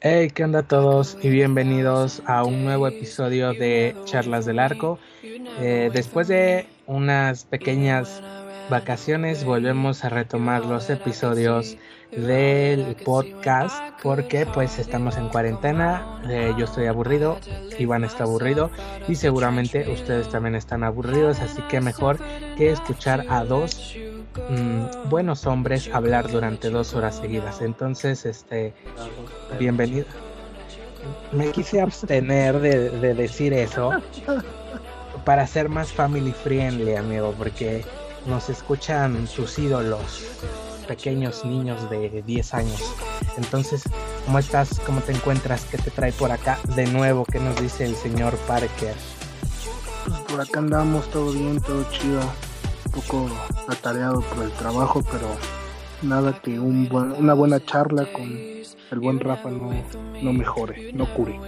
Hey, ¿qué onda a todos? Y bienvenidos a un nuevo episodio de Charlas del Arco. Eh, después de unas pequeñas vacaciones volvemos a retomar los episodios del podcast porque pues estamos en cuarentena, eh, yo estoy aburrido, Iván está aburrido y seguramente ustedes también están aburridos, así que mejor que escuchar a dos mm, buenos hombres hablar durante dos horas seguidas. Entonces, este, bienvenido. Me quise abstener de, de decir eso para ser más family friendly, amigo, porque nos escuchan tus ídolos, pequeños niños de 10 años. Entonces, ¿cómo estás? ¿Cómo te encuentras? ¿Qué te trae por acá de nuevo? ¿Qué nos dice el señor Parker? Pues por acá andamos, todo bien, todo chido. Un poco atareado por el trabajo, pero nada que un buen- una buena charla con el buen Rafa no, no mejore, no cure.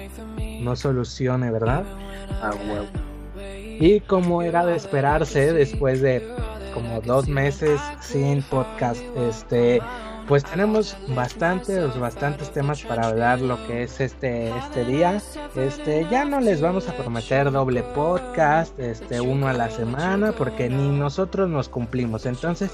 No solucione, ¿verdad? A huevo. Y como era de esperarse, después de como dos meses sin podcast, este, pues tenemos bastantes, bastantes temas para hablar lo que es este, este día. Este, ya no les vamos a prometer doble podcast, este, uno a la semana, porque ni nosotros nos cumplimos. Entonces,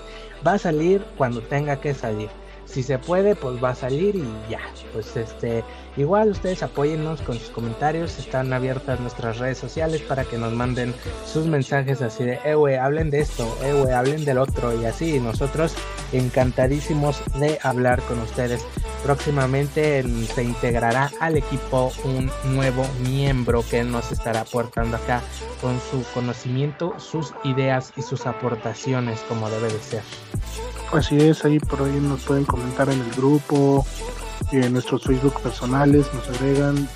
va a salir cuando tenga que salir. Si se puede, pues va a salir y ya. Pues este, igual ustedes apóyennos con sus comentarios. Están abiertas nuestras redes sociales para que nos manden sus mensajes así de, eh, hablen de esto, eh, güey, hablen del otro y así. Nosotros encantadísimos de hablar con ustedes. Próximamente se integrará al equipo un nuevo miembro que nos estará aportando acá con su conocimiento, sus ideas y sus aportaciones como debe de ser. Así es, ahí por ahí nos pueden comentar en el grupo, en nuestros Facebook personales, nos agregan.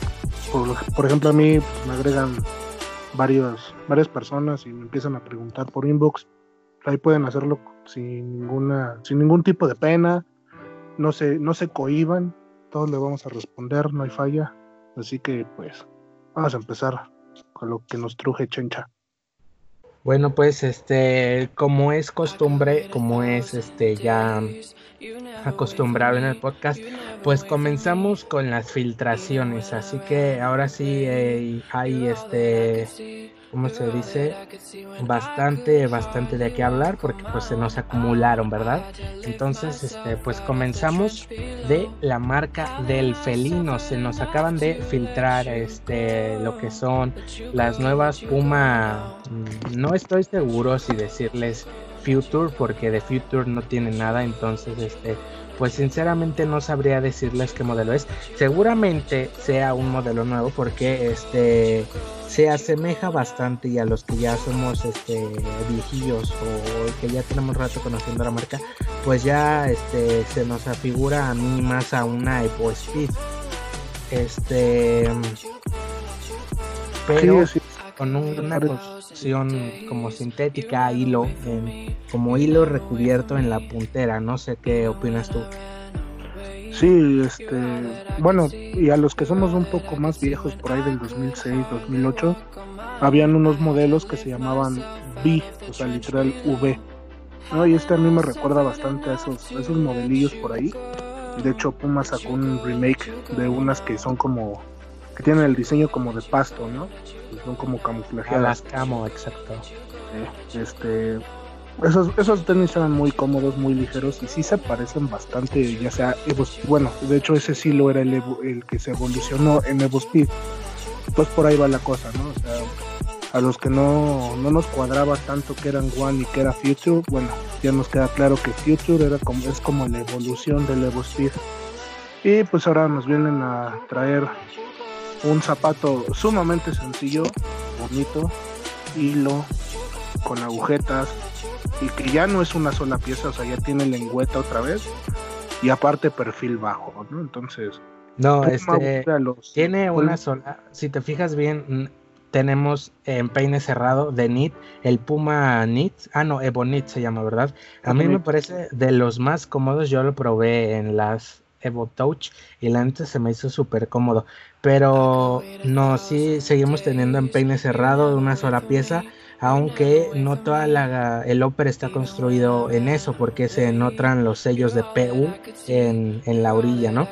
Por, por ejemplo, a mí me agregan varios, varias personas y me empiezan a preguntar por inbox. Ahí pueden hacerlo sin ninguna, sin ningún tipo de pena. No se, no se cohiban, todos le vamos a responder, no hay falla. Así que pues vamos a empezar con lo que nos truje Chencha. Bueno, pues este, como es costumbre, como es este ya acostumbrado en el podcast, pues comenzamos con las filtraciones. Así que ahora sí eh, hay este, ¿cómo se dice? Bastante, bastante de qué hablar porque pues se nos acumularon, ¿verdad? Entonces, este, pues comenzamos de la marca del felino. Se nos acaban de filtrar este, lo que son las nuevas Puma. mm, No estoy seguro si decirles Future porque de Future no tiene nada, entonces este pues sinceramente no sabría decirles qué modelo es. Seguramente sea un modelo nuevo porque este se asemeja bastante y a los que ya somos este viejillos o que ya tenemos rato conociendo la marca, pues ya este se nos afigura a mí más a una Evo Speed. Este pero Sí, sí, con un- una construcción como sintética, hilo, en- como hilo recubierto en la puntera. No sé qué opinas tú. Sí, este, bueno, y a los que somos un poco más viejos, por ahí del 2006, 2008, habían unos modelos que se llamaban V, o sea, literal V. ¿no? Y este a mí me recuerda bastante a esos, a esos modelillos por ahí. De hecho, Puma sacó un remake de unas que son como, que tienen el diseño como de pasto, ¿no? Que son como camuflajeadas. las camo, exacto. Eh, Este, esos, esos tenis eran muy cómodos, muy ligeros y sí se parecen bastante, ya sea Evo. Bueno, de hecho ese sí lo era el, Evo- el que se evolucionó en Evo Speed. Pues por ahí va la cosa, ¿no? O sea, a los que no, no nos cuadraba tanto que eran One y que era Future, bueno, ya nos queda claro que Future era como, es como la evolución del Evo Speed. Y pues ahora nos vienen a traer un zapato sumamente sencillo, bonito, hilo, con agujetas, y que ya no es una sola pieza, o sea, ya tiene lengüeta otra vez, y aparte perfil bajo, ¿no? Entonces, No, este los- tiene una sola. Si te fijas bien, tenemos en peine cerrado de Knit, el Puma Knit. Ah, no, Evo Knit se llama, ¿verdad? A mí me parece de los más cómodos. Yo lo probé en las Evo Touch y la neta se me hizo súper cómodo. Pero no, sí seguimos teniendo en peine cerrado de una sola pieza aunque no toda la el Upper está construido en eso porque se notan los sellos de PU en, en la orilla, ¿no?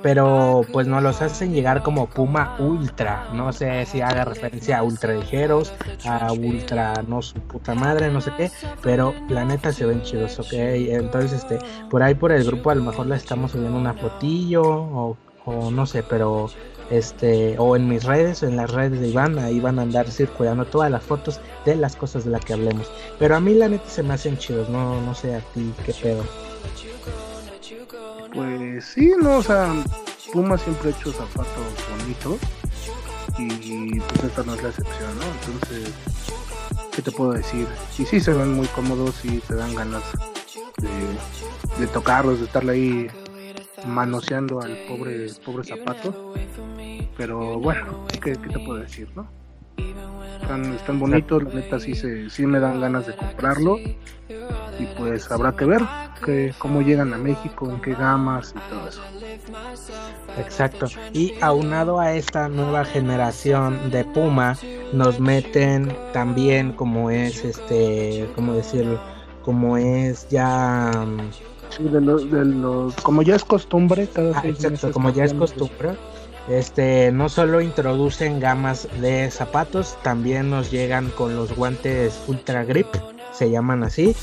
Pero pues no los hacen llegar como Puma Ultra, no sé si haga referencia a ultra ligeros, a ultra no su puta madre, no sé qué, pero la neta se ven chidos, ok, entonces este, por ahí por el grupo a lo mejor le estamos subiendo una fotillo o no sé, pero este, o en mis redes, o en las redes de Iván, ahí van a andar circulando todas las fotos de las cosas de las que hablemos. Pero a mí la neta se me hacen chidos, no, no sé a ti qué pedo. Pues sí, no, o sea, Puma siempre ha hecho zapatos bonitos y pues esta no es la excepción, ¿no? Entonces, ¿qué te puedo decir? Y sí se ven muy cómodos y te dan ganas de, de tocarlos, de estarle ahí manoseando al pobre, pobre zapato. Pero bueno, ¿qué, qué te puedo decir, no? Están, están bonitos, la neta sí, se, sí me dan ganas de comprarlo. Y pues habrá que ver que, cómo llegan a México, en qué gamas y todo eso. Exacto. Y aunado a esta nueva generación de Puma, nos meten también como es este, ¿cómo decirlo? Como es ya Sí, de los, de los, como ya es costumbre, cada ah, exacto, como ya es costumbre, este, no solo introducen gamas de zapatos, también nos llegan con los guantes Ultra Grip, se llaman así,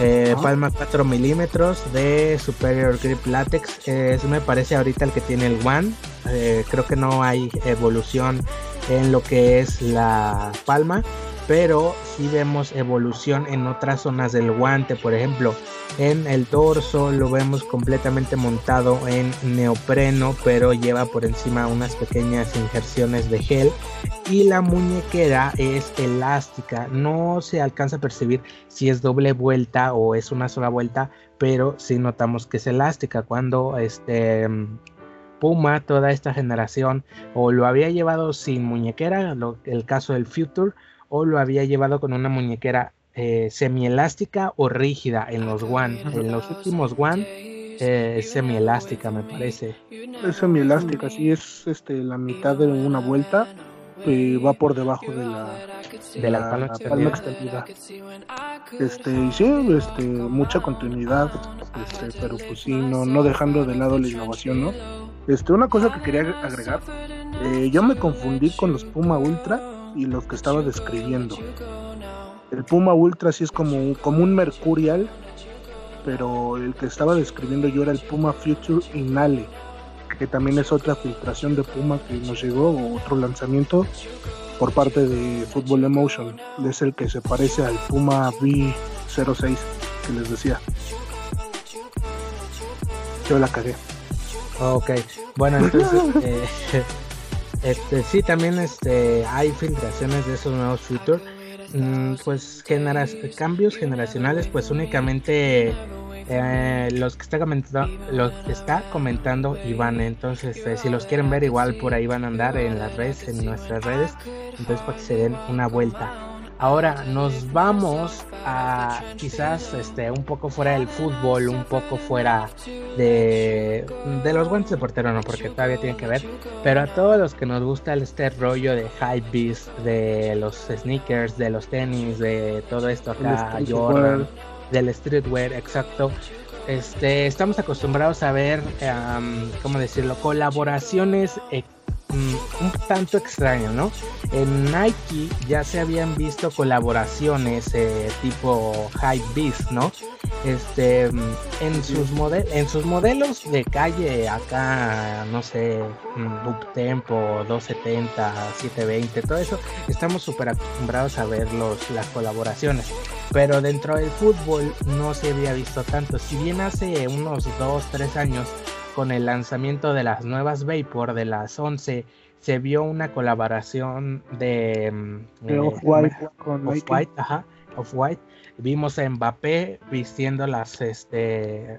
eh, palma 4 milímetros de Superior Grip Latex, es me parece ahorita el que tiene el One, eh, creo que no hay evolución en lo que es la palma, pero sí vemos evolución en otras zonas del guante, por ejemplo, en el dorso lo vemos completamente montado en neopreno, pero lleva por encima unas pequeñas injerciones de gel. Y la muñequera es elástica, no se alcanza a percibir si es doble vuelta o es una sola vuelta, pero sí notamos que es elástica. Cuando este Puma, toda esta generación, o lo había llevado sin muñequera, el caso del Future, o lo había llevado con una muñequera eh, semielástica o rígida en los One. En los últimos One eh, es semielástica, me parece. Es semielástica, sí, es este, la mitad de una vuelta y va por debajo de la, de la, palma, extendida. Este, y sí, este, mucha continuidad, este, pero pues sí, no, no dejando de lado la innovación, ¿no? Este, una cosa que quería agregar, eh, yo me confundí con los Puma Ultra y los que estaba describiendo. El Puma Ultra sí es como, como un Mercurial, pero el que estaba describiendo yo era el Puma Future Inale, que también es otra filtración de Puma que nos llegó, otro lanzamiento por parte de Football Emotion. Es el que se parece al Puma V06 que les decía. Yo la cagué. Ok, bueno, entonces, eh, este, sí, también este, hay filtraciones de esos nuevos Future Mm, pues cambios generacionales, pues únicamente eh, los que está comentando, los que está comentando Iván. Entonces, eh, si los quieren ver, igual por ahí van a andar en las redes, en nuestras redes. Entonces, para que se den una vuelta. Ahora nos vamos a quizás este un poco fuera del fútbol, un poco fuera de, de los guantes de portero, no, porque todavía tiene que ver, pero a todos los que nos gusta este rollo de hype beast, de los sneakers, de los tenis, de todo esto acá, Jordan, del streetwear, exacto. Este, estamos acostumbrados a ver, ¿cómo decirlo? Colaboraciones un tanto extraño, ¿no? En Nike ya se habían visto colaboraciones eh, tipo High Beast, ¿no? Este, mm, en sus, en sus modelos de calle acá, no sé, mm, Up Tempo, 270, 720, todo eso, estamos súper acostumbrados a ver los, las colaboraciones. Pero dentro del fútbol no se había visto tanto. Si bien hace unos 2, 3 años con el lanzamiento de las nuevas Vapor de las 11 se vio una colaboración de, mm, eh, Off-White con Off-White, ajá, Off-White. Vimos a Mbappé vistiendo las este,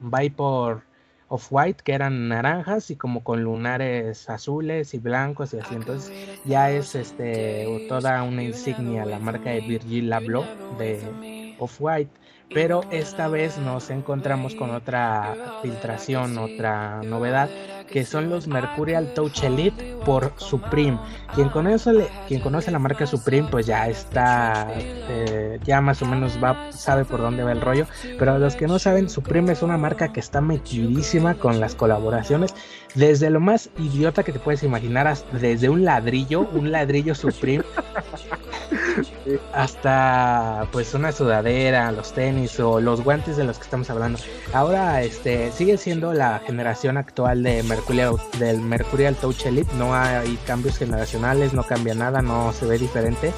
Vapor Off-White que eran naranjas y como con lunares azules y blancos y así. Entonces ya es este toda una insignia la marca de Virgil Abloh de Off-White. Pero esta vez nos encontramos con otra filtración, otra novedad, que son los Mercurial Touch Elite por Supreme. Quien conoce, quien conoce la marca Supreme, pues ya está, eh, ya más o menos va, sabe por dónde va el rollo. Pero los que no saben, Supreme es una marca que está metidísima con las colaboraciones. Desde lo más idiota que te puedes imaginar, desde un ladrillo, un ladrillo Supreme, hasta pues una sudadera, los tenis o los guantes de los que estamos hablando. Ahora este sigue siendo la generación actual de Mercurial, del Mercurial Touch Elite, no hay cambios generacionales, no cambia nada, no se ve diferente.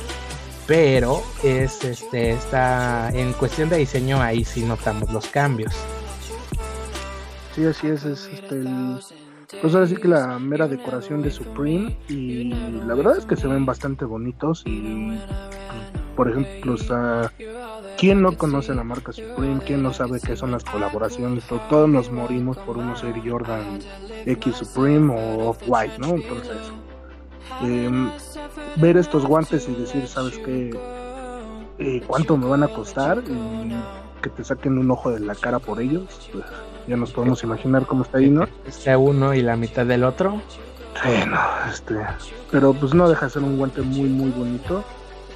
Pero es este está en cuestión de diseño ahí sí notamos los cambios. Sí, así es, es este, el, pues ahora sí que la mera decoración de Supreme y la verdad es que se ven bastante bonitos y por ejemplo está ¿Quién no conoce la marca Supreme? ¿Quién no sabe qué son las colaboraciones? Todos nos morimos por uno ser Jordan X Supreme o Off-White, ¿no? Entonces, em, ver estos guantes y decir, ¿sabes qué? Eh, ¿Cuánto me van a costar? Que te saquen un ojo de la cara por ellos, pues ya nos podemos imaginar cómo está ahí, ¿no? Este uno y la mitad del otro. Bueno, este, pero pues no deja de ser un guante muy, muy bonito.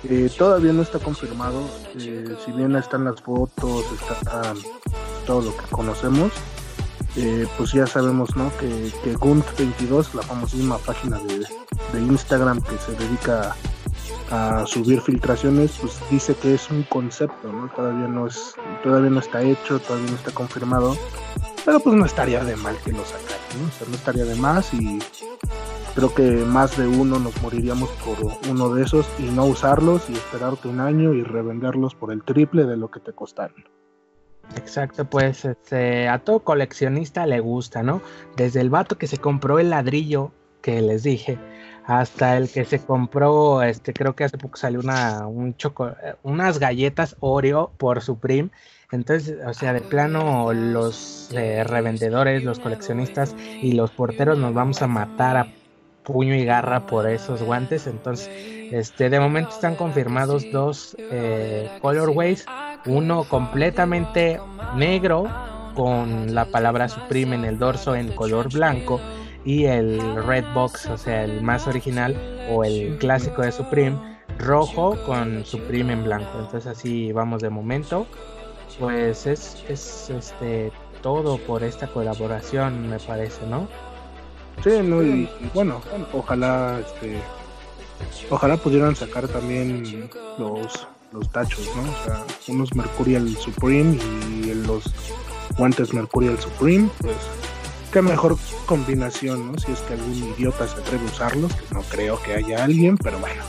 Eh, todavía no está confirmado, eh, si bien están las fotos, está todo lo que conocemos, eh, pues ya sabemos ¿no? que, que Gunt22, la famosísima página de, de, Instagram que se dedica a subir filtraciones, pues dice que es un concepto, ¿no? Todavía no es, todavía no está hecho, todavía no está confirmado, pero pues no estaría de mal que lo sacaran, ¿no? Estaría de más y creo que más de uno nos moriríamos por uno de esos y no usarlos y esperarte un año y revenderlos por el triple de lo que te costaron. Exacto, pues este, a todo coleccionista le gusta, ¿no? Desde el vato que se compró el ladrillo que les dije, hasta el que se compró, este, creo que hace poco salió una, un choco, unas galletas Oreo por Supreme. Entonces, o sea, de plano los eh, revendedores, los coleccionistas y los porteros nos vamos a matar a puño y garra por esos guantes. Entonces, este, de momento están confirmados dos eh, colorways, uno completamente negro con la palabra Supreme en el dorso en color blanco y el Red Box, o sea, el más original o el clásico de Supreme, rojo con Supreme en blanco. Entonces así vamos de momento. Pues es, es este todo por esta colaboración, me parece, ¿no? Sí, no, y, bueno, ojalá este ojalá pudieran sacar también los los tachos, ¿no? O sea, unos Mercurial Supreme y los guantes Mercurial Supreme, pues qué mejor combinación, ¿no? Si es que algún idiota se atreve a usarlos, no creo que haya alguien, pero bueno.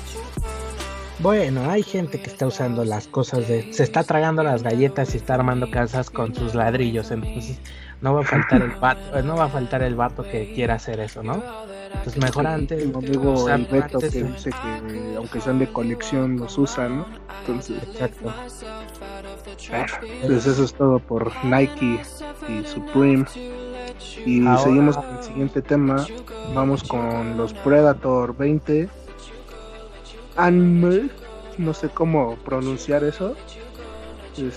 Bueno, hay gente que está usando las cosas de... Se está tragando las galletas y está armando casas con sus ladrillos, entonces no va a faltar el vato, no va a faltar el vato que quiera hacer eso, ¿no? Pues mejor antes. amigo el Beto que dice que aunque sean de colección los usan, ¿no? Entonces. Exacto. pues eso es todo por Nike y Supreme. Y seguimos con el siguiente tema. Vamos con los Predator 20. Anme, no sé cómo pronunciar eso.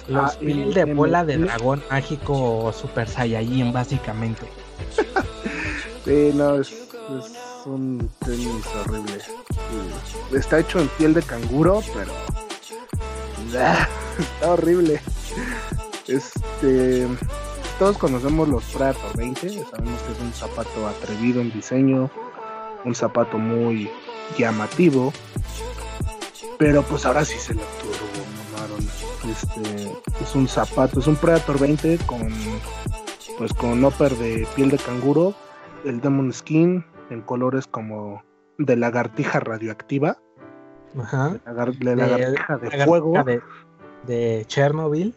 Los mil de bola de dragón mágico o Super Saiyajin, básicamente. sí, no, es, un tenis horrible. Está hecho en piel de canguro, pero. está horrible. Este. Todos conocemos los Predator 20, sabemos que es un zapato atrevido en diseño, un zapato muy llamativo, pero pues ahora sí se lo este, es un zapato, es un Predator 20 con pues con upper de piel de canguro, el Demon Skin en colores como de lagartija radioactiva. Ajá. De, lagartija de, fuego. De, Chernobyl.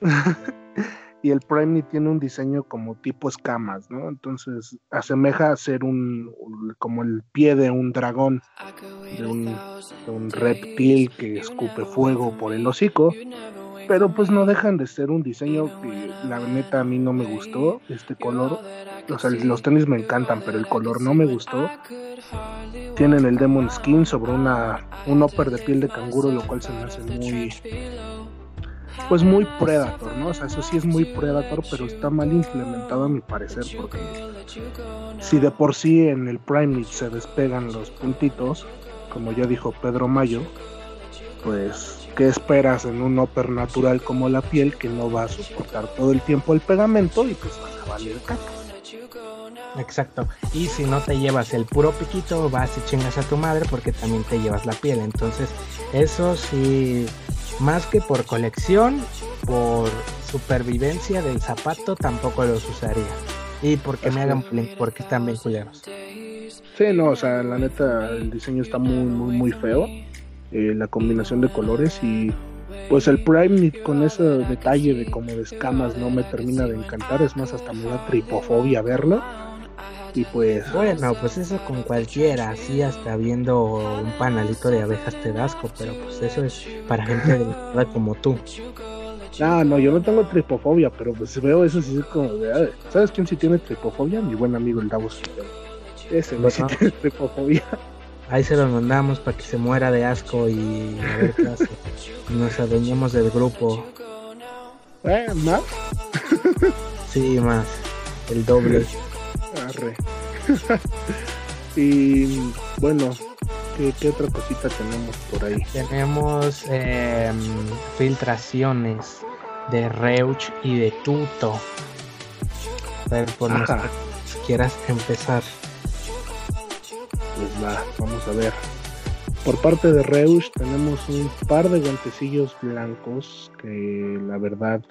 y el Prime tiene un diseño como tipo escamas, ¿no? Entonces asemeja a ser un, como el pie de un dragón, de un, de un reptil que escupe fuego por el hocico pero pues no dejan de ser un diseño que la neta a mí no me gustó, este color, o sea, los tenis me encantan, pero el color no me gustó. Tienen el Demon Skin sobre una un upper de piel de canguro, lo cual se me hace muy pues muy Predator, ¿no? O sea, eso sí es muy Predator, pero está mal implementado a mi parecer, porque si de por sí en el Primate se despegan los puntitos, como ya dijo Pedro Mayo, pues ¿qué esperas en un upper natural como la piel que no va a soportar todo el tiempo el pegamento y pues van a valer caca? Exacto. Y si no te llevas el puro piquito, vas y chingas a tu madre porque también te llevas la piel. Entonces, eso sí, más que por colección, por supervivencia del zapato, tampoco los usaría. Y porque me hagan porque están bien culeros. Sí, no, o sea, la neta, el diseño está muy, muy, muy feo. Eh, la combinación de colores y pues el Prime con ese detalle de como de escamas no me termina de encantar. Es más, hasta me da tripofobia verlo y pues. Bueno, pues eso con cualquiera, así hasta viendo un panalito de abejas te dasco, pero pues eso es para gente de como tú. Ah, no, yo no tengo tripofobia, pero pues veo eso sí es como de. ¿Sabes quién sí tiene tripofobia? Mi buen amigo el Davos. Ese no, sí tiene tripofobia. Ahí se lo mandamos para que se muera de asco y a ver qué hace. Nos adueñemos del grupo. ¿Eh? ¿Más? sí, más. El doble. y bueno, ¿qué, otra cosita tenemos por ahí? Tenemos em, filtraciones de Reuch y de Tuto. A ver, por si quieras empezar. Pues va, vamos a ver. Por parte de Reusch tenemos un par de guantecillos blancos que la verdad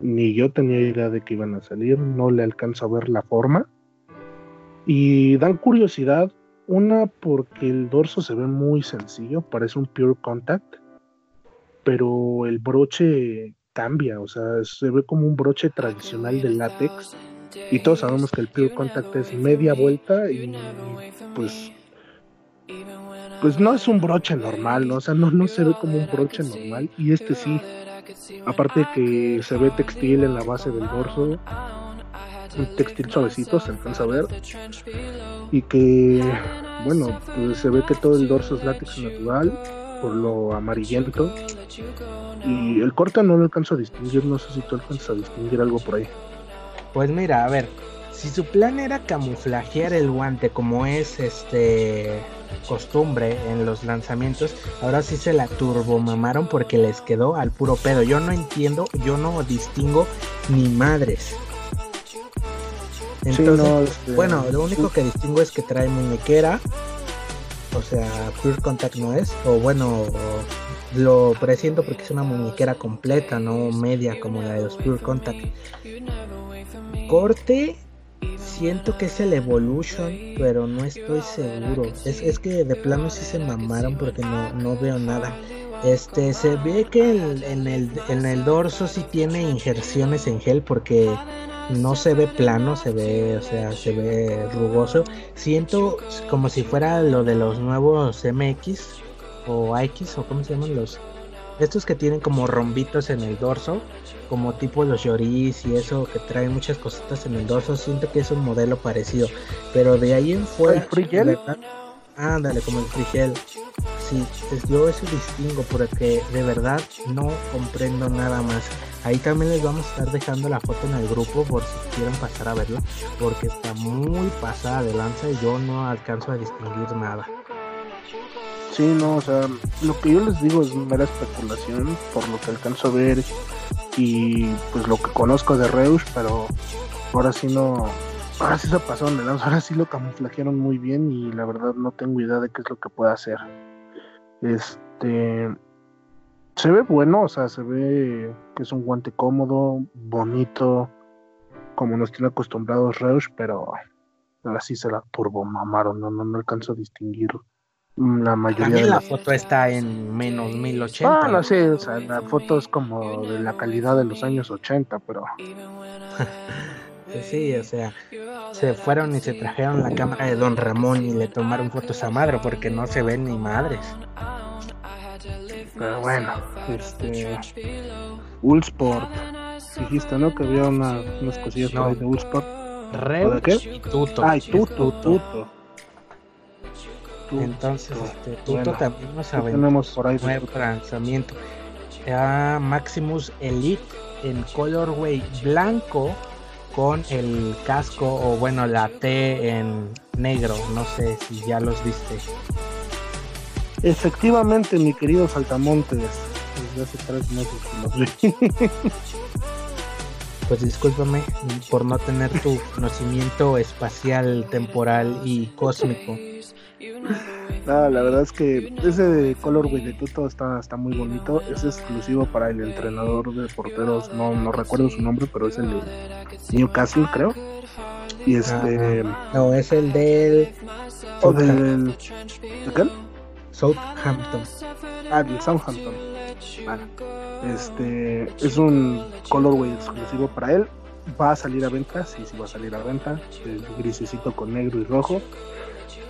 ni yo tenía idea de que iban a salir, no le alcanzo a ver la forma. Y dan curiosidad, una porque el dorso se ve muy sencillo, parece un pure contact, pero el broche cambia, o sea, se ve como un broche tradicional de látex. Y todos sabemos que el pure contact es media vuelta y pues pues no es un broche normal, ¿no? o sea, no, no se ve como un broche normal y este sí. Aparte que se ve textil en la base del dorso, un textil suavecito, se alcanza a ver. Y que, bueno, pues se ve que todo el dorso es látex natural, por lo amarillento. Y el corte no lo alcanzo a distinguir, no sé si tú alcanzas a distinguir algo por ahí. Pues mira, a ver, si su plan era camuflajear el guante como es este costumbre en los lanzamientos, ahora sí se la turbomamaron porque les quedó al puro pedo. Yo no entiendo, yo no distingo ni madres. Entonces, este, bueno, lo único que distingo es que trae muñequera, o sea, Pure Contact no es, o bueno, lo presiento porque es una muñequera completa, no media como la de los Pure Contact. Corte, siento que es el Evolution, pero no estoy seguro. Es, es que de plano sí se mamaron porque no, no veo nada. Este, se ve que en, el, en el dorso sí tiene injerciones en gel porque no se ve plano, se ve, o sea, se ve rugoso. Siento como si fuera lo de los nuevos MX o X o cómo se llaman los estos que tienen como rombitos en el dorso, como tipo los Yoris y eso que traen muchas cositas en el dorso, siento que es un modelo parecido, pero de ahí en fuera, ¿El frigel? Ándale, como el frigel. Sí, yo eso distingo porque de verdad no comprendo nada más. Ahí también les vamos a estar dejando la foto en el grupo por si quieren pasar a verlo, porque está muy pasada de lanza y yo no alcanzo a distinguir nada. Sí, no, o sea, lo que yo les digo es mera especulación por lo que alcanzo a ver y pues lo que conozco de Reus, pero ahora sí no, ahora sí se pasaron de ahora sí lo camuflajearon muy bien y la verdad no tengo idea de qué es lo que puede hacer. Este, se ve bueno, o sea, se ve que es un guante cómodo, bonito, como nos tiene acostumbrados Reusch, pero ahora sí se la turbo mamaron, no, no, no alcanzo a distinguir la mayoría de la foto está en menos 1080. Ah, no sé, o sea, la foto es como de la calidad de los años 80, pero... sí, o sea, se fueron y se trajeron la cámara de Don Ramón y le tomaron fotos a madre porque no se ven ni madres. Pero bueno, este. Ulsport. Dijiste, ¿no? Que había una, unas cosillas no. de Ulsport. ¿De qué? Y Tuto. Ay, Tuto, Tuto. Entonces, este, Tuto también nos tenemos por ahí nuevo lanzamiento. a Maximus Elite en colorway blanco con el casco o bueno la T en negro. No sé si ya los viste. Efectivamente, mi querido Saltamontes, desde hace tres meses que los vi. Pues discúlpame por no tener tu conocimiento espacial, temporal y cósmico. No, la verdad es que ese colorway de Tuto está, está muy bonito. Es exclusivo para el entrenador de porteros. No, no recuerdo su nombre, pero es el de Newcastle, creo. Y este. No, es el del. o del. ¿De qué? Southampton. Ah, del Southampton. Vale. Este es un colorway exclusivo para él. Va a salir a venta, sí, sí va a salir a venta. El grisecito con negro y rojo.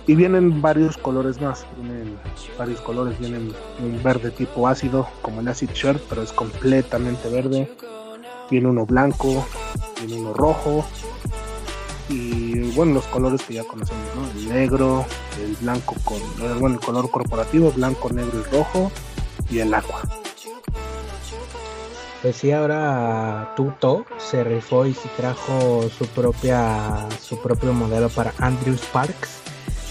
Y vienen varios colores más. Vienen varios colores. Vienen un verde tipo ácido, como el acid shirt, pero es completamente verde. Viene uno blanco, viene uno rojo. Y bueno, los colores que ya conocemos, ¿no? El negro, el blanco con, eh, bueno, el color corporativo, blanco, negro y rojo. Y el agua. Pues sí, ahora Tuto se rifó y se trajo su propia su propio modelo para Andrews Parks,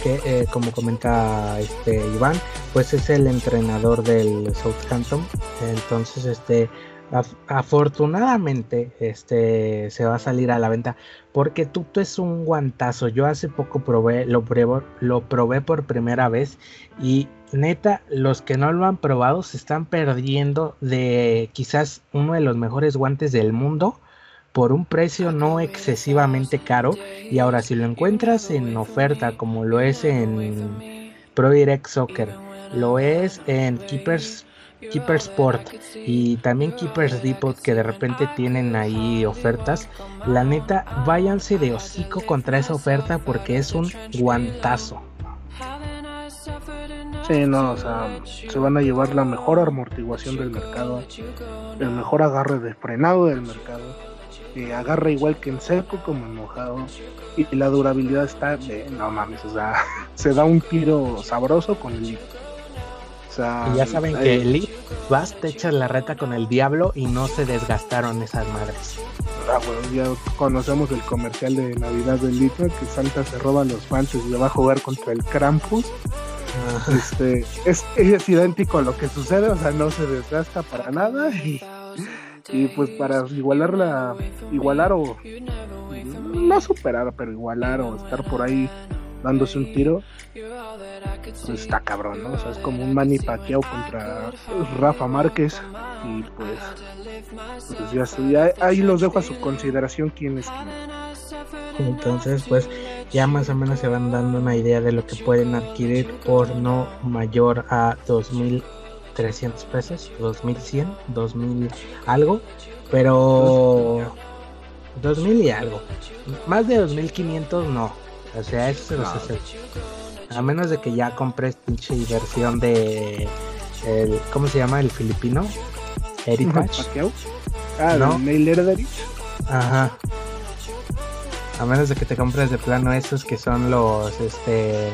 que eh, como comenta este Iván, pues es el entrenador del Southampton. Entonces, este af- afortunadamente, este se va a salir a la venta porque Tuto es un guantazo. Yo hace poco probé, lo probé, lo probé por primera vez y neta, los que no lo han probado se están perdiendo de quizás uno de los mejores guantes del mundo por un precio no excesivamente caro. Y ahora, si lo encuentras en oferta, como lo es en Pro Direct Soccer, lo es en Keepers. Keepers Sport y también Keepers Depot que de repente tienen ahí ofertas. La neta, váyanse de hocico contra esa oferta porque es un guantazo. Sí, no, o sea, se van a llevar la mejor amortiguación del mercado, el mejor agarre de frenado del mercado, eh, agarra igual que en seco como en mojado, y la durabilidad está de, no mames, o sea, se da un tiro sabroso con el. O sea, Y ya saben eh, que Elite vas, te echas la reta con el diablo y no se desgastaron esas madres. ah, bueno, ya conocemos el comercial de Navidad del Elite, que Santa se roba los panches y le va a jugar contra el Krampus. Este, es, es idéntico a lo que sucede, o sea, no se desgasta para nada y, y pues para igualar la, igualar o no superar, pero igualar o estar por ahí dándose un tiro, pues está cabrón, ¿no? O sea, es como un Manny Pacquiao contra Rafa Márquez y pues, pues ya, ahí los dejo a su consideración quién es quién. Entonces, pues ya más o menos se van dando una idea de lo que pueden adquirir por no mayor a 2.300 pesos, 2.100, 2.000 algo, pero 2.000 y algo. Más de 2.500 no. O sea, eso se los hace. A menos de que ya compres pinche versión de... El, ¿Cómo se llama? El filipino. Heritage. Ah, No. ¿del Neil Erderich. Ajá. A menos de que te compres de plano esos que son los, este...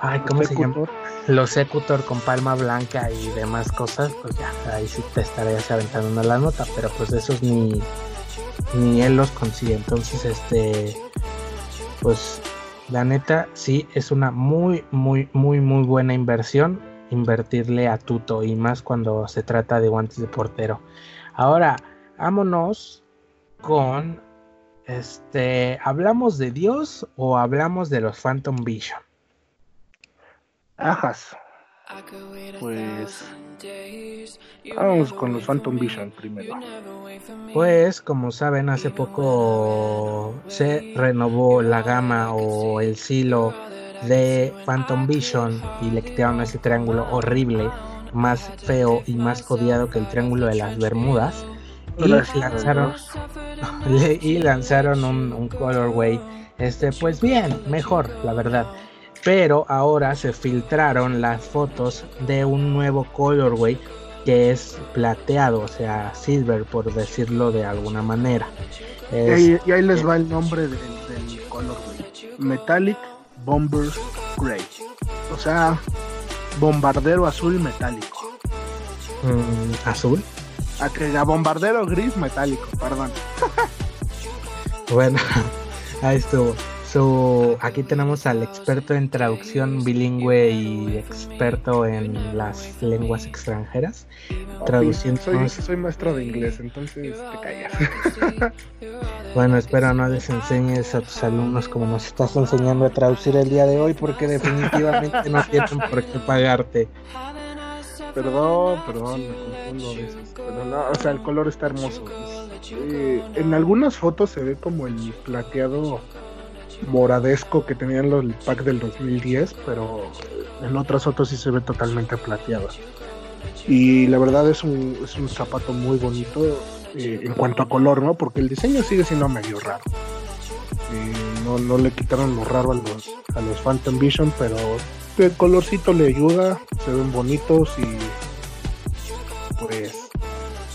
Ay, ¿cómo se llama? Los Secutor con palma blanca y demás cosas, pues ya, ahí sí te estarías aventando la nota, pero pues esos ni, ni él los consigue. Entonces, este, pues la neta sí es una muy, muy, muy, muy buena inversión invertirle a Tuto y más cuando se trata de guantes de portero. Ahora, vámonos con, este, ¿hablamos de Dios o hablamos de los Phantom Vision? Ajas. Pues vamos con los Phantom Vision primero. Pues como saben, hace poco se renovó la gama o el silo de Phantom Vision y le quitaron ese triángulo horrible, más feo y más odiado que el triángulo de las Bermudas. Y lanzaron, y lanzaron un, un colorway, este, pues bien, mejor, la verdad. Pero ahora se filtraron las fotos de un nuevo colorway que es plateado, o sea, silver, por decirlo de alguna manera. Y ahí, y ahí les va el nombre del, del color, güey. Metallic Bomber Gray. O sea, bombardero azul metálico. Mm, azul. A que a bombardero gris metálico, perdón. Bueno, ahí estuvo. So, aquí tenemos al experto en traducción bilingüe y experto en las lenguas extranjeras. Traduciendo. Soy, soy maestro de inglés, entonces te callas. Bueno, espero no les enseñes a tus alumnos como nos estás enseñando a traducir el día de hoy, porque definitivamente no tienen por qué pagarte. Perdón, perdón, me confundo a veces. Pero no, o sea, el color está hermoso. Eh, en algunas fotos se ve como el plateado moradesco que tenían los pack del 2010, pero en otras fotos sí se ve totalmente plateado. Y la verdad es un, es un zapato muy bonito eh, en cuanto a color, ¿no? Porque el diseño sigue siendo medio raro. Eh, no, no le quitaron lo raro a los, a los Phantom Vision, pero el colorcito le ayuda, se ven bonitos y pues,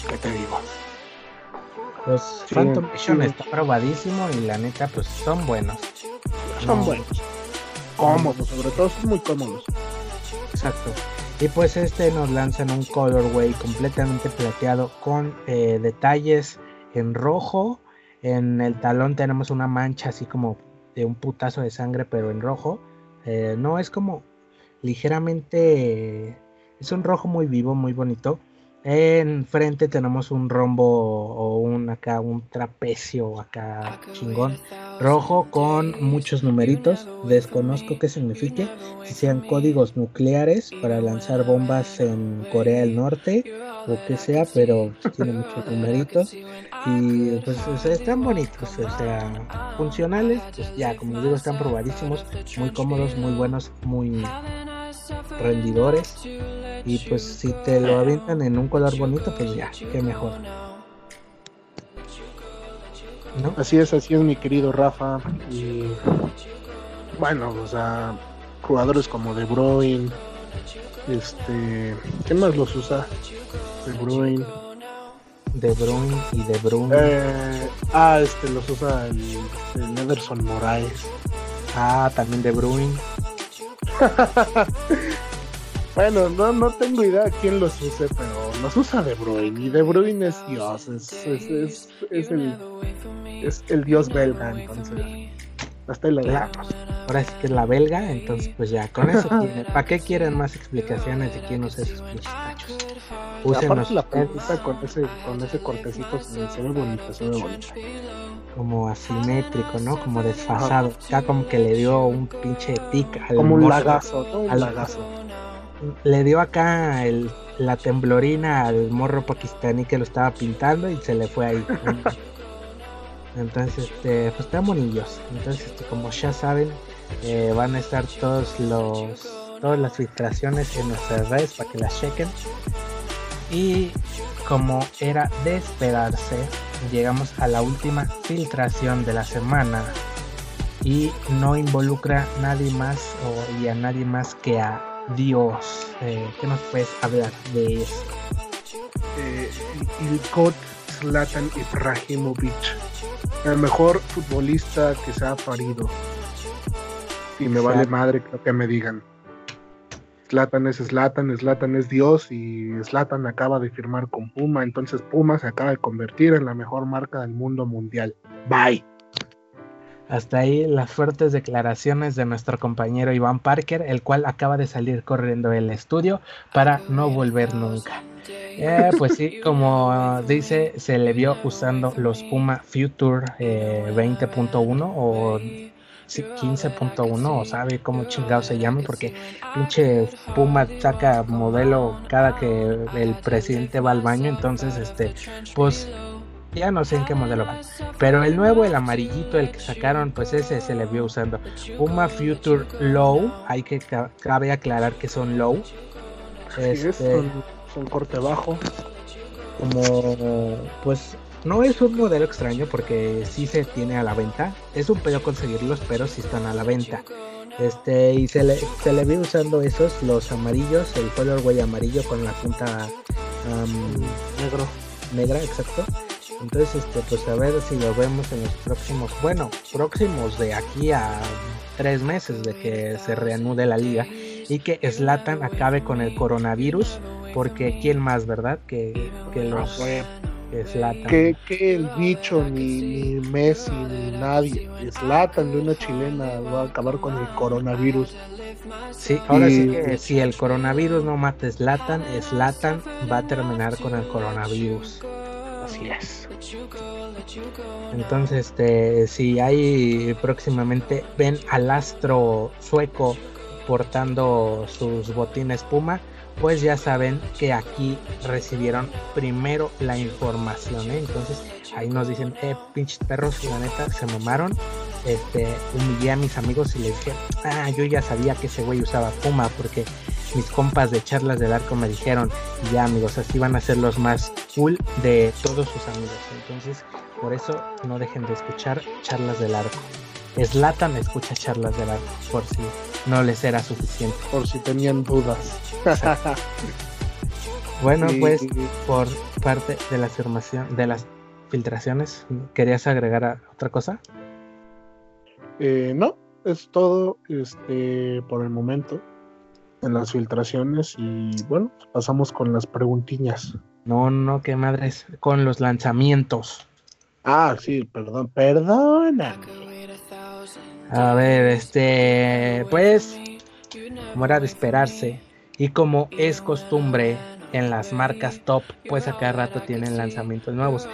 ¿qué te digo? Los Phantom Vision está probadísimo y la neta pues son buenos. Son buenos. Cómodos, sobre todo son muy cómodos. Exacto. Y pues este nos lanzan un colorway completamente plateado con eh, detalles en rojo. En el talón tenemos una mancha así como de un putazo de sangre, pero en rojo. Eh, no es como ligeramente. Es un rojo muy vivo, muy bonito. En frente tenemos un rombo o un acá un trapecio acá chingón rojo con muchos numeritos. Desconozco qué signifique. Si sean códigos nucleares para lanzar bombas en Corea del Norte o que sea, pero tiene muchos numeritos y pues están bonitos, o sea, funcionales, pues ya como digo están probadísimos, muy cómodos, muy buenos, muy rendidores y pues si te lo avientan en un color bonito pues ya, qué mejor. ¿No? Así es, así es mi querido Rafa y bueno, o sea, jugadores como De Bruyne, este, ¿qué más los usa? De Bruyne. De Bruyne y De Bruyne. Eh, ah, este los usa el, el Ederson Moraes. Ah, también De Bruyne. bueno, no, no tengo idea quién los use, pero los usa De Bruyne. Y De Bruyne es Dios, es, es, es, el, es el dios belga, entonces. Hasta lo dejamos. Ahora sí que es la belga, entonces pues ya, con eso tiene. ¿Para qué quieren más explicaciones de quién usa esos pinches tachos? La puntita con ese, con ese cortecito se, ve bonito, se ve bonito como asimétrico, ¿no? Como desfasado. Ya como que le dio un pinche tic al Como un lagazo, ¿no? Un lagazo. Le dio acá el, la temblorina al morro pakistaní que lo estaba pintando y se le fue ahí. Entonces, este, pues están bonillos. Entonces, este, como ya saben, eh, van a estar todos los todas las filtraciones en nuestras redes para que las chequen. Y como era de esperarse, llegamos a la última filtración de la semana y no involucra a nadie más o, y a nadie más que a Dios. Eh, ¿Qué nos puedes hablar de eso? Eh, el coach Zlatan Ibrahimovic, el mejor futbolista que se ha parido. Y me vale madre lo que me digan. Slatan es Slatan, Slatan es Dios y Slatan acaba de firmar con Puma, entonces Puma se acaba de convertir en la mejor marca del mundo mundial. Bye. Hasta ahí las fuertes declaraciones de nuestro compañero Iván Parker, el cual acaba de salir corriendo del estudio para no volver nunca. Eh, pues sí, como dice, se le vio usando los Puma Future 20.1 eh, o 15.1 o sabe cómo chingado se llama porque pinche Puma saca modelo cada que el presidente va al baño entonces este pues ya no sé en qué modelo va. Pero el nuevo el amarillito el que sacaron pues ese se le vio usando. Puma Future Low hay que cabe aclarar que son low. Este, son corte bajo como pues no es un modelo extraño porque sí se tiene a la venta. Es un pedo conseguirlos, pero sí están a la venta. Este, y se le, se le ve usando esos, los amarillos, el colorway amarillo con la punta negro, negra, exacto. Entonces, este, pues a ver si lo vemos en los próximos, bueno, próximos de aquí a tres meses de que se reanude la liga y que Slatan acabe con el coronavirus porque quién más, ¿verdad? Que, que los que Zlatan. Que, que el bicho, ni, ni Messi, ni nadie. Zlatan de una chilena va a acabar con el coronavirus. Sí, ahora sí que si el coronavirus no mata a Zlatan, Zlatan va a terminar con el coronavirus. Así es. Entonces, este, si hay próximamente ven al astro sueco portando sus botines Puma, pues ya saben que aquí recibieron primero la información. ¿eh? Entonces ahí nos dicen, eh, pinches perros, la neta, se mamaron. Este, humillé a mis amigos y les dije, ah, yo ya sabía que ese güey usaba Puma porque mis compas de charlas del arco me dijeron, ya amigos, así van a ser los más cool de todos sus amigos. Entonces, por eso no dejen de escuchar charlas del arco. Slatan escucha charlas del arco, por si no les era suficiente. Por si tenían dudas. bueno, pues por parte de la afirmación, de las filtraciones, ¿querías agregar otra cosa? Eh, no, es todo este por el momento en las filtraciones y bueno, pasamos con las preguntiñas. No, no, qué madres, con los lanzamientos. Ah, sí, perdón, perdona. A ver, este, pues, como era de esperarse, y como es costumbre en las marcas top, pues a cada rato tienen lanzamientos nuevos.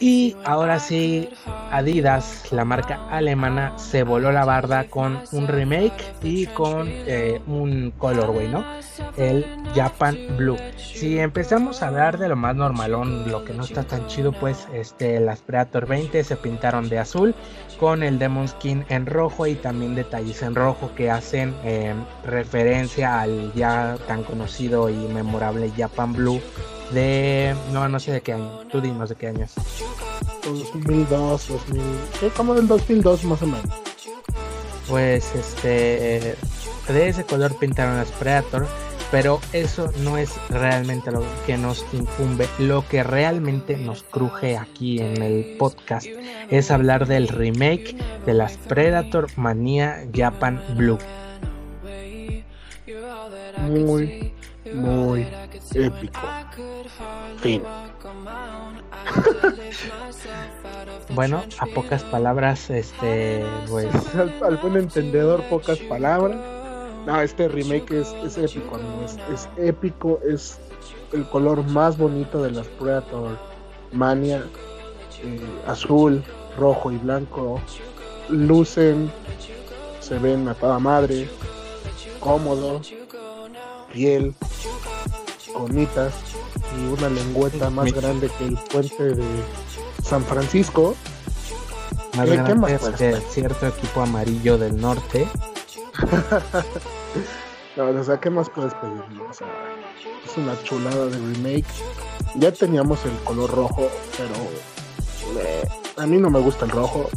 Y ahora sí, Adidas, la marca alemana, se voló la barda con un remake y con eh, un colorway, ¿no? El Japan Blue. Si empezamos a hablar de lo más normalón, lo que no está tan chido, pues este, las Predator 20 se pintaron de azul con el Demon Skin en rojo y también detalles en rojo que hacen eh, referencia al ya tan conocido y memorable Japan Blue de no no sé de qué año tú dinos de qué año es. 2002 2000 como del 2002 más o menos. Pues este de ese color pintaron las Predator pero eso no es realmente lo que nos incumbe. Lo que realmente nos cruje aquí en el podcast es hablar del remake de las Predator Mania Japan Blue. Muy, muy épico. Fin. bueno, a pocas palabras, este, pues. Al, buen entendedor, pocas palabras. No, este remake es, épico, es, épico, es el color más bonito de las Predator Mania. Eh, azul, rojo y blanco. Lucen, se ven a toda madre, cómodo, piel, conitas y una lengüeta más grande que el puente de San Francisco. Más grande que cierto equipo amarillo del norte. no, o sea, ¿qué más puedes pedir? es una chulada de remake. Ya teníamos el color rojo, pero eh, a mí no me gusta el rojo.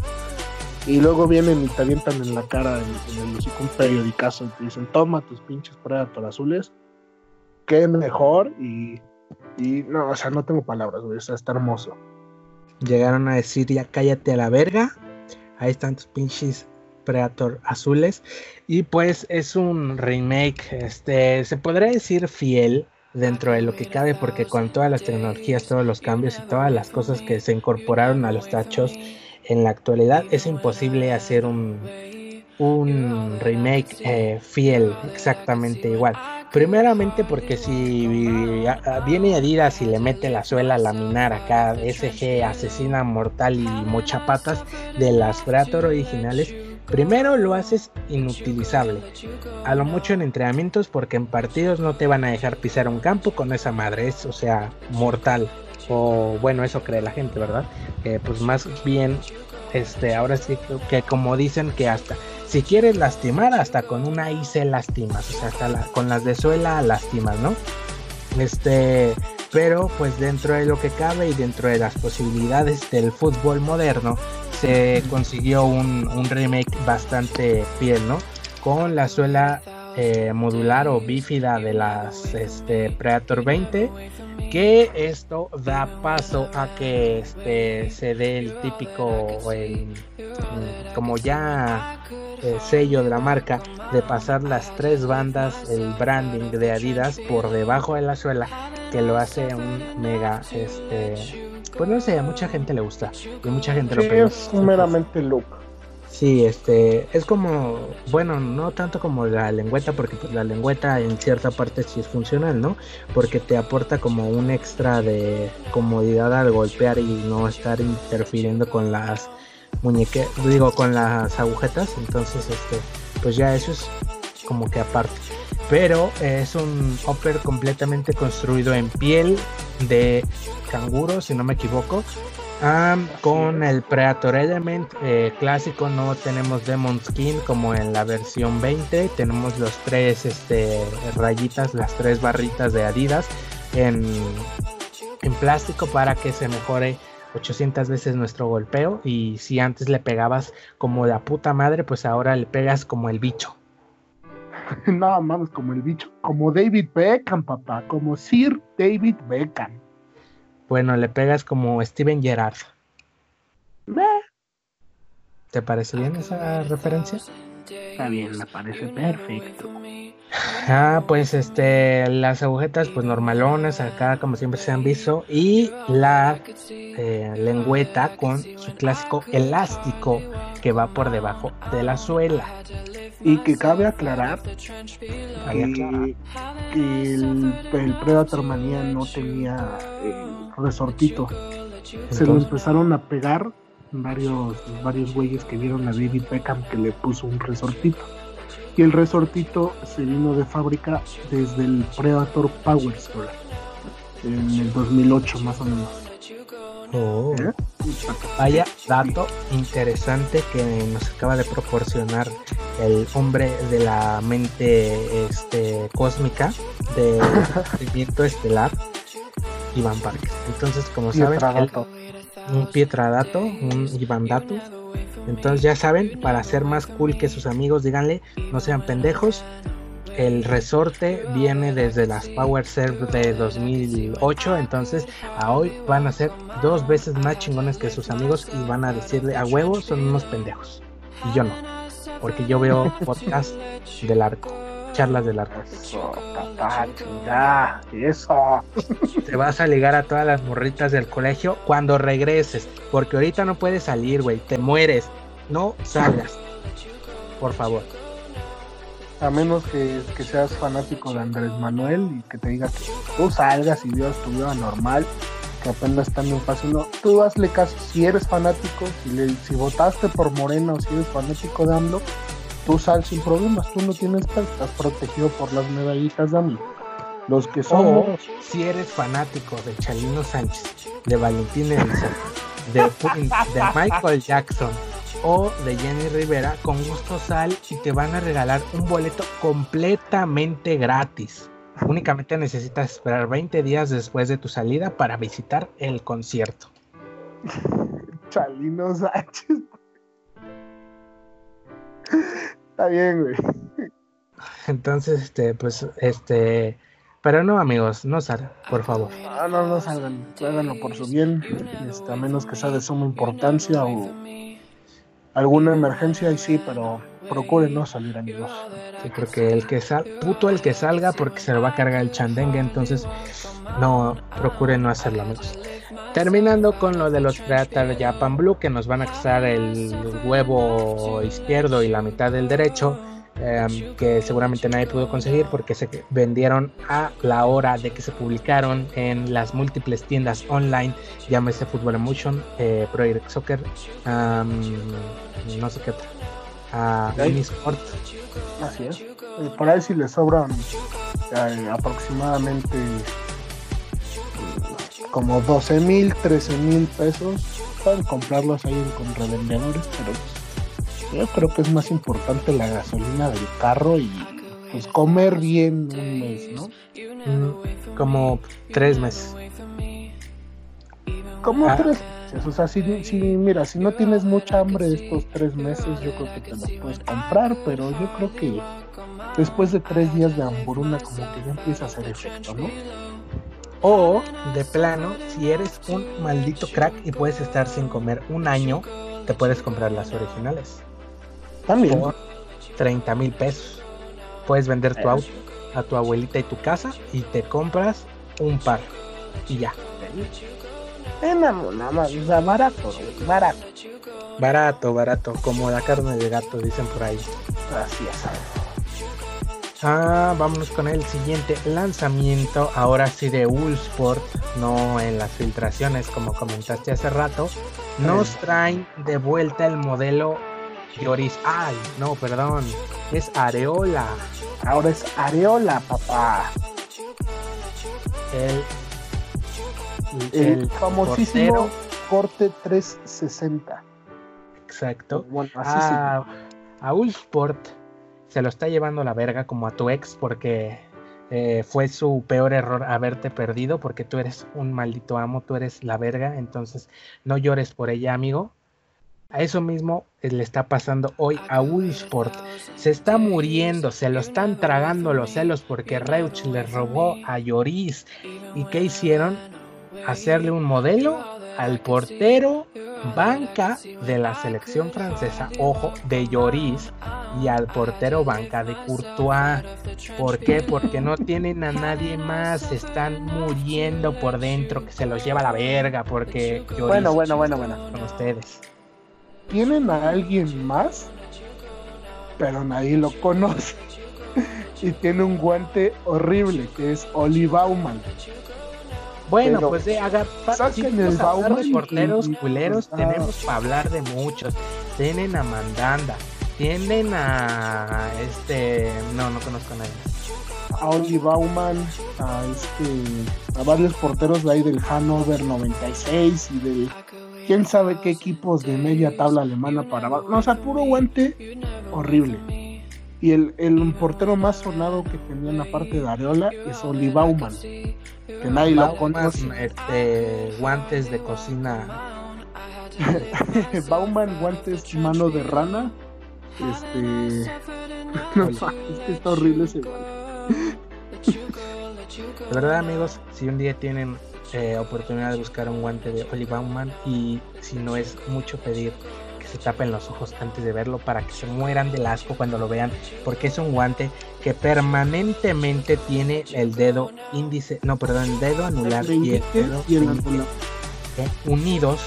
Y luego vienen y te avientan en la cara en, el un periodicazo y te dicen, toma tus pinches Predator azules. Qué mejor y, y no, o sea, no tengo palabras, güey, o sea, está hermoso. Llegaron a decir, ya cállate a la verga. Ahí están tus pinches Predator azules. Y pues es un remake, este, se podría decir fiel dentro de lo que cabe, porque con todas las tecnologías, todos los cambios y todas las cosas que se incorporaron a los tachos en la actualidad es imposible hacer un, un remake eh, fiel exactamente igual. Primeramente porque si viene Adidas y le mete la suela a laminar acá SG asesina mortal y mochapatas de las Predator originales, primero lo haces inutilizable. A lo mucho en entrenamientos porque en partidos no te van a dejar pisar un campo con esa madre, es o sea, mortal o bueno, eso cree la gente, ¿verdad? pues más bien, este, ahora sí que, como dicen que hasta, si quieres lastimar, hasta con una IC lastimas, o sea, hasta con las de suela lastimas, ¿no? Este, pero pues dentro de lo que cabe y dentro de las posibilidades del fútbol moderno, se consiguió un, remake bastante bien, ¿no? Con la suela eh, modular o bífida de las este, Predator 20 que esto da paso a que este, se dé el típico, el, mm, como ya eh, sello de la marca, de pasar las tres bandas, el branding de Adidas por debajo de la suela, que lo hace un mega, este, pues no sé, a mucha gente le gusta y mucha gente lo Sí, pide. es meramente look. Sí, este, es como, bueno, no tanto como la lengüeta, porque pues, la lengüeta en cierta parte sí es funcional, ¿no? Porque te aporta como un extra de comodidad al golpear y no estar interfiriendo con las muñeque, digo, con las agujetas, entonces, este, pues ya eso es como que aparte. Pero es un upper completamente construido en piel de canguro, si no me equivoco. Con el Predator Element eh, clásico no tenemos Demon Skin como en la versión 20. Tenemos los tres este, rayitas, las tres barritas de Adidas en, plástico para que se mejore 800 veces nuestro golpeo. Y si antes le pegabas como la puta madre, pues ahora le pegas como el bicho. Nada más como el bicho. Como David Beckham, papá. Como Sir David Beckham. Bueno, le pegas como Steven Gerrard. ¿Te parece bien esa referencia? Está bien, me parece perfecto. Ah, pues este, las agujetas pues normalonas acá como siempre se han visto y la eh, lengüeta con su clásico elástico que va por debajo de la suela. Y que cabe aclarar que, que el, el Predator Manía no tenía el resortito. Se lo empezaron a pegar varios, varios güeyes que vieron a David Beckham que le puso un resortito. Y el resortito se vino de fábrica desde el Predator Power Store en el 2008 más o menos. Oh, ¿Eh? vaya dato interesante que nos acaba de proporcionar el hombre de la mente este, cósmica de movimiento estelar, Iván Parques. Entonces, como saben, él- un Pietradato, un Iván Dato. Entonces ya saben, para ser más cool que sus amigos, díganle, no sean pendejos. El resorte viene desde las Power Serve de 2008, entonces a hoy van a ser dos veces más chingones que sus amigos y van a decirle a huevo son unos pendejos. Y yo no, porque yo veo podcast del arco, charlas del arco. Eso, papá, chingada, eso. Te vas a ligar a todas las morritas del colegio cuando regreses. Porque ahorita no puedes salir, güey. Te mueres. No salgas. Por favor. A menos que, que seas fanático de Andrés Manuel y que te diga que tú salgas y vivas tu vida normal, que apenas están en fase uno, tú hazle caso. Si eres fanático, si, le- si votaste por Morena o si eres fanático de AMLO, tú sal sin problemas, tú no tienes pedo, estás protegido por las medallitas de AMLO. Los que O somos, si eres fanático de Chalino Sánchez, de Valentín Elizalde, de de Michael Jackson o de Jenny Rivera, con gusto sal y te van a regalar un boleto completamente gratis. Únicamente necesitas esperar 20 días después de tu salida para visitar el concierto. Chalino Sánchez. Está bien, güey. Entonces, este, pues, este, pero no, amigos, no salgan, por favor. No, no, no salgan, háganlo por su bien, este, a menos que sea de suma importancia o alguna emergencia, y sí, pero procuren no salir, amigos. Sí, creo que el que sal, puto el que salga porque se lo va a cargar el chandengue, entonces no procuren no hacerlo, amigos. Terminando con lo de los Predator Japan Blue que nos van a costar el huevo izquierdo y la mitad del derecho, em, que seguramente nadie pudo conseguir porque se vendieron a la hora de que se publicaron en las múltiples tiendas online, llámese Football Emotion, eh, Pro Direct Soccer, am, no sé qué otra, a Ahí. Unisport. Así es. Eh, Por ahí si les sobran eh, aproximadamente como 12 mil, 13 mil pesos, pueden comprarlos ahí con revendedores, pero pues, yo creo que es más importante la gasolina del carro y pues comer bien un mes, ¿no? Mm, como tres meses. Como Ah. tres meses. O sea, si, si, mira, si no tienes mucha hambre estos tres meses, yo creo que te los puedes comprar, pero yo creo que después de tres días de hambruna, como que ya empieza a hacer efecto, ¿no? O de plano, si eres un maldito crack y puedes estar sin comer un año, te puedes comprar las originales. También. Por 30 mil pesos. Puedes vender tu Eh. auto a tu abuelita y tu casa y te compras un par. Y ya. Eh, nada más, o sea, barato, barato. Barato, barato. Como la carne de gato, dicen por ahí. Así es. Ah, vámonos con el siguiente lanzamiento, ahora sí de Ulsport, no en las filtraciones como comentaste hace rato. Nos traen de vuelta el modelo Yoris. Ay, no, perdón, es Areola, Ahora es Areola, papá. el, El, famosísimo portero, corte 360. exacto. Bueno, así A, a Ulsport se lo está llevando la verga como a tu ex porque eh, fue su peor error haberte perdido porque tú eres un maldito amo, tú eres la verga, entonces no llores por ella, amigo. A eso mismo eh, le está pasando hoy a Ulsport. Se está muriendo, se lo están tragando los celos porque Reuch le robó a Lloris. ¿Y qué hicieron? Hacerle un modelo al portero banca de la selección francesa, ojo, de Lloris, y al portero banca de Courtois. ¿Por qué? Porque no tienen a nadie más, se están muriendo por dentro, que se los lleva a la verga, porque Lloris Bueno, bueno, bueno, bueno. con ustedes. Tienen a alguien más, pero nadie lo conoce. y tiene un guante horrible que es Oli Bauman. Bueno, Pero pues de agar- pa- saquen si el Bauman porteros y- culeros, ah. tenemos para hablar de muchos. Tienen a Mandanda, tienen a este, no, no conozco a nadie. A Oli Bauman, a este, a varios porteros de ahí del Hannover 96 y del quién sabe qué equipos de media tabla alemana para abajo. No, o sea, puro guante horrible. Y el, el portero más sonado que tenían aparte de Areola es Oli Bauman, que nadie lo Bauman, conoce. este, guantes de cocina. Bauman, guantes, mano de rana. Este. No, es que está horrible ese guante. De verdad, amigos, si un día tienen eh, oportunidad de buscar un guante de Oli Bauman y si no es mucho pedir que se tapen los ojos antes de verlo para que se mueran del asco cuando lo vean, porque es un guante que permanentemente tiene el dedo índice, no, perdón, el dedo anular y el dedo y el índice, eh, unidos,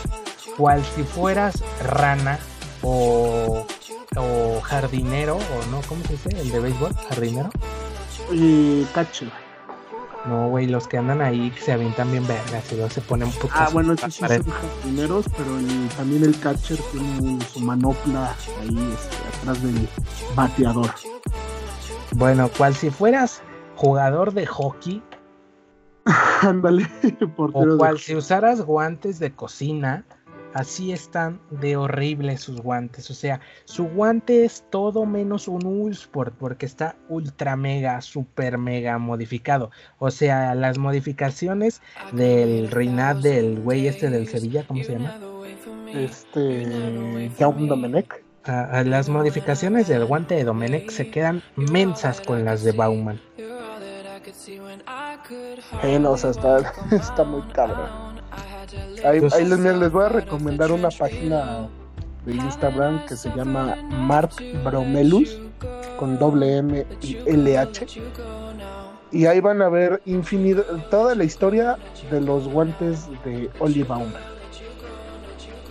cual si fueras rana o, o jardinero, o no, ¿cómo se dice? El de béisbol, jardinero. Y catcher. No, güey, los que andan ahí se avientan bien vergas y luego se ponen un Ah, bueno, esos sí son jardineros, pero el- también el catcher tiene su manopla ahí este, atrás del bateador. Bueno, cual si fueras jugador de hockey Ándale, portero o cual de... si usaras guantes de cocina, así están de horribles sus guantes. O sea, su guante es todo menos un Ulsport porque está ultra mega, super mega modificado. O sea, las modificaciones del Reinad del güey este del Sevilla, ¿cómo se llama? Este. Jaume Domenech. Ah, ah, las modificaciones del guante de Domenech se quedan mensas con las de Bauman. No, o sea, está, está muy cabrón. Ahí, ahí les, mira, les voy a recomendar una página de Instagram que se llama Mark Bromelus con doble M y LH. Y ahí van a ver infinidad, toda la historia de los guantes de Oli.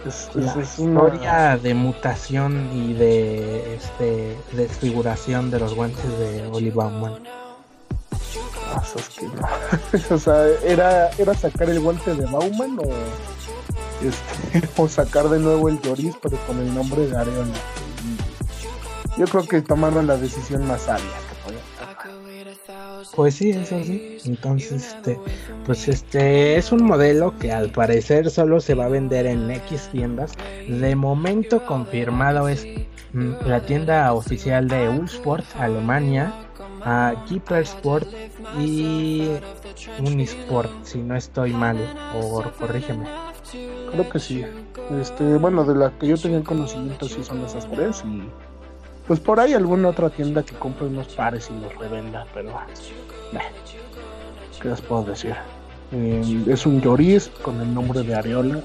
Es, es- la es una- historia de mutación y de este desfiguración de los guantes de Oli Bauman. o era, sacar el guante de Bauman o, este, o sacar de nuevo el Lloris, pero con el nombre de Areola. Yo creo que tomaron la decisión más sabia que podían tomar. Pues sí, eso sí. Entonces, este, pues este es un modelo que al parecer solo se va a vender en X tiendas. De momento confirmado es mm, la tienda oficial de Ulsport, Alemania, a Keeper Sport y Unisport, si no estoy mal, o corrígeme. Creo que sí. Este, bueno, de la que yo tenía conocimiento sí son esas tres y pues por ahí alguna otra tienda que compre unos pares y los revenda, pero eh, ¿qué les puedo decir? Eh, es un Yoris con el nombre de Areola.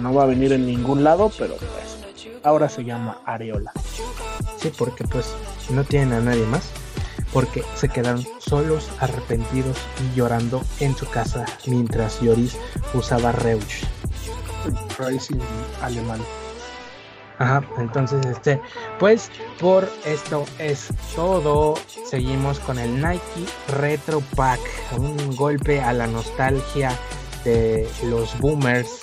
No va a venir en ningún lado, pero pues ahora se llama Areola. Sí, porque pues no tienen a nadie más. Porque se quedaron solos, arrepentidos y llorando en su casa mientras Yoris usaba Reusch. Racing alemán. Ajá, entonces este, pues por esto es todo. Seguimos con el Nike Retro Pack, un golpe a la nostalgia de los boomers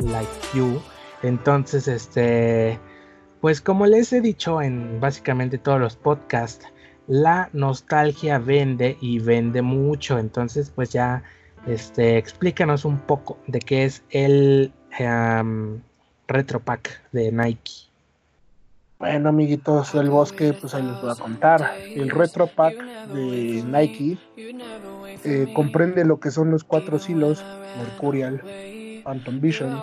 like you. Entonces, este, pues como les he dicho en básicamente todos los podcasts, la nostalgia vende y vende mucho. Entonces, pues ya, este, explícanos un poco de qué es el um, Retro Pack de Nike. Bueno, amiguitos del bosque, pues ahí les voy a contar. El Retro Pack de Nike eh, comprende lo que son los cuatro silos, Mercurial, Phantom Vision,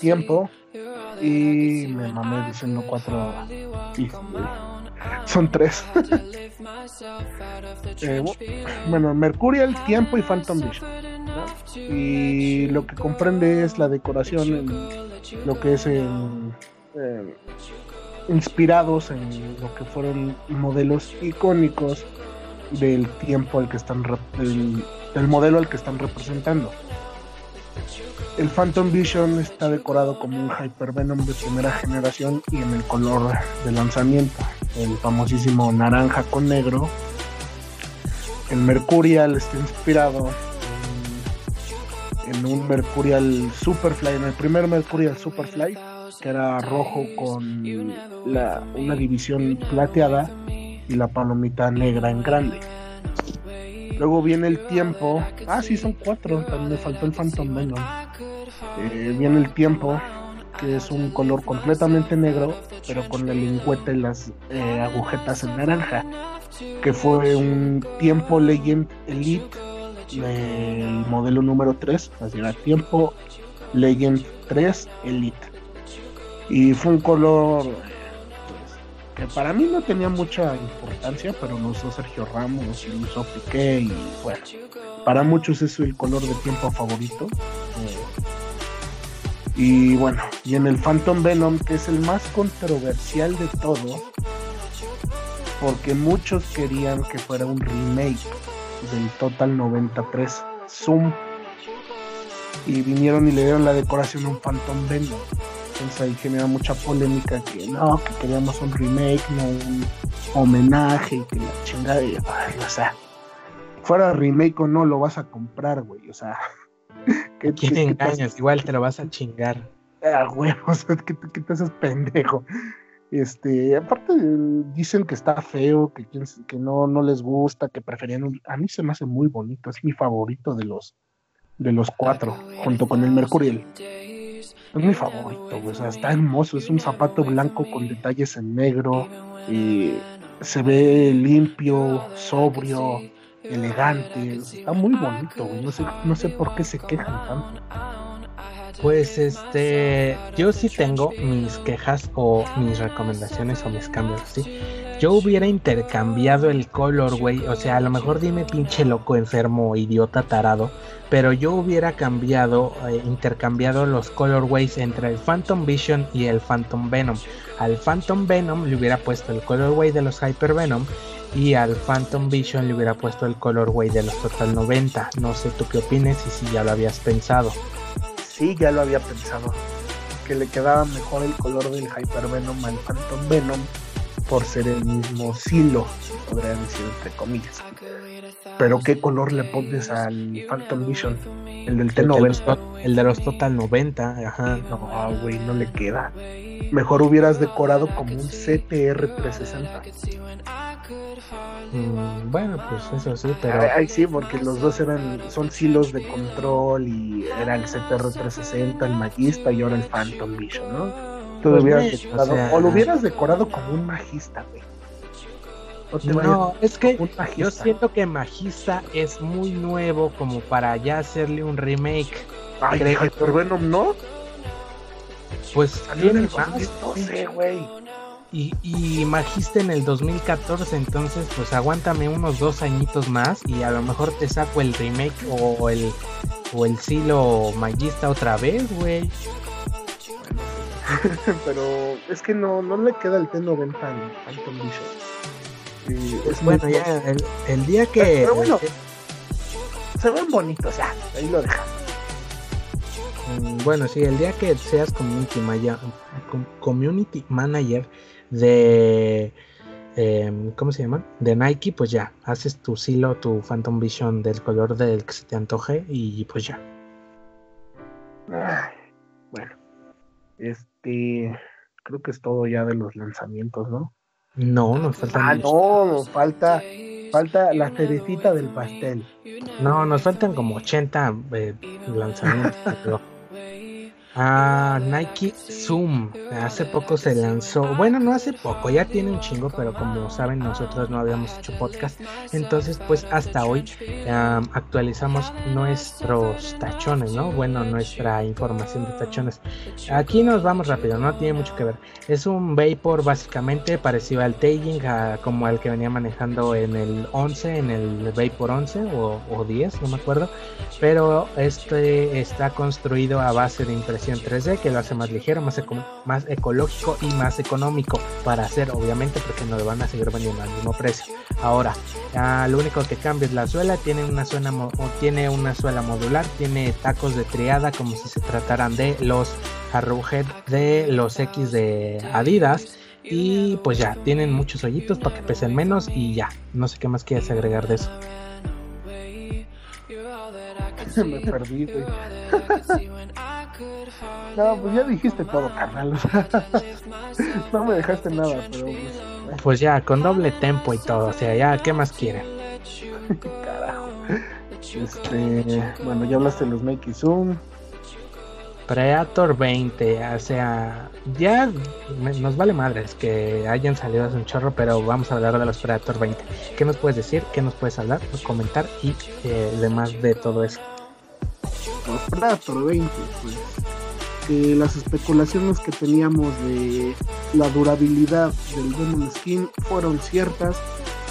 Tiempo y me mamé diciendo cuatro. Sí, son tres. eh, bueno, Mercurial, Tiempo y Phantom Vision. Y lo que comprende es la decoración, en lo que es en, eh, inspirados en lo que fueron modelos icónicos del tiempo al que están del modelo al que están representando. El Phantom Vision está decorado como un Hyper Venom de primera generación y en el color de lanzamiento, el famosísimo naranja con negro. El Mercurial está inspirado en, un Mercurial Superfly, en el primer Mercurial Superfly, que era rojo con la, una división plateada y la palomita negra en grande. Luego viene el tiempo. Ah, sí, son cuatro. Me faltó el Phantom Venom. Eh, viene el tiempo, que es un color completamente negro, pero con la lengüeta y las eh, agujetas en naranja. Que fue un tiempo Legend Elite del modelo número 3. Así era tiempo Legend 3 Elite. Y fue un color que para mí no tenía mucha importancia, pero lo usó Sergio Ramos y lo usó Piqué y bueno, para muchos es el color de tiempo favorito. Eh, y bueno, y en el Phantom Venom, que es el más controversial de todos, porque muchos querían que fuera un remake del Total 93 Zoom y vinieron y le dieron la decoración a un Phantom Venom entonces ahí genera mucha polémica que no, que queríamos un remake, no un homenaje y que la chingada, y, ay, o sea, fuera remake o no lo vas a comprar, güey, o sea. ¿Qué, ¿Quién qué, engañas? Qué Igual te lo vas a chingar. Ah, sea, que, que te haces pendejo. Este, aparte dicen que está feo, que, que no, no les gusta, que preferían un, a mí se me hace muy bonito, es mi favorito de los de los cuatro, junto con el Mercurial. Es mi favorito, o sea, está hermoso. Es un zapato blanco con detalles en negro. Y se ve limpio, sobrio, elegante. Está muy bonito, güey. No sé, no sé por qué se quejan tanto. Pues este, yo sí tengo mis quejas o mis recomendaciones o mis cambios, ¿sí? Yo hubiera intercambiado el color, güey. O sea, a lo mejor dime pinche loco, enfermo, idiota, tarado. Pero yo hubiera cambiado, eh, intercambiado los colorways entre el Phantom Vision y el Phantom Venom. Al Phantom Venom le hubiera puesto el colorway de los Hyper Venom y al Phantom Vision le hubiera puesto el colorway de los Total 90. No sé tú qué opines y si ya lo habías pensado. Sí, ya lo había pensado. Que le quedaba mejor el color del Hyper Venom al Phantom Venom por ser el mismo silo, podría decir entre comillas. Pero qué color le pones al Phantom Vision, el del T90. El de los Total 90, ajá. No, güey, no le queda. Mejor hubieras decorado como un CTR 360. Mm, bueno, pues eso sí, pero. Ay, sí, porque los dos eran, son silos de control y era el CTR 360, el Magista y ahora el Phantom Vision, ¿no? Tú Pues, hubieras güey, decorado, o sea- o lo hubieras decorado como un magista, güey. No es que yo siento que Magista es muy nuevo como para ya hacerle un remake. Ay, creo- Hyper Venom, ¿no? Pues Salió en el más. 2012, güey. Y, y magiste en el 2014, entonces pues aguántame unos dos añitos más y a lo mejor te saco el remake o el o el silo magista otra vez, güey. pero es que no, no le queda el T90 al Phantom Vision. es bueno, ya el, el, día que... Pero bueno, se ven bonitos, ya, ahí lo dejamos. Mm, bueno, sí, el día que seas community, community manager de Em, ¿cómo se llama? De Nike, pues ya, haces tu silo, tu Phantom Vision del color del que se te antoje y pues ya. bueno, este, creo que es todo ya de los lanzamientos, ¿no? No, nos falta. Ah, no, nos falta, falta la cerecita del pastel. No, nos faltan como 80 eh, lanzamientos. Ah, Nike Zoom. Hace poco se lanzó. Bueno, no hace poco, ya tiene un chingo, pero como saben, nosotros no habíamos hecho podcast. Entonces, pues hasta hoy actualizamos nuestros tachones, ¿no? Bueno, nuestra información de tachones. Aquí nos vamos rápido, no tiene mucho que ver. Es un Vapor básicamente parecido al Tagging, como el que venía manejando en el 11, en el Vapor 11 o, o 10, no me acuerdo. Pero este está construido a base de impresión 3D que lo hace más ligero, más, más ecológico y más económico para hacer, obviamente, porque no le van a seguir vendiendo al mismo precio. Ahora, lo único que cambia es la suela, tiene una suela, tiene una suela modular, tiene tacos de triada como si se trataran de los Arrowhead de los X de Adidas. Y pues ya, tienen muchos hoyitos para que pesen menos y ya, no sé qué más quieres agregar de eso. Me perdí, No, pues ya dijiste todo, carnal. no me dejaste nada, pero pues, pues. ya, con doble tempo y todo, o sea, ya, ¿qué más quieren? Carajo. Este, bueno, ya hablaste de los Nike Zoom. Predator 20, o sea, ya nos vale madres que hayan salido hace un chorro, pero vamos a hablar de los Predator 20. ¿Qué nos puedes decir? ¿Qué nos puedes hablar? Comentar y eh, demás de todo eso. Los Predator 20, pues las especulaciones que teníamos de la durabilidad del Demon Skin fueron ciertas.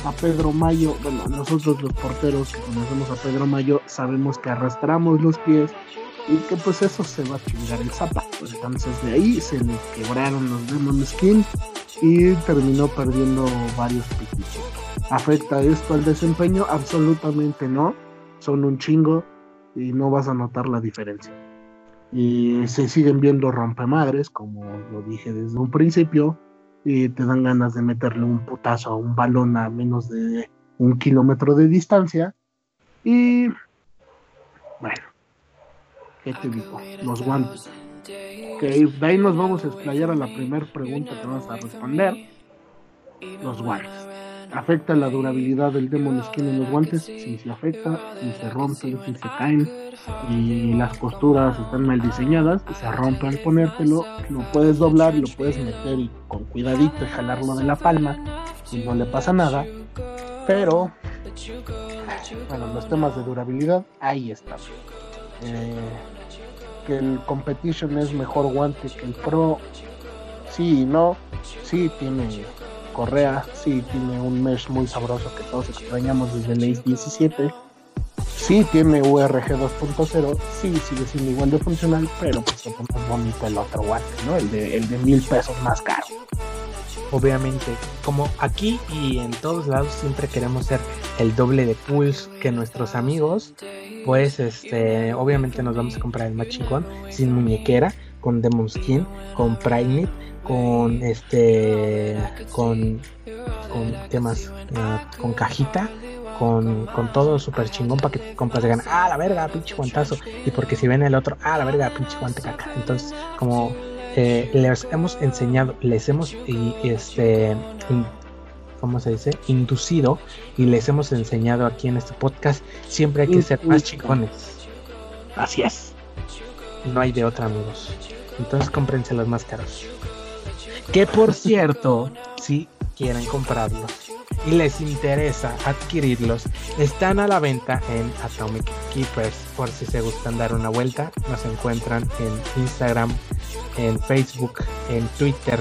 A Pedro Mayo, bueno, nosotros los porteros que conocemos a Pedro Mayo sabemos que arrastramos los pies y que pues eso se va a chingar el zapato. Entonces de ahí se le quebraron los Demon Skin y terminó perdiendo varios piquitos. ¿Afecta esto al desempeño? Absolutamente no. Son un chingo y no vas a notar la diferencia y se siguen viendo rompemadres, como lo dije desde un principio, y te dan ganas de meterle un putazo a un balón a menos de un kilómetro de distancia. Y bueno, ¿qué te digo? Los guantes. Que de ahí nos vamos a explayar a la primera pregunta que vas a responder. Los guantes. ¿Afecta la durabilidad del Demon Skin en los guantes? Si se afecta, si se rompen, si se caen y las costuras están mal diseñadas, se rompe al ponértelo, lo puedes doblar y lo puedes meter y con cuidadito y jalarlo de la palma y no le pasa nada. Pero, bueno, los temas de durabilidad, ahí están. Eh, que el competition es mejor guante que el pro, sí y no, sí tiene correa, sí tiene un mesh muy sabroso que todos extrañamos desde el Ace 17. Sí tiene URG 2.0, sí sigue siendo igual de funcional, pero pues es más bonito el otro guante, ¿no? El de, el de mil pesos más caro. Obviamente, como aquí y en todos lados siempre queremos ser el doble de pulse que nuestros amigos, pues este, obviamente nos vamos a comprar el más chingón, sin muñequera, con Demon Skin, con Prime con este con con qué más ah, con cajita con, con todo súper chingón para que compras de ah la verga pinche guantazo y porque si ven el otro ah la verga pinche guante caca entonces como eh, les hemos enseñado les hemos y este ¿cómo se dice? inducido y les hemos enseñado aquí en este podcast siempre hay que ser más chingones. Así es. No hay de otra amigos. Entonces cómprense los más caros que por cierto, si quieren comprarlos y les interesa adquirirlos, están a la venta en Atomic Keepers. Por si se gustan dar una vuelta, nos encuentran en Instagram, en Facebook, en Twitter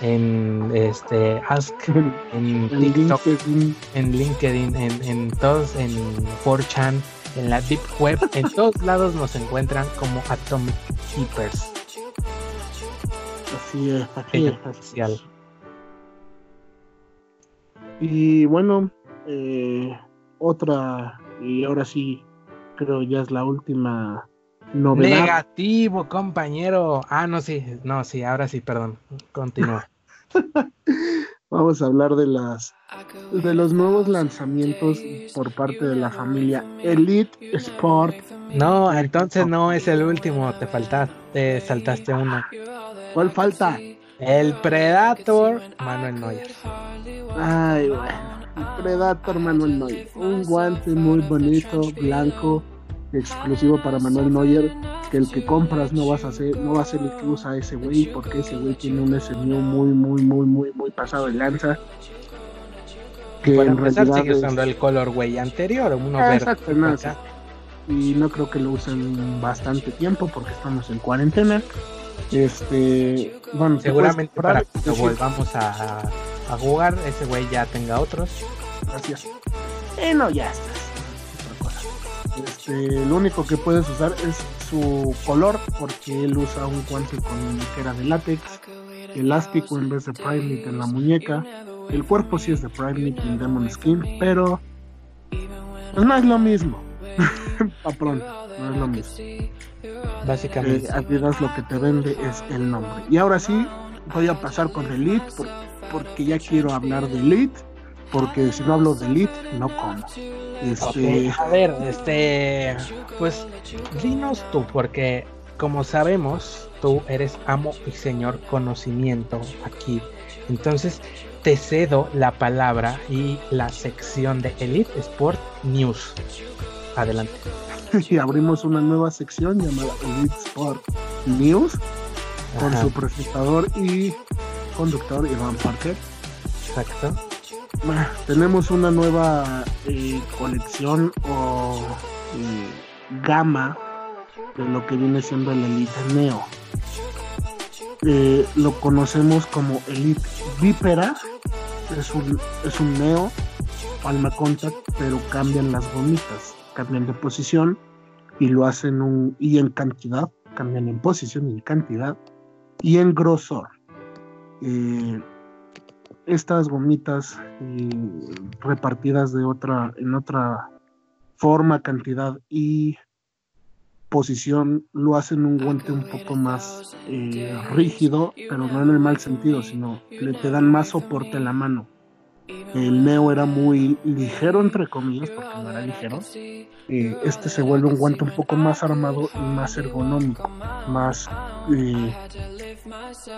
en este Ask, en TikTok, en LinkedIn, en, en todos, en 4chan, en la Deep Web, en todos lados nos encuentran como Atomic Keepers. Así es, así es. Y bueno, eh, otra, y ahora sí, creo ya es la última novedad. Negativo, compañero. Ah, no, sí, no, sí, ahora sí, perdón. Continúa. Vamos a hablar de las de los nuevos lanzamientos por parte de la familia Elite Sport. No, entonces no es el último, te faltaste, te saltaste uno. ¿Cuál falta? El Predator Manuel Neuer. Ay, bueno. Predator Manuel Neuer. Un guante muy bonito, blanco, exclusivo para Manuel Neuer, que el que compras no vas a hacer, no va a ser el que usa ese güey, porque ese güey tiene un SMU muy, muy, muy, muy, muy pasado de lanza. Que Para en empezar sigue usando el color güey anterior, uno ah, verde. y no creo que lo usen bastante tiempo porque estamos en cuarentena. Este, bueno, seguramente para que volvamos a, a, jugar, ese güey ya tenga otros. Gracias. Eh, no, ya estás. Este, lo único que puedes usar es su color, porque él usa un guante con era de látex, elástico en vez de Primate en la muñeca. El cuerpo sí es de Primate en Demon Skin, pero pues no es lo mismo. Paprón, no es lo mismo. Básicamente. Eh, Adidas lo que te vende es el nombre. Y ahora sí, voy a pasar con Elite, porque ya quiero hablar de Elite porque si no hablo de Elite, no como. Este... a ver, este, pues dinos tú, porque como sabemos, tú eres amo y señor conocimiento aquí. Entonces, te cedo la palabra y la sección de Elite Sport News. Adelante. Y abrimos una nueva sección llamada Elite Sport News con su presentador y conductor Iván Parker. Exacto. Tenemos una nueva eh, colección o eh, gama de lo que viene siendo el Elite Neo. Eh, lo conocemos como Elite Vipera, es un, es un Neo Palma Contact, pero cambian las gomitas, cambian de posición y lo hacen un, y en cantidad, cambian en posición y en cantidad y en grosor estas gomitas repartidas de otra, en otra forma, cantidad y posición lo hacen un guante un poco más eh, rígido, pero no en el mal sentido, sino le te dan más soporte en la mano. El Neo era muy ligero, entre comillas, porque no era ligero. Eh, este se vuelve un guante un poco más armado y más ergonómico, más eh,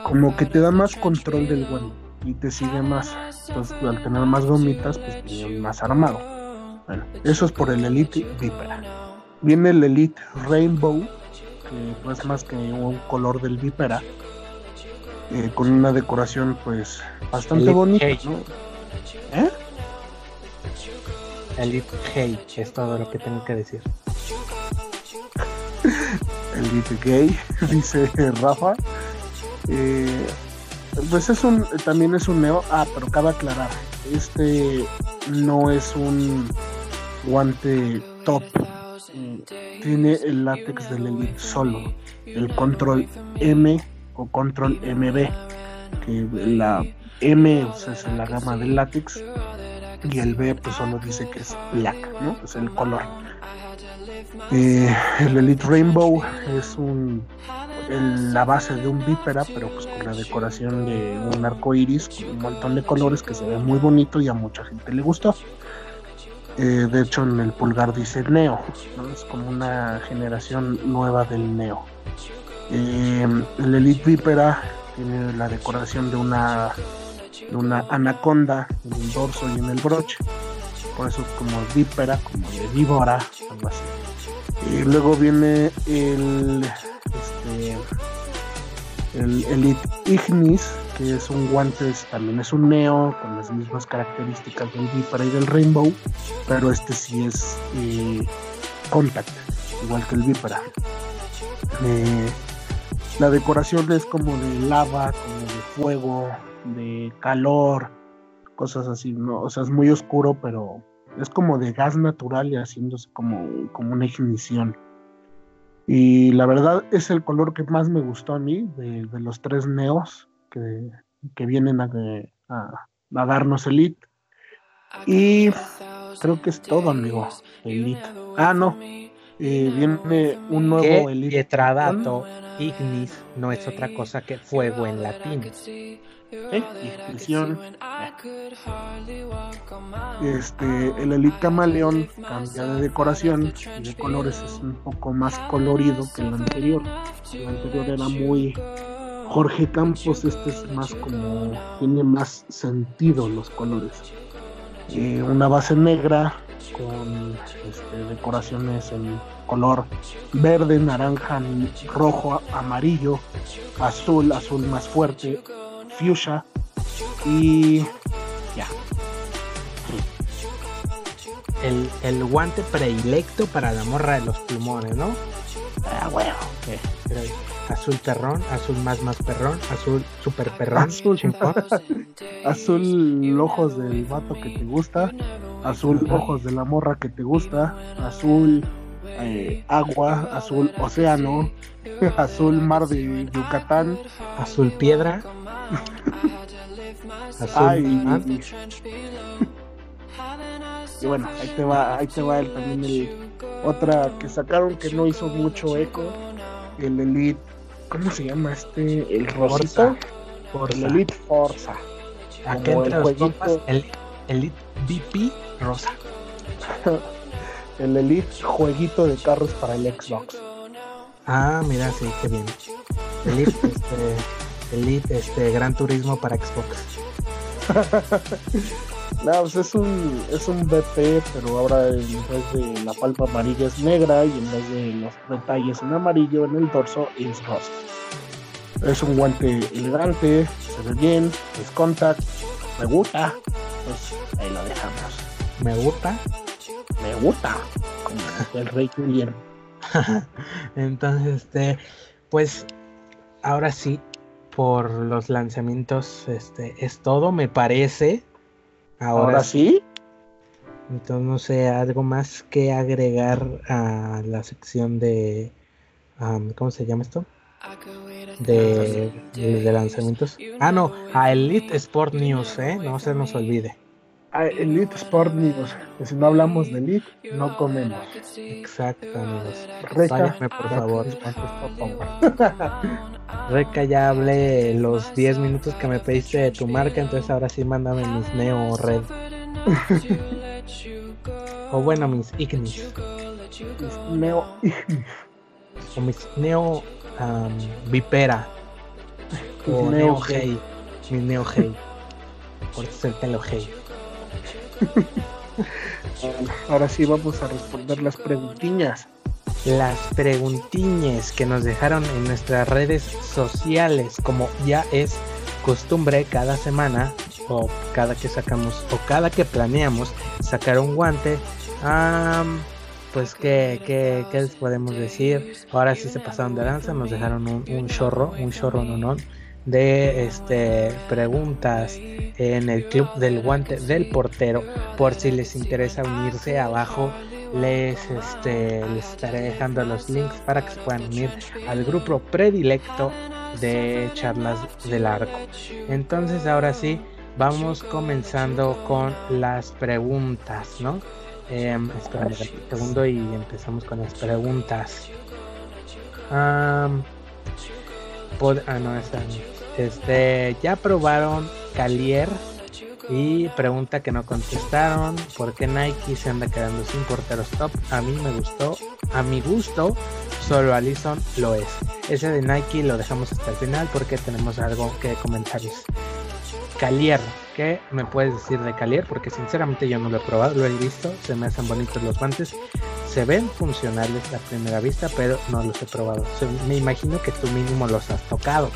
como que te da más control del guante y te sigue más. Entonces, al tener más gomitas, pues más armado. Bueno, eso es por el Elite Vipera. Viene el Elite Rainbow, que no es más que un color del Vipera, eh, con una decoración pues bastante bonita, ¿no? ¿Eh? Elite Gay, es todo lo que tengo que decir. Elite Gay, dice Rafa. Eh, pues es un, también es un neo. Ah, pero cabe aclarar, este no es un guante top. Tiene el látex del Elite solo, el control M o control MB, que la M es la gama del látex y el B pues solo dice que es black, ¿no? Es el color. Eh, el Elite Rainbow es un la base de un vípera, pero pues con la decoración de un arco iris, con un montón de colores que se ve muy bonito y a mucha gente le gustó. Eh, de hecho, en el pulgar dice Neo, es como una generación nueva del Neo. Eh, el Elite Vipera tiene la decoración de una, una anaconda en el dorso y en el broche, por eso como Vipera, como de víbora, algo así. Y luego viene el este, el Elite Ignis, que es un guante, también es un Neo, con las mismas características del Viper y del Rainbow, pero este sí es eh, Contact, igual que el Vipera. Eh, la decoración es como de lava, como de fuego, de calor, cosas así, ¿no? O sea, es muy oscuro, pero es como de gas natural y haciéndose como, como una ignición. Y la verdad es el color que más me gustó a mí de, de los tres neos que, que vienen a, a, a darnos Elite. Y creo que es todo, amigo. Elite. Ah, no. Eh, viene un nuevo Que Elite. Pietradato ignis no es otra cosa que fuego en latín. ¿Eh? Este, el Elite Camaleón cambia de decoración y de colores es un poco más colorido que el anterior. El anterior era muy Jorge Campos, este es más como tiene más sentido los colores. Eh, una base negra con este, decoraciones en color verde, naranja, rojo, amarillo, azul, azul más fuerte, fuchsia y ya. El, el guante predilecto para la morra de los plumones, ¿no? Ah, azul perrón, azul más más perrón, azul super perrón, Azul. Azul ojos del vato que te gusta, azul ojos de la morra que te gusta, azul eh, agua, azul océano, azul mar de Yucatán, azul piedra, Ay, y, bueno, ahí te va, ahí te va el, también el otra que sacaron que no hizo mucho eco, el Elite, ¿cómo se llama este? El rosito, Forza. el Elite Forza. Acá entre el los compas, el Elite VP rosa. el Elite jueguito de carros para el Xbox. Ah, mira, sí, qué bien. Elite, este, Elite, este, Gran Turismo para Xbox. No, pues es un, es un BP, pero ahora en vez de la palpa amarilla es negra y en vez de los detalles en amarillo en el dorso es rosa. Es un guante elegante, se ve bien, es contact, me gusta, pues ahí lo dejamos. Me gusta. Me gusta, como el rey Julián. Entonces, este, pues, ahora sí, por los lanzamientos, este, es todo, me parece. Ahora, Ahora sí, Entonces, no sé, algo más que agregar a la sección de, am, ¿cómo se llama esto? De, de, de lanzamientos. Ah, no, a Elite Sport News, ¿eh? No se nos olvide. Elite Sport News, que si no hablamos de Elite, no comemos. Exacto, amigos. Reca, por favor. Reca, ya hablé los 10 minutos que me pediste de tu marca, entonces ahora sí mándame mis Neo Red. o bueno, mis Ignis. Neo, O mis Neo am, Vipera. O Neo Neo Hey. Mis Neo Hey. Cortes el pelo Hey. ahora sí vamos a responder las preguntiñas. Las preguntiñas que nos dejaron en nuestras redes sociales, como ya es costumbre cada semana, o cada que sacamos, o cada que planeamos sacar un guante. pues, ¿qué, qué, qué les podemos decir? Ahora sí se pasaron de lanza, nos dejaron un, un chorro, un chorro no, de este, preguntas en el club del guante del portero, por si les interesa unirse abajo. Les, este, les estaré dejando los links para que se puedan unir al grupo predilecto de charlas del arco. Entonces ahora sí, vamos comenzando con las preguntas, ¿no? Eh, espérame un segundo y empezamos con las preguntas. Am, pod- ah, no, esta no. Este, ya probaron Calier y pregunta que no contestaron. ¿Por qué Nike se anda quedando sin porteros top? A mí me gustó, a mi gusto, solo Allison lo es. Ese de Nike lo dejamos hasta el final porque tenemos algo que comentarles. Calier, ¿qué me puedes decir de Calier? Porque sinceramente yo no lo he probado, lo he visto, se me hacen bonitos los guantes, se ven funcionales a primera vista, pero no los he probado. Me imagino que tú mínimo los has tocado.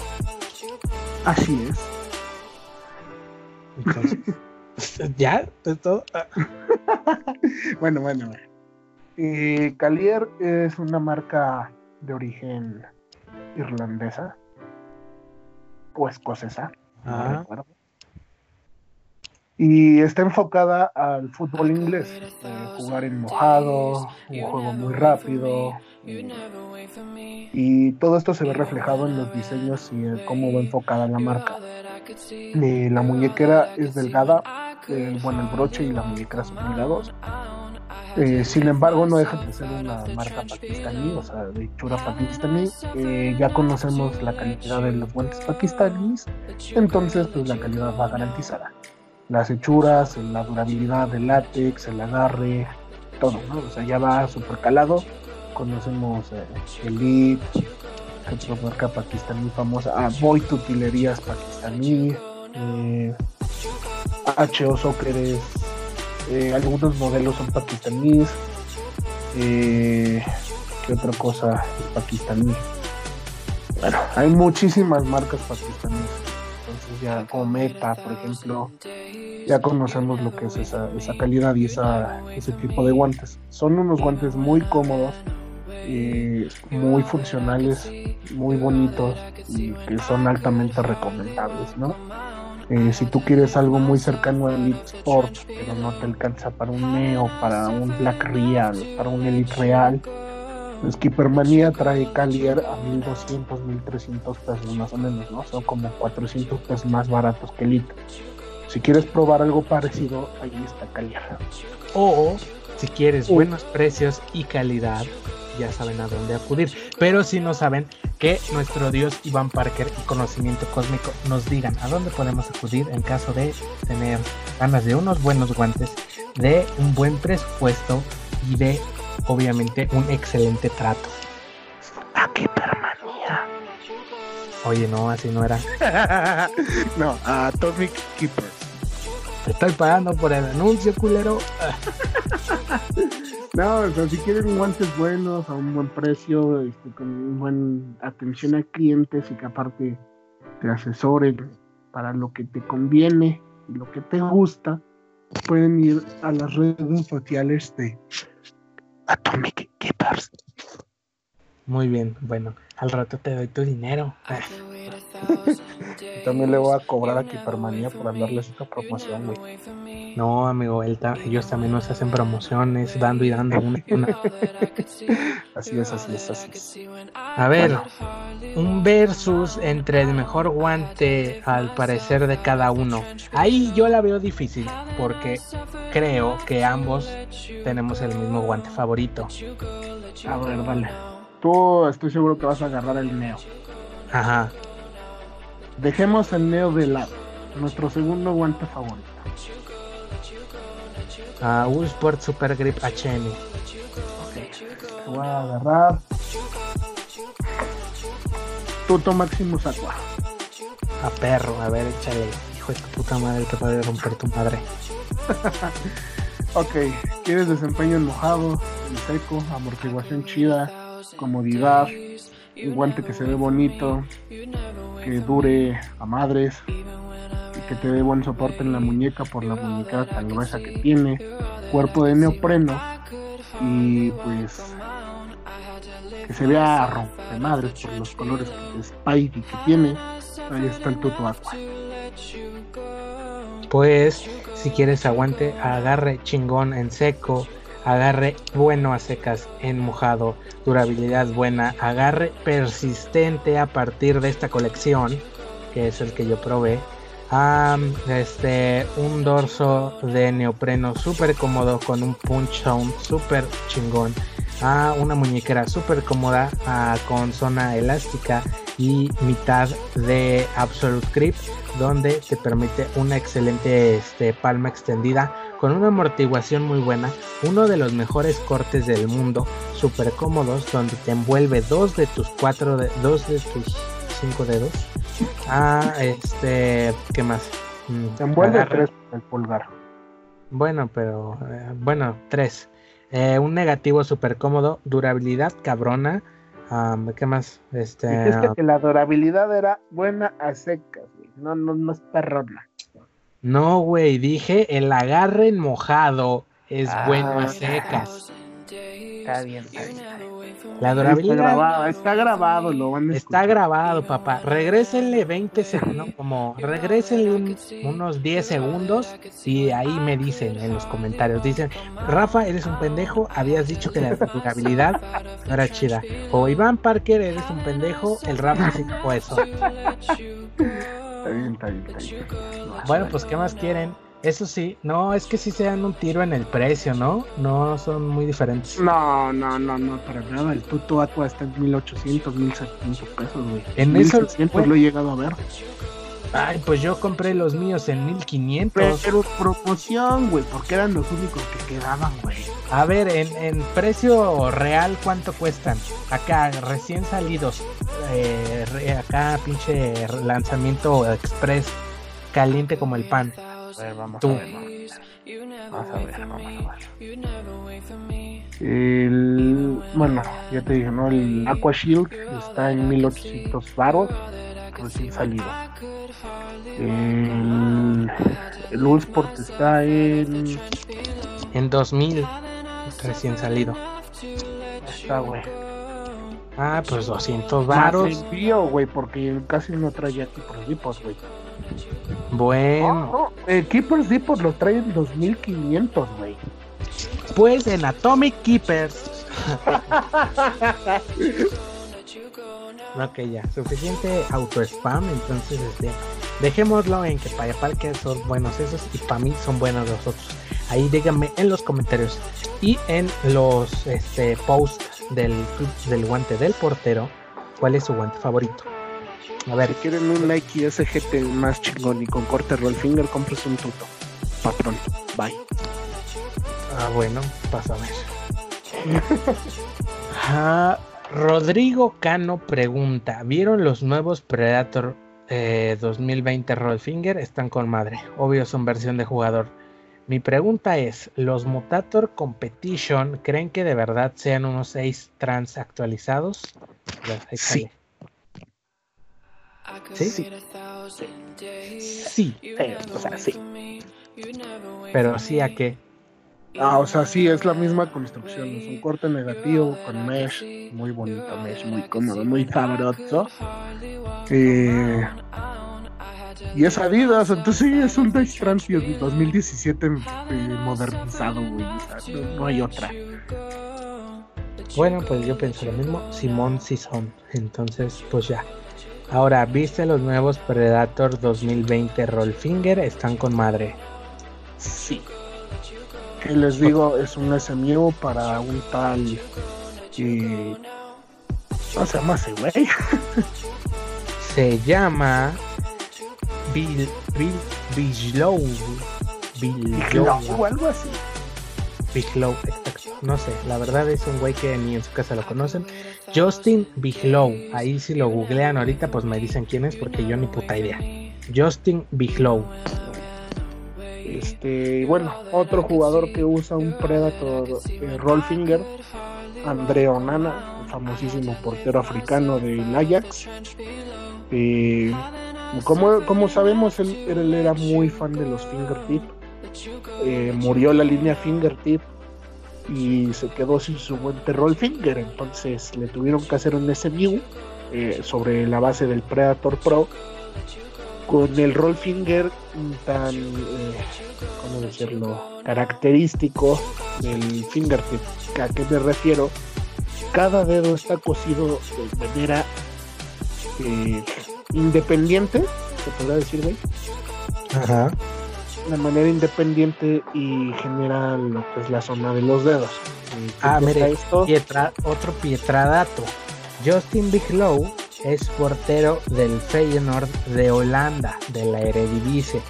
Así es. Entonces, ¿ya? ¿Es todo? Bueno, bueno, bueno. Eh, Calier es una marca de origen irlandesa o escocesa, no Ah. recuerdo. Y está enfocada al fútbol inglés, eh, jugar en mojado, un juego muy rápido. Y todo esto se ve reflejado en los diseños y en cómo va enfocada la marca. Eh, la muñequera es delgada, eh, bueno, el broche y la muñequera son delgados. Eh, sin embargo, no deja de ser una marca pakistaní, o sea, de hechura pakistaní. Eh, ya conocemos la calidad de los guantes pakistaníes, entonces pues la calidad va garantizada. Las hechuras, la durabilidad del látex, el agarre, todo, ¿no? O sea, ya va súper calado. Conocemos eh, Elite, otra marca pakistaní famosa, ah, Tutilerías pakistaní, eh, HO Soccer es eh, algunos modelos son pakistaníes. Eh, ¿Qué otra cosa es pakistaní? Bueno, hay muchísimas marcas pakistaníes. Entonces ya como Meta, por ejemplo, ya conocemos lo que es esa, esa calidad y ese tipo de guantes. Son unos guantes muy cómodos, eh, muy funcionales, muy bonitos y que son altamente recomendables, ¿no? Eh, si tú quieres algo muy cercano a Elite Sport, pero no te alcanza para un Neo, para un Black Real, para un Elite Real, Keepermania trae Calier a 1200, 1300 pesos más o menos, ¿no? Son como 400 pesos más baratos que Elite. Si quieres probar algo parecido, ahí está Calier. O si quieres buenos precios y calidad, ya saben a dónde acudir. Pero si no saben, que nuestro dios Iván Parker y conocimiento cósmico nos digan a dónde podemos acudir en caso de tener ganas de unos buenos guantes, de un buen presupuesto y de, obviamente, un excelente trato. A Keepermania. Oye, no, así no era. no, a Atomic Keepers. Te estoy pagando por el anuncio, culero. No, o sea, si quieren guantes buenos a un buen precio, este, con un buen atención a clientes y que aparte te asesoren para lo que te conviene y lo que te gusta, pueden ir a las redes sociales de Atomic Keepers. Muy bien, bueno, al rato te doy tu dinero. También le voy a cobrar a Keepermanía por hablarles esta promoción, güey. No, amigo, él ta- ellos también nos hacen promociones, dando y dando. una- una. Así es, así es, así es. A ver, un versus entre el mejor guante al parecer de cada uno. Ahí yo la veo difícil porque creo que ambos tenemos el mismo guante favorito. A ver, dale. Tú estoy seguro que vas a agarrar el Neo. Ajá. Dejemos el Neo de lado. Nuestro segundo guante favorito. Uh, Usport Super Grip HM. Te voy a agarrar. Tuto Maximus Aqua. A perro, a ver, échale. Hijo de tu puta madre, te puede romper tu madre. Ok, quieres desempeño en mojado, en seco, amortiguación chida, comodidad, un guante que se ve bonito, que dure a madres y que te dé buen soporte en la muñeca por la muñeca tan gruesa que tiene, cuerpo de neopreno y pues que se vea rompe madres por los colores que de Spidey que tiene. Ahí está el Tuto. Pues, si quieres aguante, agarre chingón en seco, agarre bueno a secas en mojado, durabilidad buena, agarre persistente a partir de esta colección, que es el que yo probé. Am, este, un dorso de neopreno súper cómodo con un punch down súper chingón. Ah, una muñequera súper cómoda ah, con zona elástica y mitad de Absolute Grip donde te permite una excelente este, palma extendida con una amortiguación muy buena, uno de los mejores cortes del mundo, súper cómodos, donde te envuelve dos de tus cuatro, de, dos de tus cinco dedos. Ah, este, ¿qué más? Mm, Se envuelve agarra- tres el pulgar. Bueno, pero eh, bueno, tres. Eh, un negativo súper cómodo, durabilidad cabrona. am, ¿Qué más? Este, Dijiste que la durabilidad era buena a secas, güey. No, no, no es perrona. No, güey, dije el agarre en mojado es Ah. bueno a secas. Está bien, está bien. La Está durabilidad grabado, está grabado, lo van a está grabado, papá. Regrésenle 20 segundos, como regrésenle un- unos 10 segundos y ahí me dicen en los comentarios. Dicen, Rafa, eres un pendejo, habías dicho que la durabilidad no era chida. O Iván Parker, eres un pendejo, el Rafa sí dijo eso. Está bien, está bien, está bien. Bueno, pues ¿qué más quieren? Eso sí, no, es que sí se dan un tiro en el precio, ¿no? No son muy diferentes. No, no, no, no, para nada. El Tuto Aqua está en 1800, 1700 pesos, güey. En eso, 1600 güey. lo he llegado a ver. Ay, pues yo compré los míos en 1500. Pero promoción, güey, porque eran los únicos que quedaban, güey. A ver, en, en precio real, ¿cuánto cuestan? Acá, recién salidos. eh, acá, pinche lanzamiento express, caliente como el pan. A ver, vamos Tú. a ver, vamos a ver. Vamos a ver, vamos a ver. El, bueno, ya te dije, ¿no? El Aqua Shield está en 1800 baros, recién salido. El, el Ulsport está en. En 2000, recién salido. Está, güey. Ah, pues 200 Más varos. envío, güey, porque casi no traía Keepers Depot, güey. Bueno, No, no, el Keepers Depot lo trae en 2500, güey. pues en Atomic Keepers. ok, ya, suficiente auto spam, entonces este, dejémoslo en que para Parker son buenos esos y para mí son buenos los otros. Ahí díganme en los comentarios y en los este, posts del club del guante del portero cuál es su guante favorito. A ver, Si quieren un Nike SGT más chingón y con corte roll finger, compres un tuto. Patrón, bye. Ah, bueno, pasa a ver. Ah, Rodrigo Cano pregunta: ¿Vieron los nuevos Predator eh, 2020 Rollfinger? Están con madre. Obvio, son versión de jugador. Mi pregunta es: ¿los Mutator Competition creen que de verdad sean unos 6 trans actualizados? Sí. ¿Sí? Sí. Sí, Eh, o sea, sí. pero sí a qué. Ah, o sea, sí, es la misma construcción. Es un corte negativo con mesh, muy bonito mesh, muy cómodo, muy sabroso. Eh, y es Adidas, entonces sí, es un Trans del 2017 eh, modernizado, güey. o sea, no, no hay otra. Bueno, pues yo pienso lo mismo. Simón sí son. Entonces, pues ya. Ahora, ¿viste los nuevos Predator 2020 Rollfinger? Están con madre. Sí. Que les digo, es un SMU para un tal. Eh, ¿Cómo se llama ese güey? Se llama Bill Bill Biglow. Biglow. o algo así. Biglow, exacto. No sé, la verdad es un güey que ni en su casa lo conocen. Justin Biglow. Ahí si lo googlean ahorita, pues me dicen quién es porque yo ni puta idea. Justin Biglow. Este, y bueno, otro jugador que usa un Predator eh, Rollfinger, André Onana, famosísimo portero africano del Ajax. Eh, como, como sabemos, él, era muy fan de los fingertip. Eh, murió la línea fingertip y se quedó sin su guante Rollfinger. Entonces le tuvieron que hacer un SMU eh, sobre la base del Predator Pro con el roll finger tan, eh, ¿cómo decirlo?, característico del fingertip. ¿A qué me refiero? Cada dedo está cosido de manera eh, independiente, se podrá decir, güey, Ajá. de manera independiente y genera lo que es la zona de los dedos. Eh, ¿qué Ah, mire, esto? Pietra- otro Pietradato. Justin Biglow es portero del Feyenoord de Holanda, de la Eredivisie.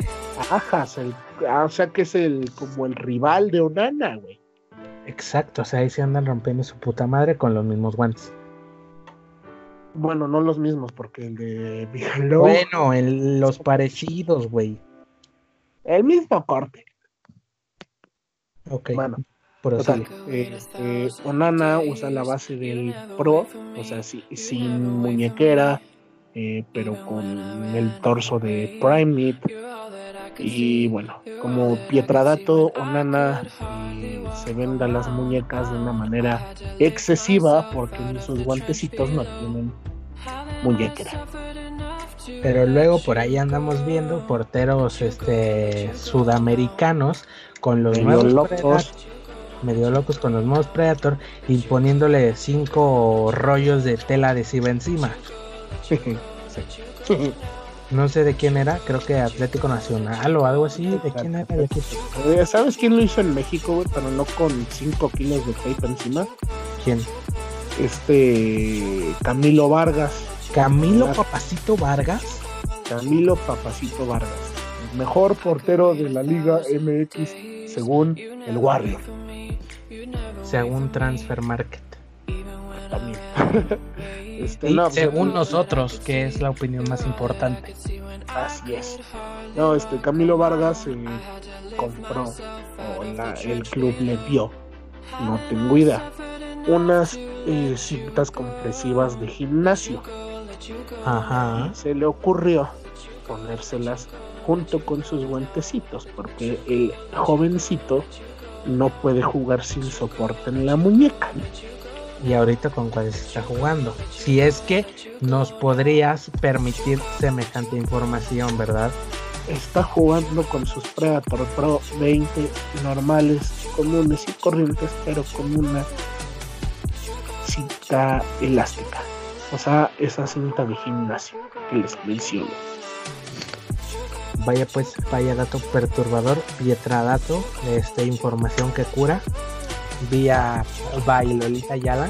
Ajas, el- ah, o sea que es el como el rival de Onana, güey. Exacto, o sea, ahí se andan rompiendo su puta madre con los mismos guantes. Bueno, no los mismos, porque el de Bigelow, Bueno, el- los parecidos, güey. el mismo corte. Ok, Bueno, prosigue. Total, este, Onana usa la base del Pro, o sea, si- sin muñequera, eh, pero con el torso de Prime Meat. Y bueno, como Pietradato o Nana eh, se venda las muñecas de una manera excesiva porque ni sus guantecitos no tienen muñequera. Pero luego por ahí andamos viendo porteros este sudamericanos con los nuevos locos. Medio locos con los nuevos Predator y poniéndole cinco rollos de tela adhesiva encima. No sé de quién era, creo que Atlético Nacional o algo así. ¿De quién era el equipo? Eh, ¿Sabes quién lo hizo en México, güey? Pero no con 5 kilos de tape encima. ¿Quién? Este Camilo Vargas. Camilo. Papacito Vargas. Camilo Papacito Vargas. Mejor portero de la Liga MX según el Warrior. Según Transfer Market. También. Este, no, pues, según nosotros, que es la opinión más importante. Así es. No, este Camilo Vargas eh, compró, o la- el club le dio, no tengo idea, unas eh, cintas compresivas de gimnasio. Ajá. Se le ocurrió ponérselas junto con sus guantecitos, porque el jovencito no puede jugar sin soporte en la muñeca. Y ahorita con cuáles está jugando. Si es que nos podrías permitir semejante información, ¿verdad? Está jugando con sus Predator Pro 20 normales, comunes y corrientes, pero con una cinta elástica. O sea, esa cinta de gimnasio que les menciono. Vaya pues, vaya dato perturbador, Pietradato, este información que cura, vía by Lolita Yala.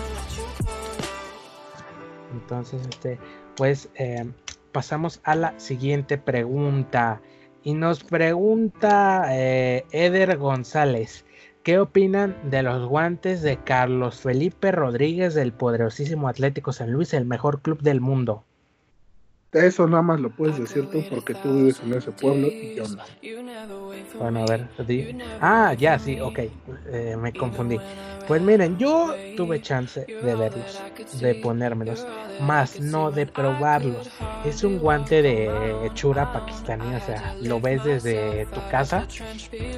Entonces, este, pues eh, pasamos a la siguiente pregunta. Y nos pregunta eh, Eder González. ¿Qué opinan de los guantes de Carlos Felipe Rodríguez del poderosísimo Atlético San Luis, el mejor club del mundo? Eso nada más lo puedes decir tú porque tú vives en ese pueblo y yo no. Bueno, a ver. di- Ah, ya, sí, ok. eh, me confundí. Pues miren, yo tuve chance de verlos, de ponérmelos, más no de probarlos. Es un guante de hechura pakistaní, o sea, lo ves desde tu casa.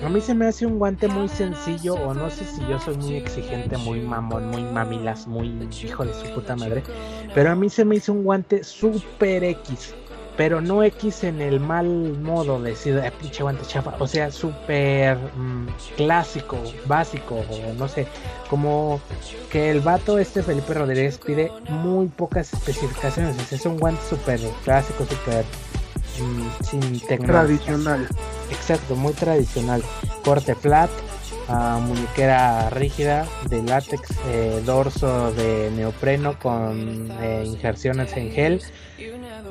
A mí se me hace un guante muy sencillo, o no sé si yo soy muy exigente, muy mamón, muy mamilas, muy hijo de su puta madre. Pero a mí se me hizo un guante super X. Pero no X en el mal modo de decir, "Ah, pinche guante chafa. O sea, súper mm, clásico, básico, o no sé. Como que el vato este Felipe Rodríguez pide muy pocas especificaciones. o sea, es un guante súper clásico, súper mm, sin tecnología. Tradicional. Exacto, muy tradicional. Corte flat, ah, muñequera rígida de látex, eh, dorso de neopreno con eh, injerciones en gel.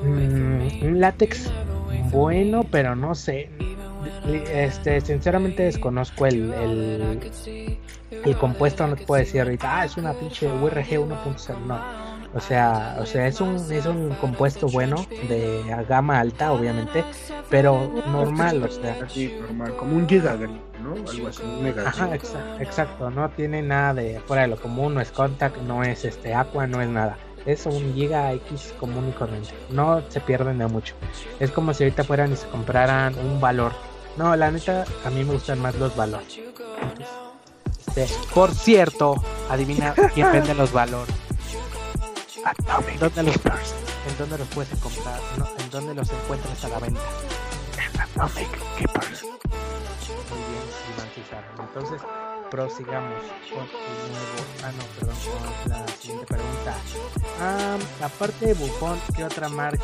Mm, un látex bueno, pero no sé. Este, sinceramente desconozco el, el, el compuesto, no te puedo decir ahorita, ah, es una pinche URG 1.0, no. O sea, o sea, es un, es un compuesto bueno de gama alta, obviamente, pero normal, o sea. Normal, como un gigagram, ¿no? Algo así, un mega. Ajá, exa- exacto, no tiene nada de fuera de lo común, no es contact, no es este aqua, no es nada. Es un Giga X común y corriente. No se pierden de mucho. Es como si ahorita fueran y se compraran un valor. No, la neta, a mí me gustan más los valores. Este, por cierto, adivina quién vende los valores. Atomic ¿Dónde los. ¿En dónde los puedes comprar? No, ¿En dónde los encuentras a la venta? Atomic Keepers. Muy bien, Iván César. Entonces, prosigamos con el nuevo. Ah, no, perdón, con la siguiente pregunta. Ah, aparte de Buffon, ¿qué otra marca,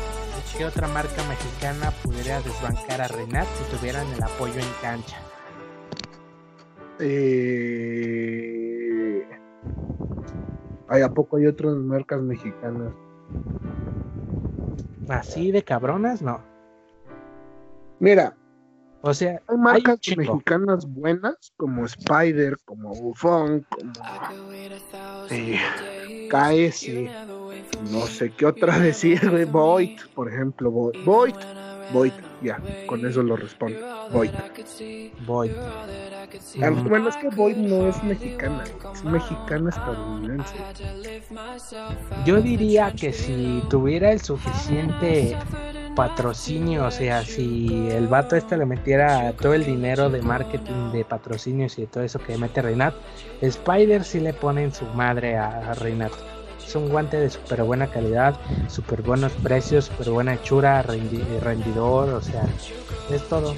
qué otra marca mexicana pudiera desbancar a Renat si tuvieran el apoyo en cancha? Eh... Ay, ¿a poco hay otras marcas mexicanas? Así de cabronas, no. Mira, O sea, hay marcas chingo. mexicanas buenas como Spider, como Buffon, como eh, KS, no sé qué otra decir, Void, por ejemplo, Void, Void, Void, ya, con eso lo respondo, Void. voy. Ah, Bueno, es que Void no es mexicana, es mexicana estadounidense. Yo diría que si tuviera el suficiente patrocinio, o sea, si el vato este le metiera todo el dinero de marketing, de patrocinios y de todo eso que mete Reinat, Spider sí le pone en su madre a, Reinat. Es un guante de súper buena calidad, súper buenos precios, súper buena hechura, rendidor, o sea, es todo.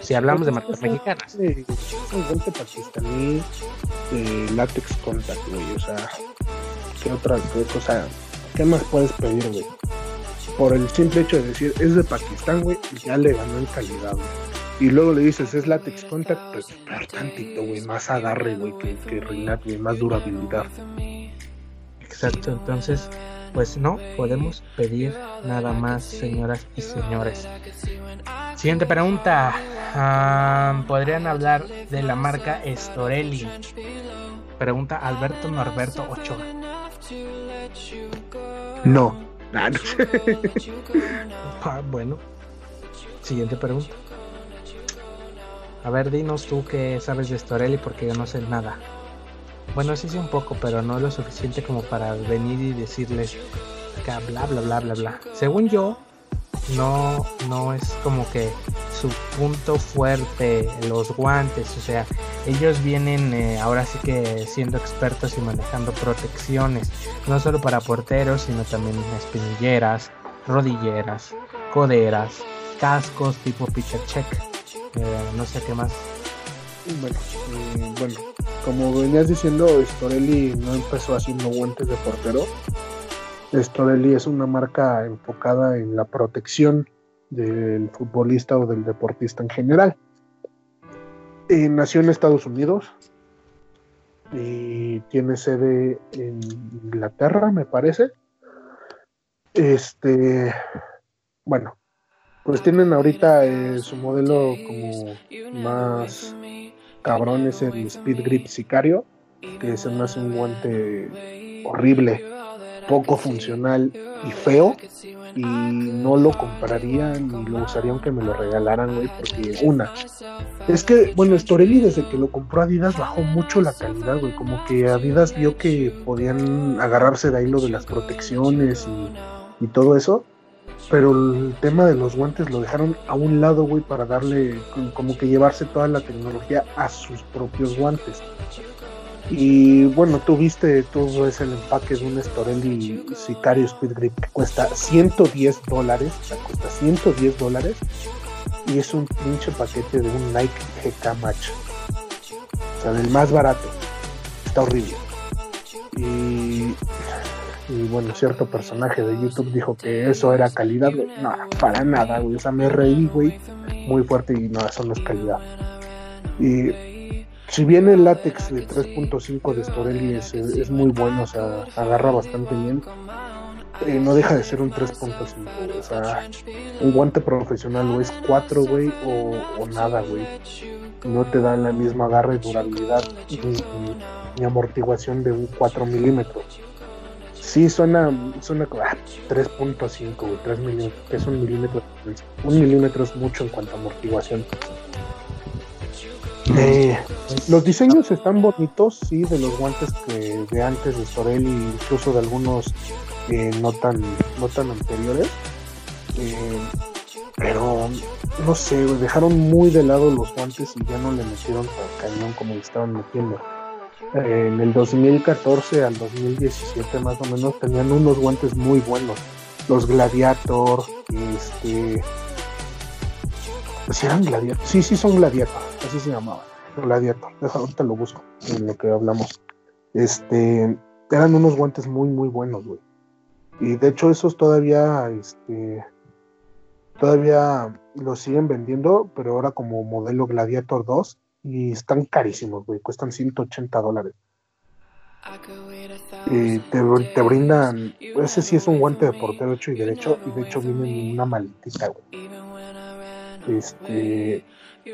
Si hablamos de marcas mexicanas. Es un guante pakistaní de látex contact, güey, o sea, ¿qué otra cosa? ¿Qué más puedes pedir, güey? por el simple hecho de decir es de Pakistán, güey, ya le ganó en calidad, güey. Y luego le dices es látex contact, pues tantito, güey, más agarre, güey, que, que güey, más durabilidad. Exacto, entonces, pues no podemos pedir nada más, señoras y señores. Siguiente pregunta. Ah, ¿Podrían hablar de la marca Storelli? Pregunta Alberto Norberto Ochoa. No. Ah, bueno. Siguiente pregunta. A ver, dinos tú qué sabes de Storelli porque yo no sé nada. Bueno, sí sé un poco, pero no lo suficiente como para venir y decirles que bla bla bla bla bla. Según yo, no, no es como que su punto fuerte, los guantes, o sea, ellos vienen eh, ahora sí que siendo expertos y manejando protecciones, no solo para porteros, sino también espinilleras, rodilleras, coderas, cascos tipo pitcher check, eh, no sé qué más. Bueno, mm, bueno, como venías diciendo, Storelli no empezó haciendo guantes de portero, Storelli es una marca enfocada en la protección del futbolista o del deportista en general. Nació en Estados Unidos y tiene sede en Inglaterra, me parece. Este, bueno, pues tienen ahorita eh, su modelo como más cabrón es el Speed Grip Sicario, que se me hace un guante horrible poco funcional y feo y no lo compraría ni lo usaría aunque me lo regalaran, güey, porque una, es que, bueno, Storelli desde que lo compró Adidas bajó mucho la calidad, güey, como que Adidas vio que podían agarrarse de ahí lo de las protecciones y, y todo eso, pero el tema de los guantes lo dejaron a un lado, güey, para darle, como que llevarse toda la tecnología a sus propios guantes. Y bueno, tú viste, todo es el empaque de un Storelli Sicario Speed Grip que cuesta 110 dólares, o sea, cuesta 110 dólares y es un pinche paquete de un Nike GK Match. O sea, del más barato. Está horrible. Y, y bueno, cierto personaje de YouTube dijo que eso era calidad, No, para nada, güey. O sea, me reí, güey, muy fuerte y no, eso no es calidad. Y si bien el látex de 3.5 de Storelli es, muy bueno, o sea, agarra bastante bien, eh, no deja de ser un 3.5, o sea, un guante profesional o es 4, güey, o, nada, güey. No te da la misma agarre, durabilidad ni, amortiguación de un 4 milímetros. Sí, suena, suena como 3.5, güey, 3 milímetros, que es un milímetro. Un milímetro es mucho en cuanto a amortiguación. Eh, los diseños están bonitos, sí, de los guantes que de antes de Storelli, incluso de algunos eh, no tan no tan anteriores. Eh, pero no sé, dejaron muy de lado los guantes y ya no le metieron tan cañón como le estaban metiendo. En el 2014 al 2017 más o menos tenían unos guantes muy buenos. Los Gladiator, este, si eran Gladiator. Sí, sí son Gladiator. Así se llamaba. Gladiator. ahorita lo busco en lo que hablamos. Este, eran unos guantes muy, muy buenos, güey. Y de hecho esos todavía, este, todavía los siguen vendiendo, pero ahora como modelo Gladiator 2 y están carísimos, güey. Cuestan 180 dólares. Y te, te, brindan, ese sí es un guante de portero hecho y derecho, y de hecho viene en una maletita, güey. Este,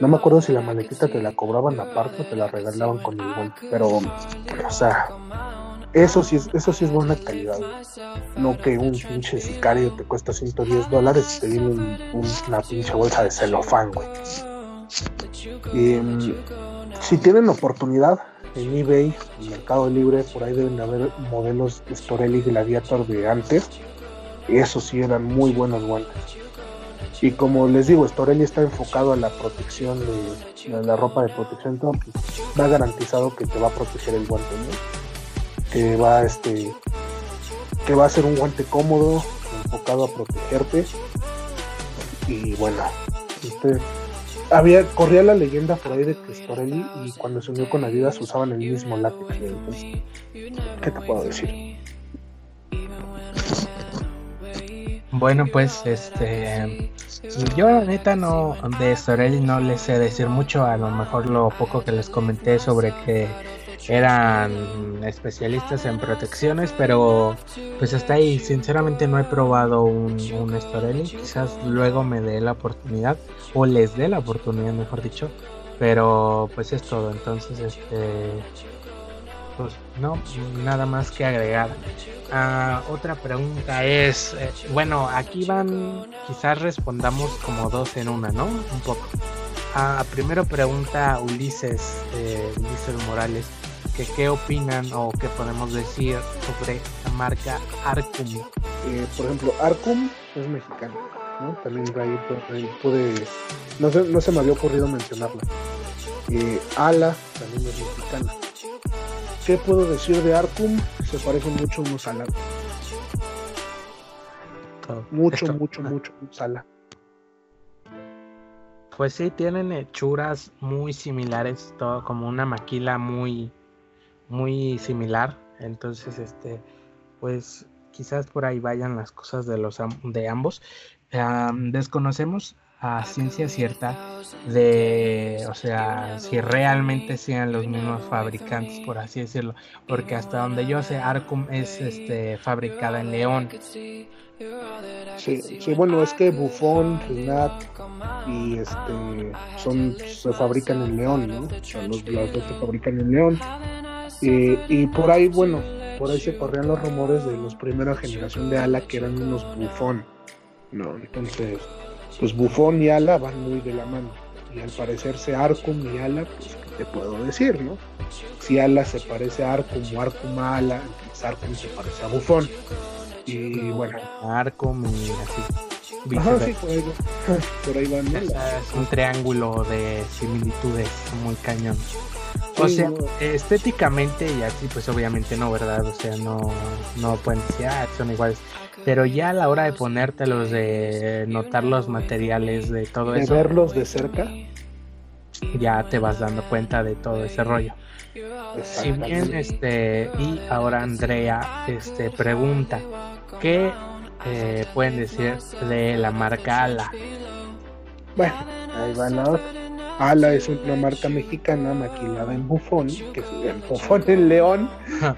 no me acuerdo si la maletita te la cobraban aparte o te la regalaban con el guante, pero, o sea, eso sí es, eso sí es buena calidad. No que un pinche sicario te cuesta 110 dólares y te viene una pinche bolsa de celofán, güey. Mm, si tienen oportunidad en eBay, en Mercado Libre, por ahí deben de haber modelos Storelli Gladiator de antes. Esos sí eran muy buenos guantes Y como les digo, Storelli está enfocado a la protección de, la ropa de protección, todo, pues, va garantizado que te va a proteger el guante, ¿no? Que va este que va a ser un guante cómodo, enfocado a protegerte. Y bueno, este había corría la leyenda por ahí de que Storelli y cuando se unió con Adidas usaban el mismo látex. ¿Qué te puedo decir? Bueno, pues este yo la neta no de Storelli no les sé decir mucho, a lo mejor lo poco que les comenté sobre que eran especialistas en protecciones, pero pues hasta ahí sinceramente no he probado un, un Storelli, quizás luego me dé la oportunidad o les dé la oportunidad, mejor dicho, pero pues es todo, entonces este pues no, nada más que agregar. Ah, otra pregunta es, eh, bueno, aquí van, quizás respondamos como dos en una, ¿no? Un poco. Ah, primero pregunta Ulises, eh, Ulises Morales, que qué opinan o qué podemos decir sobre la marca Arcum. Eh, por ejemplo, Arcum es mexicano, ¿no? También ahí pude, no se, no se me había ocurrido mencionarlo. Ala también es mexicana ¿Qué puedo decir de Arkham? Se parecen mucho unos a la. mucho, mucho, mucho, Sala. Pues sí, tienen hechuras muy similares, todo como una maquila muy, muy similar. Entonces, este, pues quizás por ahí vayan las cosas de los de ambos. Desconocemos a ciencia cierta de, o sea, si realmente sean los mismos fabricantes, por así decirlo, porque hasta donde yo sé, Arcum es este fabricada en León. Sí, sí, bueno, es que Buffon, Renat y este son se fabrican en León, ¿no? O sea, los, dos se fabrican en León. y por ahí, bueno, por ahí se corrían los rumores de los primera generación de Ala que eran unos Buffon, ¿no? Entonces, pues Bufón y Ala van muy de la mano. Y al parecerse Arcum y Ala, pues ¿qué te puedo decir, no? Si Ala se parece a Arcum o Arcum a Ala, entonces Arcum se parece a Bufón. Y bueno. Arcum y así. Ajá, sí, por ahí, por ahí van. Es un triángulo de similitudes muy cañón. O sea, estéticamente y así, pues obviamente no, ¿verdad? O sea, no, no pueden decir, ah, son iguales. Pero ya a la hora de ponértelos, de notar los materiales, de todo de eso. verlos de cerca. Ya te vas dando cuenta de todo ese rollo. Si bien, este, y ahora Andrea, este, pregunta, ¿qué eh, pueden decir de la marca Ala? Bueno, ahí va la otra. Ala es una marca mexicana maquilada en bufón, que es en bufón en león.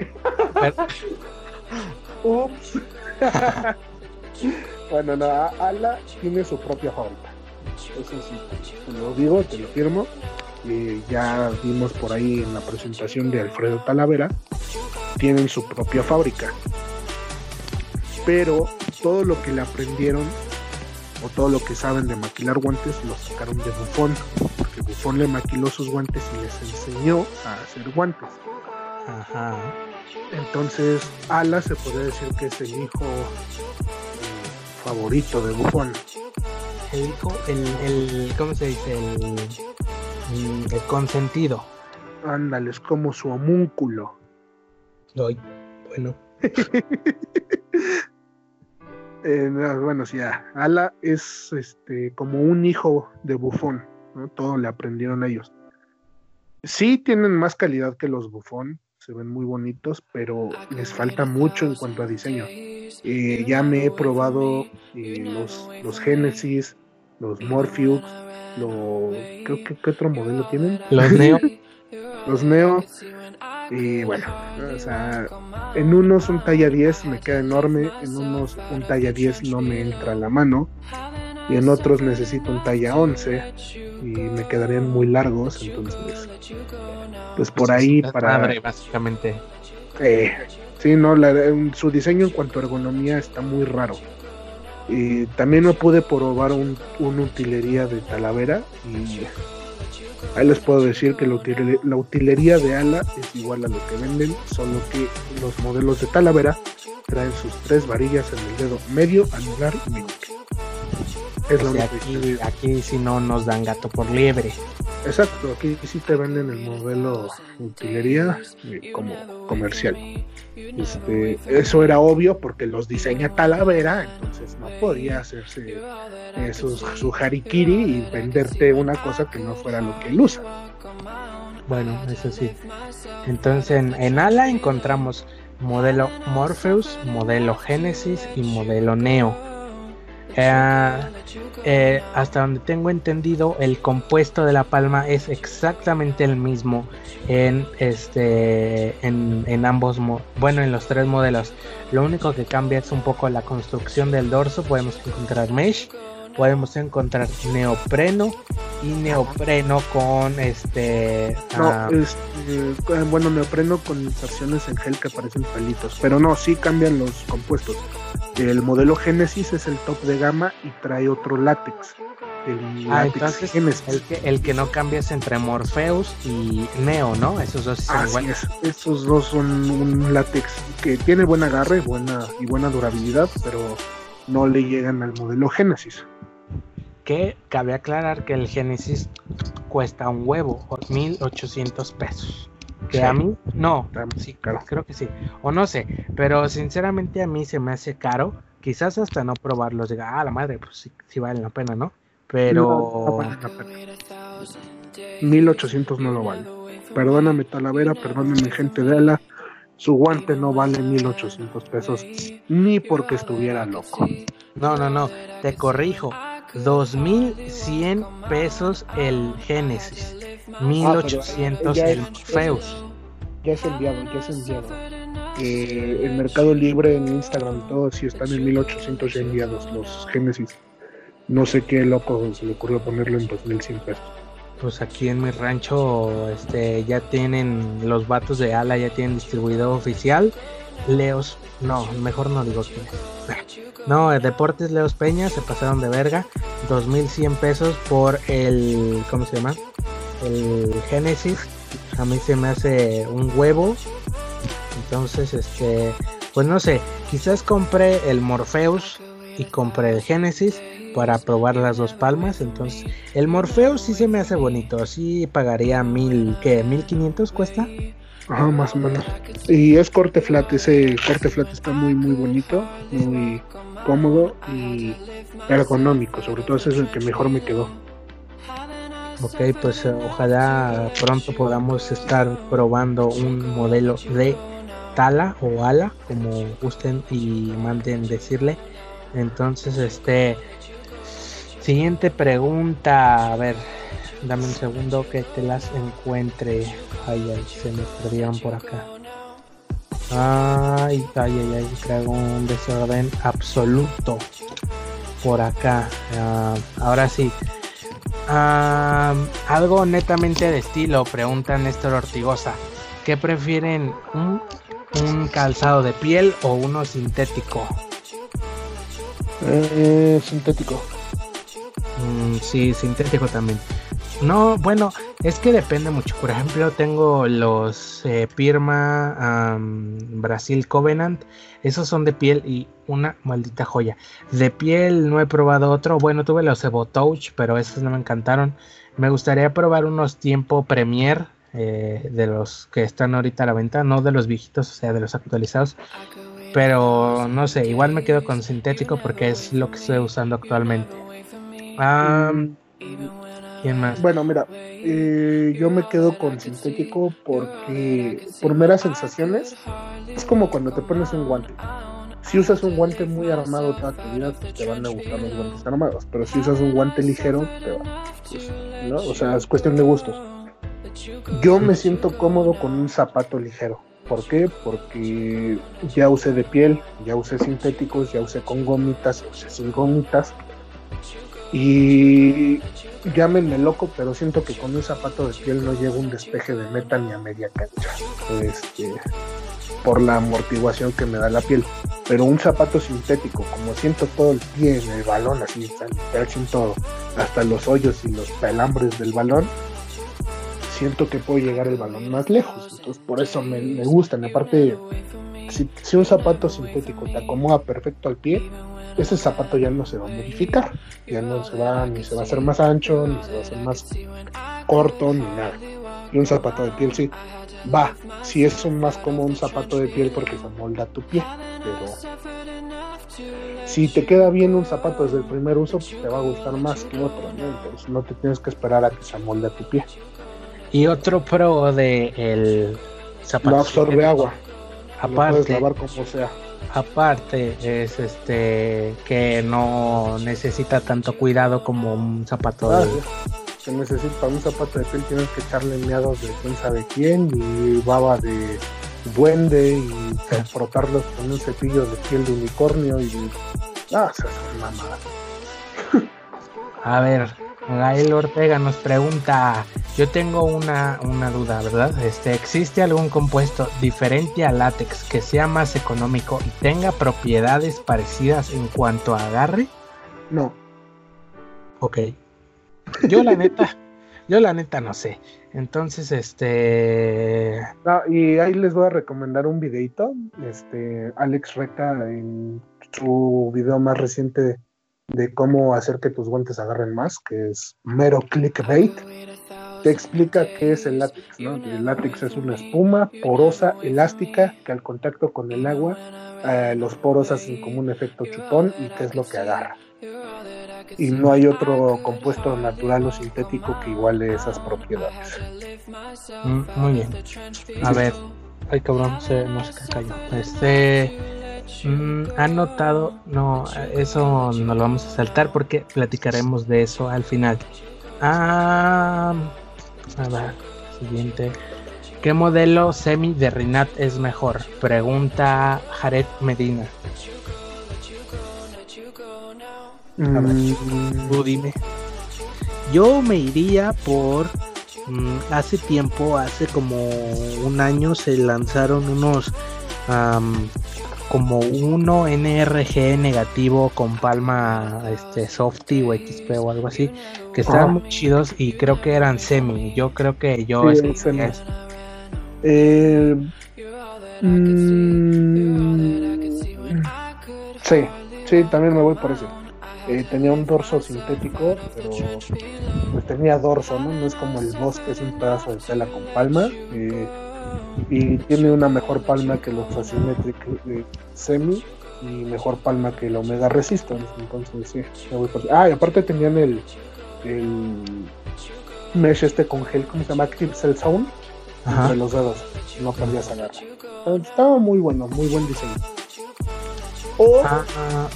Ups. bueno, no, Ala tiene su propia fábrica. Eso sí, lo digo, te lo firmo. y ya vimos por ahí en la presentación de Alfredo Talavera, tienen su propia fábrica. Pero todo lo que le aprendieron o todo lo que saben de maquilar guantes lo sacaron de Buffon, porque Buffon le maquiló sus guantes y les enseñó a hacer guantes. Ajá. Entonces, Ala se puede decir que es el hijo eh, favorito de Buffon. El hijo, el, el, ¿cómo se dice? El, el consentido. Ándale, es como su homúnculo. Doy, bueno. Eh, bueno, sí, Ala es este como un hijo de Bufón, ¿no? Todo le aprendieron a ellos. Sí tienen más calidad que los Bufón, se ven muy bonitos, pero les falta mucho en cuanto a diseño. Eh, ya me he probado eh, los, los Genesis, los Morpheus, lo, creo que ¿qué otro modelo tienen? Los Neo. los Neo. Y bueno, o sea, en unos un talla 10 me queda enorme, en unos un talla 10 no me entra la mano, y en otros necesito un talla 11 y me quedarían muy largos, entonces, pues por ahí para... Madre, básicamente. Eh, sí, no, su diseño en cuanto a ergonomía está muy raro. Y también no pude probar un, una utilería de Talavera y Ahí les puedo decir que la, utilería de ala es igual a lo que venden, solo que los modelos de Talavera traen sus tres varillas en el dedo medio, anular y meñique. Es O lo sea, único aquí, aquí si no nos dan gato por liebre. Exacto, aquí sí te venden el modelo utilería eh, como comercial. Este, eso era obvio porque los diseña Talavera, entonces no podía hacerse su, su harikiri y venderte una cosa que no fuera lo que él usa. Bueno, eso sí. Entonces en, en Ala encontramos modelo Morpheus, modelo Genesis y modelo Neo. Eh, eh, hasta donde tengo entendido, el compuesto de la palma es exactamente el mismo en este en, en ambos bueno en los tres modelos. Lo único que cambia es un poco la construcción del dorso. Podemos encontrar mesh, podemos encontrar neopreno y neopreno con este No, ah, este, eh, bueno, neopreno con inserciones en gel que parecen pelitos, pero no, sí cambian los compuestos. El modelo Genesis es el top de gama y trae otro látex. El Ah, látex entonces Genesis. el que, el que no cambia es entre Morpheus y Neo, ¿no? Esos dos son Así iguales. es, estos dos son un látex que tiene buen agarre buena, y buena durabilidad, pero no le llegan al modelo Genesis. Que cabe aclarar que el Genesis cuesta un huevo, o 1800 pesos. Que Sí. a mí, no, sí, creo que sí. O no sé, pero sinceramente a mí se me hace caro. Quizás hasta no probarlos, diga, ah, la madre, pues sí, sí vale la pena, ¿no? No, no Pero vale la pena. 1800 no lo vale. Perdóname Talavera, perdóname gente de Ala, su guante no vale 1800 pesos, ni porque estuviera loco. no, no, no, te corrijo. 2100 pesos el Genesis, 1800 ya el Morpheus. Ya es enviado, ya es enviado. Eh, el Mercado Libre en Instagram y todo, sí están en 1800 ya enviados los Génesis. No sé qué loco se le ocurrió ponerlo en 2100 pesos. Pues aquí en mi rancho este ya tienen los vatos de ala ya tienen distribuidor oficial. Leos, no, mejor no digo es. No, Deportes Leos Peña se pasaron de verga. 2100 pesos por el ¿cómo se llama? El Genesis. A mí se me hace un huevo. Entonces, este, pues no sé, quizás compré el Morpheus y compré el Genesis para probar las dos palmas. Entonces, el Morpheus sí se me hace bonito. Sí pagaría mil, ¿qué? ¿Mil quinientos cuesta? Ajá, más o menos. Y es corte flat, ese corte flat está muy, muy bonito, muy cómodo y ergonómico. Sobre todo ese es el que mejor me quedó. Ok, pues eh, ojalá pronto podamos estar probando un modelo de Tala o Ala, como gusten y manden decirle. Entonces, este. Siguiente pregunta. A ver, dame un segundo que te las encuentre. Ay, ay, se me perdieron por acá. Ay, ay, ay, ay, traigo un desorden absoluto por acá. Ah, ahora sí. Ah, algo netamente de estilo, pregunta Néstor Ortigosa. ¿Qué prefieren? ¿Un, un calzado de piel o uno sintético? Eh, sintético. Mm, sí, sintético también. No, bueno, es que depende mucho. Por ejemplo, tengo los eh, Pirma Brasil Covenant. Esos son de piel y una maldita joya. De piel no he probado otro. Bueno, tuve los Evo Touch, pero esos no me encantaron. Me gustaría probar unos tiempo Premier eh, de los que están ahorita a la venta, no de los viejitos, o sea, de los actualizados. Pero no sé, igual me quedo con sintético porque es lo que estoy usando actualmente. Am, ¿Quién más? Bueno, mira, eh, yo me quedo con sintético porque por meras sensaciones es como cuando te pones un guante. Si usas un guante muy armado toda tu vida, te van a gustar los guantes armados. Pero si usas un guante ligero, te va. pues, ¿no? O sea, es cuestión de gustos. Yo me siento cómodo con un zapato ligero. ¿Por qué? Porque ya usé de piel, ya usé sintéticos, ya usé con gomitas, usé sin gomitas. Y llámenme loco, pero siento que con un zapato de piel no llego a un despeje de meta ni a media cancha. Este, por la amortiguación que me da la piel. Pero un zapato sintético, como siento todo el pie en el balón, así, sin todo, hasta los hoyos y los pelambres del balón, siento que puedo llegar el balón más lejos. Entonces, por eso me, me gustan. Aparte, si, si un zapato sintético te acomoda perfecto al pie, ese zapato ya no se va a modificar, ya no se va, ni se va a hacer más ancho, ni se va a hacer más corto, ni nada. Y un zapato de piel sí, va, si es más como un zapato de piel porque se molda tu pie, pero si te queda bien un zapato desde el primer uso, pues te va a gustar más que otro, ¿no? Entonces no te tienes que esperar a que se amolde a tu pie. Y otro pro de el zapato. No absorbe agua. Lo puedes Aparte, lavar como sea. aparte es este que no necesita tanto cuidado como un zapato Ah, de-. Se necesita un zapato de piel, tienes que echarle meados de quién sabe quién y baba de duende y frotarlos con un cepillo de piel de unicornio y ah, esas son mamadas. A ver, Gael Ortega nos pregunta, yo tengo una, una duda, ¿verdad? Este, ¿existe algún compuesto diferente al látex que sea más económico y tenga propiedades parecidas en cuanto a agarre? No, Ok. Yo la neta, yo la neta no sé. Entonces, este, No, y ahí les voy a recomendar un videito. Este, Alex Reca en su video más reciente de cómo hacer que tus guantes agarren más, que es mero clickbait, te explica qué es el látex, ¿no? El látex es una espuma porosa, elástica, que al contacto con el agua, eh, los poros hacen como un efecto chupón y qué es lo que agarra. Y no hay otro compuesto natural o sintético que iguale esas propiedades. mm, muy bien. A ver, ay cabrón, se, no qué cayó. Este, mm, han notado, no, eso no lo vamos a saltar porque platicaremos de eso al final. Ah, a ver, siguiente. ¿Qué modelo semi de Rinat es mejor? Pregunta Jared Medina. Mm, Tú dime. Yo me iría por. mm, hace tiempo, hace como un año, se lanzaron unos. am, como uno NRG negativo con palma este Softy o XP o algo así. Que estaban muy chidos y creo que eran semi. Yo creo que yo. Sí, escogería semi. Eh, mm, sí, sí, también me voy por eso. Eh, tenía un dorso sintético, pero pues tenía dorso, ¿no? No es como el Boss, que es un pedazo de tela con palma. eh, y tiene una mejor palma que los Asymmetric eh, Semi y mejor palma que el Omega Resistance. Entonces, sí, me voy por Ah, y aparte tenían el, el mesh este con gel, ¿cómo se llama? Active Cell Zone Ajá. entre los dedos. No perdías agarra. Estaba muy bueno, muy buen diseño. O Ah, ah,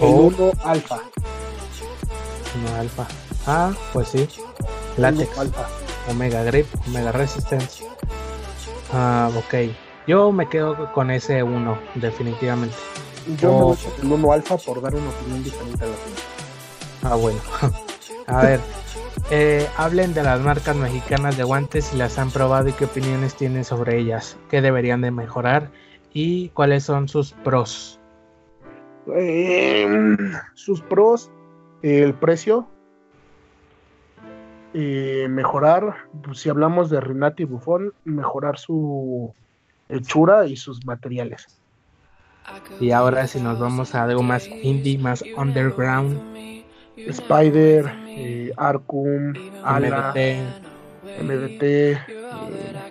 el o 1 alfa. no, alfa. Ah, pues sí. Látex. uno alfa. Omega Grip, Omega Resistance. Ah, ok. Yo me quedo con ese uno, definitivamente. Yo me Oh. voy por el 1 alfa por dar una opinión diferente a la tuya. Ah, bueno. A ver, eh, hablen de las marcas mexicanas de guantes, si las han probado y qué opiniones tienen sobre ellas, qué deberían de mejorar y cuáles son sus pros. Eh, sus pros, el precio. Eh, mejorar, pues, si hablamos de Renati Buffon, mejorar su hechura y sus materiales. Y ahora si nos vamos a algo más indie, más underground, Spider, eh, Arcum, Ala, MDT, MDT, eh,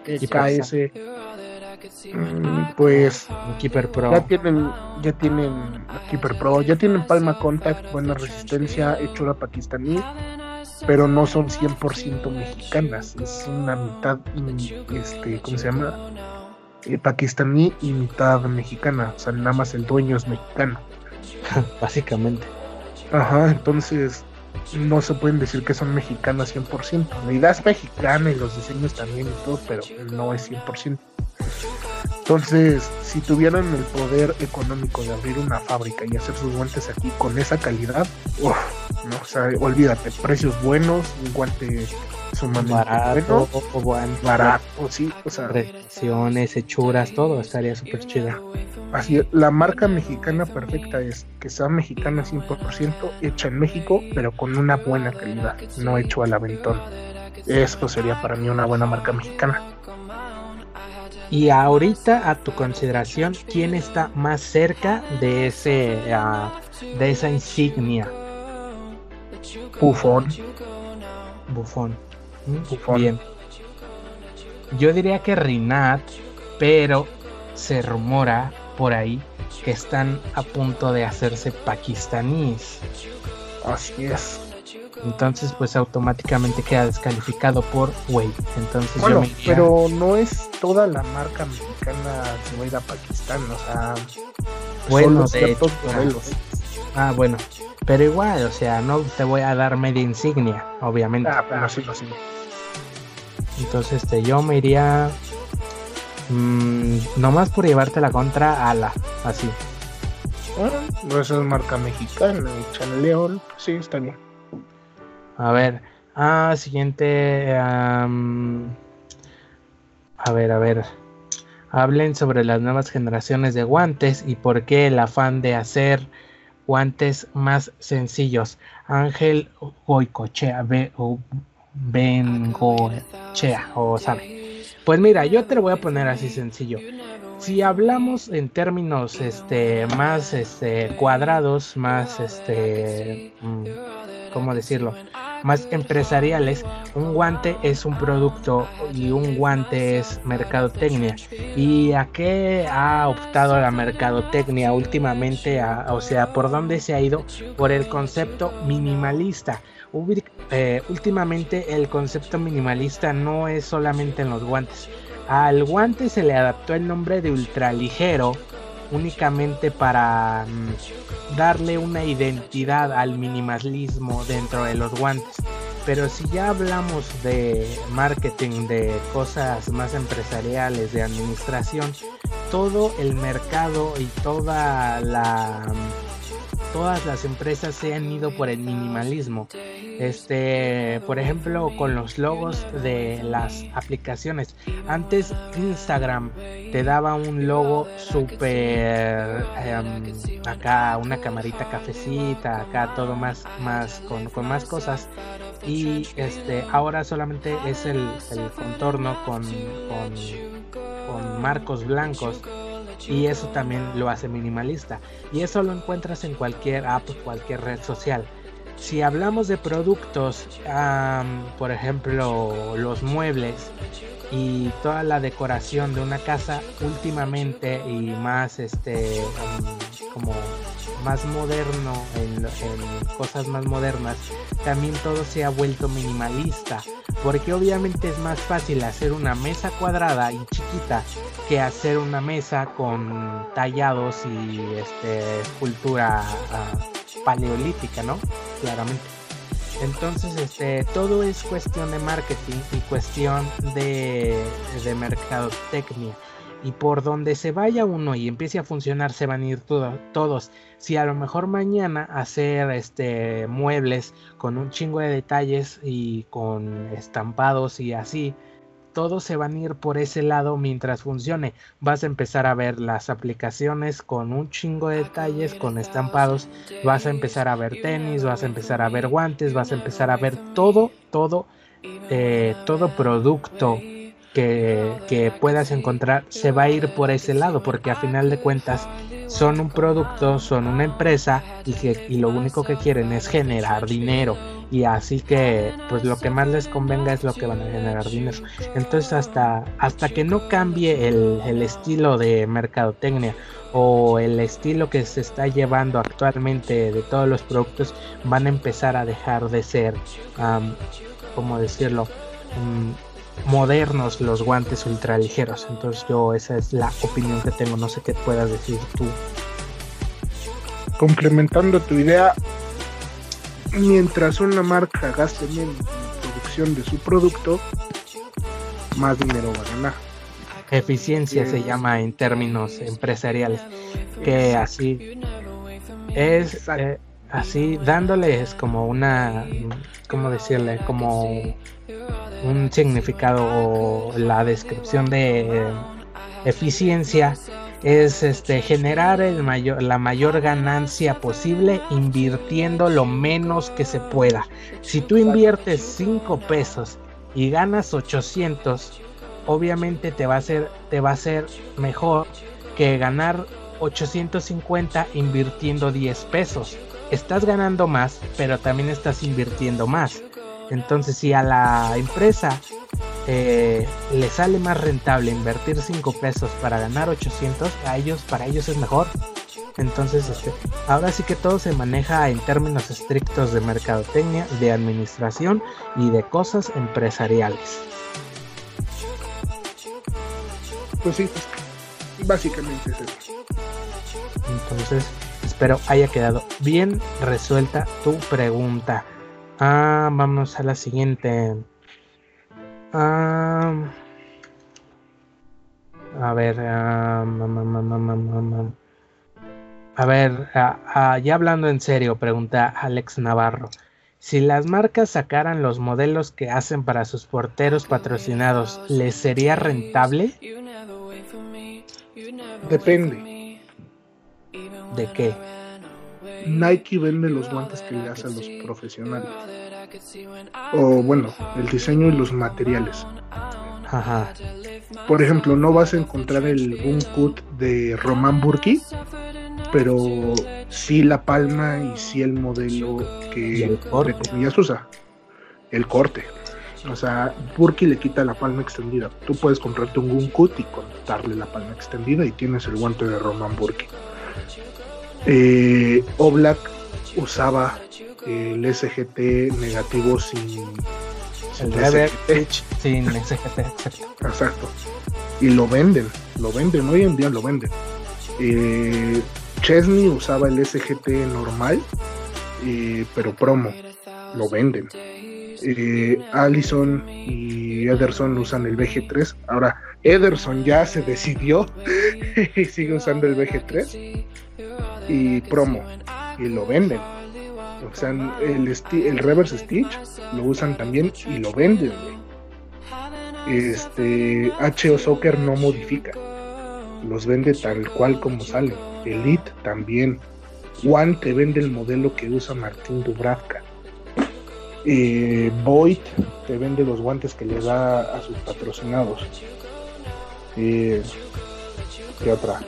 EKS, mm, pues Keeper Pro. ya tienen, ya tienen Keeper Pro, ya tienen Palma Contact, buena resistencia, hechura pakistaní, pero no son 100% mexicanas, es una mitad, mm, este, ¿cómo se llama? Eh, pakistaní y mitad mexicana, o sea, nada más el dueño es mexicano. básicamente. Ajá, entonces no se pueden decir que son mexicanas 100%. La idea es mexicana y los diseños también y todo, pero no es 100%. Entonces, si tuvieran el poder económico de abrir una fábrica y hacer sus guantes aquí con esa calidad, uf, no, o sea, olvídate, precios buenos, un guante sumamente Barato, bueno, buen- barato, sí, o sea, prestaciones, hechuras, todo estaría súper chido. Así, la marca mexicana perfecta es que sea mexicana 100%, hecha en México, pero con una buena calidad, no hecho al aventón. Eso sería para mí una buena marca mexicana. Y ahorita a tu consideración, ¿quién está más cerca de ese ah, de esa insignia? Bufón. Bufón. ¿Mm? Buffon. Bien. Yo diría que Rinat, pero se rumora por ahí que están a punto de hacerse pakistaníes. Así es. Entonces, pues automáticamente queda descalificado por Wade. Entonces, yo me iría- pero no es toda la marca mexicana se va a ir a Pakistán, o sea, Bueno, de ciertos hecho, modelos. Ah, bueno. Pero igual, o sea, no te voy a dar media insignia, obviamente. Ah, pero sí, sí. Entonces, este, yo me iría. mm, nomás por llevarte la contra ala, así. Ah, no es marca mexicana, y Chanleón, sí, está bien. A ver. Ah, siguiente. a ver, a ver. Hablen sobre las nuevas generaciones de guantes y por qué el afán de hacer guantes más sencillos. Ángel Goicochea, Bengochea, o sabe. Pues mira, yo te lo voy a poner así sencillo. Si hablamos en términos este más este cuadrados, más este mm, ¿cómo decirlo? Más empresariales, un guante es un producto y un guante es mercadotecnia. ¿Y a qué ha optado la mercadotecnia últimamente? O sea, ¿por dónde se ha ido? Por el concepto minimalista. Eh, últimamente el concepto minimalista no es solamente en los guantes. Al guante se le adaptó el nombre de ultraligero únicamente para mm, darle una identidad al minimalismo dentro de los guantes. Pero si ya hablamos de marketing, de cosas más empresariales, de administración, todo el mercado y toda la todas las empresas se han ido por el minimalismo. Este, por ejemplo, con los logos de las aplicaciones. Antes Instagram te daba un logo súper em, acá una camarita cafecita, acá todo más más con, con más cosas y este ahora solamente es el, contorno con, con con marcos blancos y eso también lo hace minimalista y eso lo encuentras en cualquier app, cualquier red social. Si hablamos de productos, am, por ejemplo, los muebles y toda la decoración de una casa últimamente y más este am, como más moderno en, en cosas más modernas también todo se ha vuelto minimalista porque obviamente es más fácil hacer una mesa cuadrada y chiquita que hacer una mesa con tallados y este escultura ah, paleolítica, ¿no? Claramente. Entonces, este, todo es cuestión de marketing y cuestión de, de mercadotecnia. Y por donde se vaya uno y empiece a funcionar, se van a ir todo- todos. Si a lo mejor mañana hacer este muebles con un chingo de detalles y con estampados y así, todos se van a ir por ese lado mientras funcione. Vas a empezar a ver las aplicaciones con un chingo de detalles, con estampados. Vas a empezar a ver tenis, vas a empezar a ver guantes, vas a empezar a ver todo, todo, eh, todo producto que, que puedas encontrar se va a ir por ese lado, porque a final de cuentas son un producto, son una empresa y, que, y lo único que quieren es generar dinero. Y así que, pues lo que más les convenga es lo que van a generar dinero. Entonces, hasta, hasta que no cambie el, el estilo de mercadotecnia o el estilo que se está llevando actualmente de todos los productos, van a empezar a dejar de ser, am, ¿cómo decirlo? Mm, modernos los guantes ultraligeros. Entonces, yo, esa es la opinión que tengo. No sé qué puedas decir tú. Complementando tu idea, mientras una marca gaste menos en producción de su producto, más dinero va a ganar. Eficiencia se Bien. llama en términos empresariales. Que así es eh, así dándoles como una, ¿cómo decirle? Como un significado o la descripción de eh, eficiencia es este generar el mayor, la mayor ganancia posible invirtiendo lo menos que se pueda. Si tú inviertes 5 pesos y ganas 800, obviamente te va a ser, te va a ser mejor que ganar 850 invirtiendo 10 pesos. Estás ganando más, pero también estás invirtiendo más. Entonces, si a la empresa eh, le sale más rentable invertir 5 pesos para ganar 800, a ellos, para ellos es mejor. Entonces, este, ahora sí que todo se maneja en términos estrictos de mercadotecnia, de administración y de cosas empresariales. Pues sí, básicamente es eso. Entonces, espero haya quedado bien resuelta tu pregunta. Ah, vamos a la siguiente. Ah, a ver, a ver, ya hablando en serio, pregunta Alex Navarro. Si las marcas sacaran los modelos que hacen para sus porteros patrocinados, ¿les sería rentable? Depende. ¿De qué? Nike vende los guantes que le hace a los profesionales. O bueno, el diseño y los materiales. Ajá. Por ejemplo, no vas a encontrar el Boom Cut de Roman Burki, pero sí la palma y sí el modelo que entre comillas usa. El corte. O sea, Burki le quita la palma extendida. Tú puedes comprarte un Boom Cut y cortarle la palma extendida y tienes el guante de Roman Burki. Eh, Oblak usaba el SGT negativo sin, el SGT. sin SGT, exacto. Exacto. Y lo venden, lo venden, hoy en día lo venden. Eh, Chesney usaba el SGT normal, eh, pero promo, lo venden. Eh, Allison y Ederson usan el VG3. Ahora, Ederson ya se decidió y sigue usando el VG3 y promo y lo venden. O sea, el, el reverse stitch lo usan también y lo venden. Este HO Soccer no modifica, los vende tal cual como sale. Elite también. One te vende el modelo que usa Martín Dubravka. Eh, Void te vende los guantes que le da a sus patrocinados. Eh, ¿Qué otra?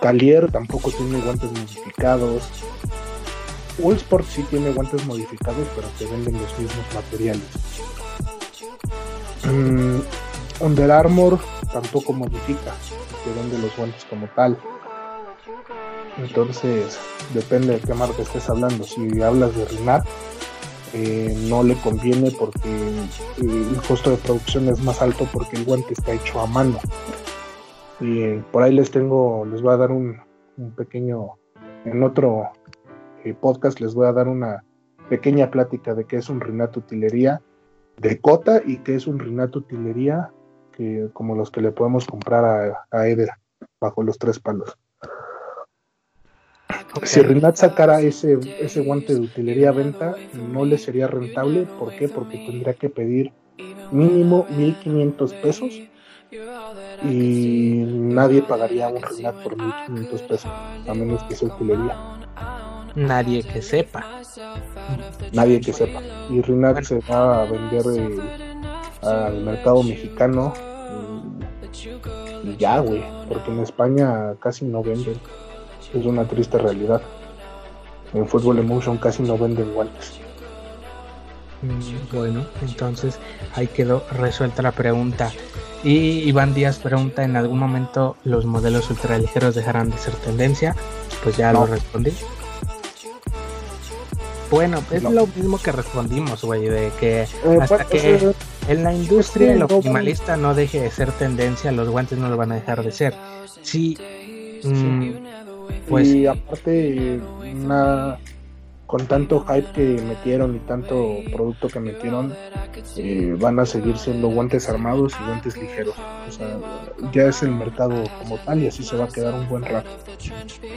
Calier tampoco tiene guantes modificados. Sport sí tiene guantes modificados, pero te venden los mismos materiales. Mm, Under Armour tampoco modifica, te vende los guantes como tal. Entonces, depende de qué marca estés hablando. Si hablas de Rinat, eh, no le conviene porque eh, el costo de producción es más alto porque el guante está hecho a mano. Y por ahí les tengo, les voy a dar un, pequeño, en otro eh, podcast les voy a dar una pequeña plática de qué es un rinato utilería de cota y qué es un rinato utilería que, como los que le podemos comprar a, a Eder bajo los tres palos. Si Rinat sacara ese, ese guante de utilería a venta, no le sería rentable. ¿Por qué? Porque tendría que pedir mínimo 1500 pesos y nadie pagaría un Rinat por 1500 pesos, a menos que sea utilería. Nadie que sepa. Nadie que sepa. Y Rinat se va a vender eh, al mercado mexicano y, ya, güey, porque en España casi no venden. Es una triste realidad. En Fútbol Emotion casi no venden guantes. Mm, bueno, entonces ahí quedó resuelta la pregunta. Y Iván Díaz pregunta, ¿en algún momento los modelos ultraligeros dejarán de ser tendencia? Pues ya lo respondí. Bueno, es lo mismo que respondimos, güey, de que eh, hasta pues, que en la industria el optimalista no deje de ser tendencia, los guantes no lo van a dejar de ser. Sí, mm, pues y aparte, una con tanto hype que metieron y tanto producto que metieron, eh, van a seguir siendo guantes armados y guantes ligeros. O sea, ya es el mercado como tal y así se va a quedar un buen rato.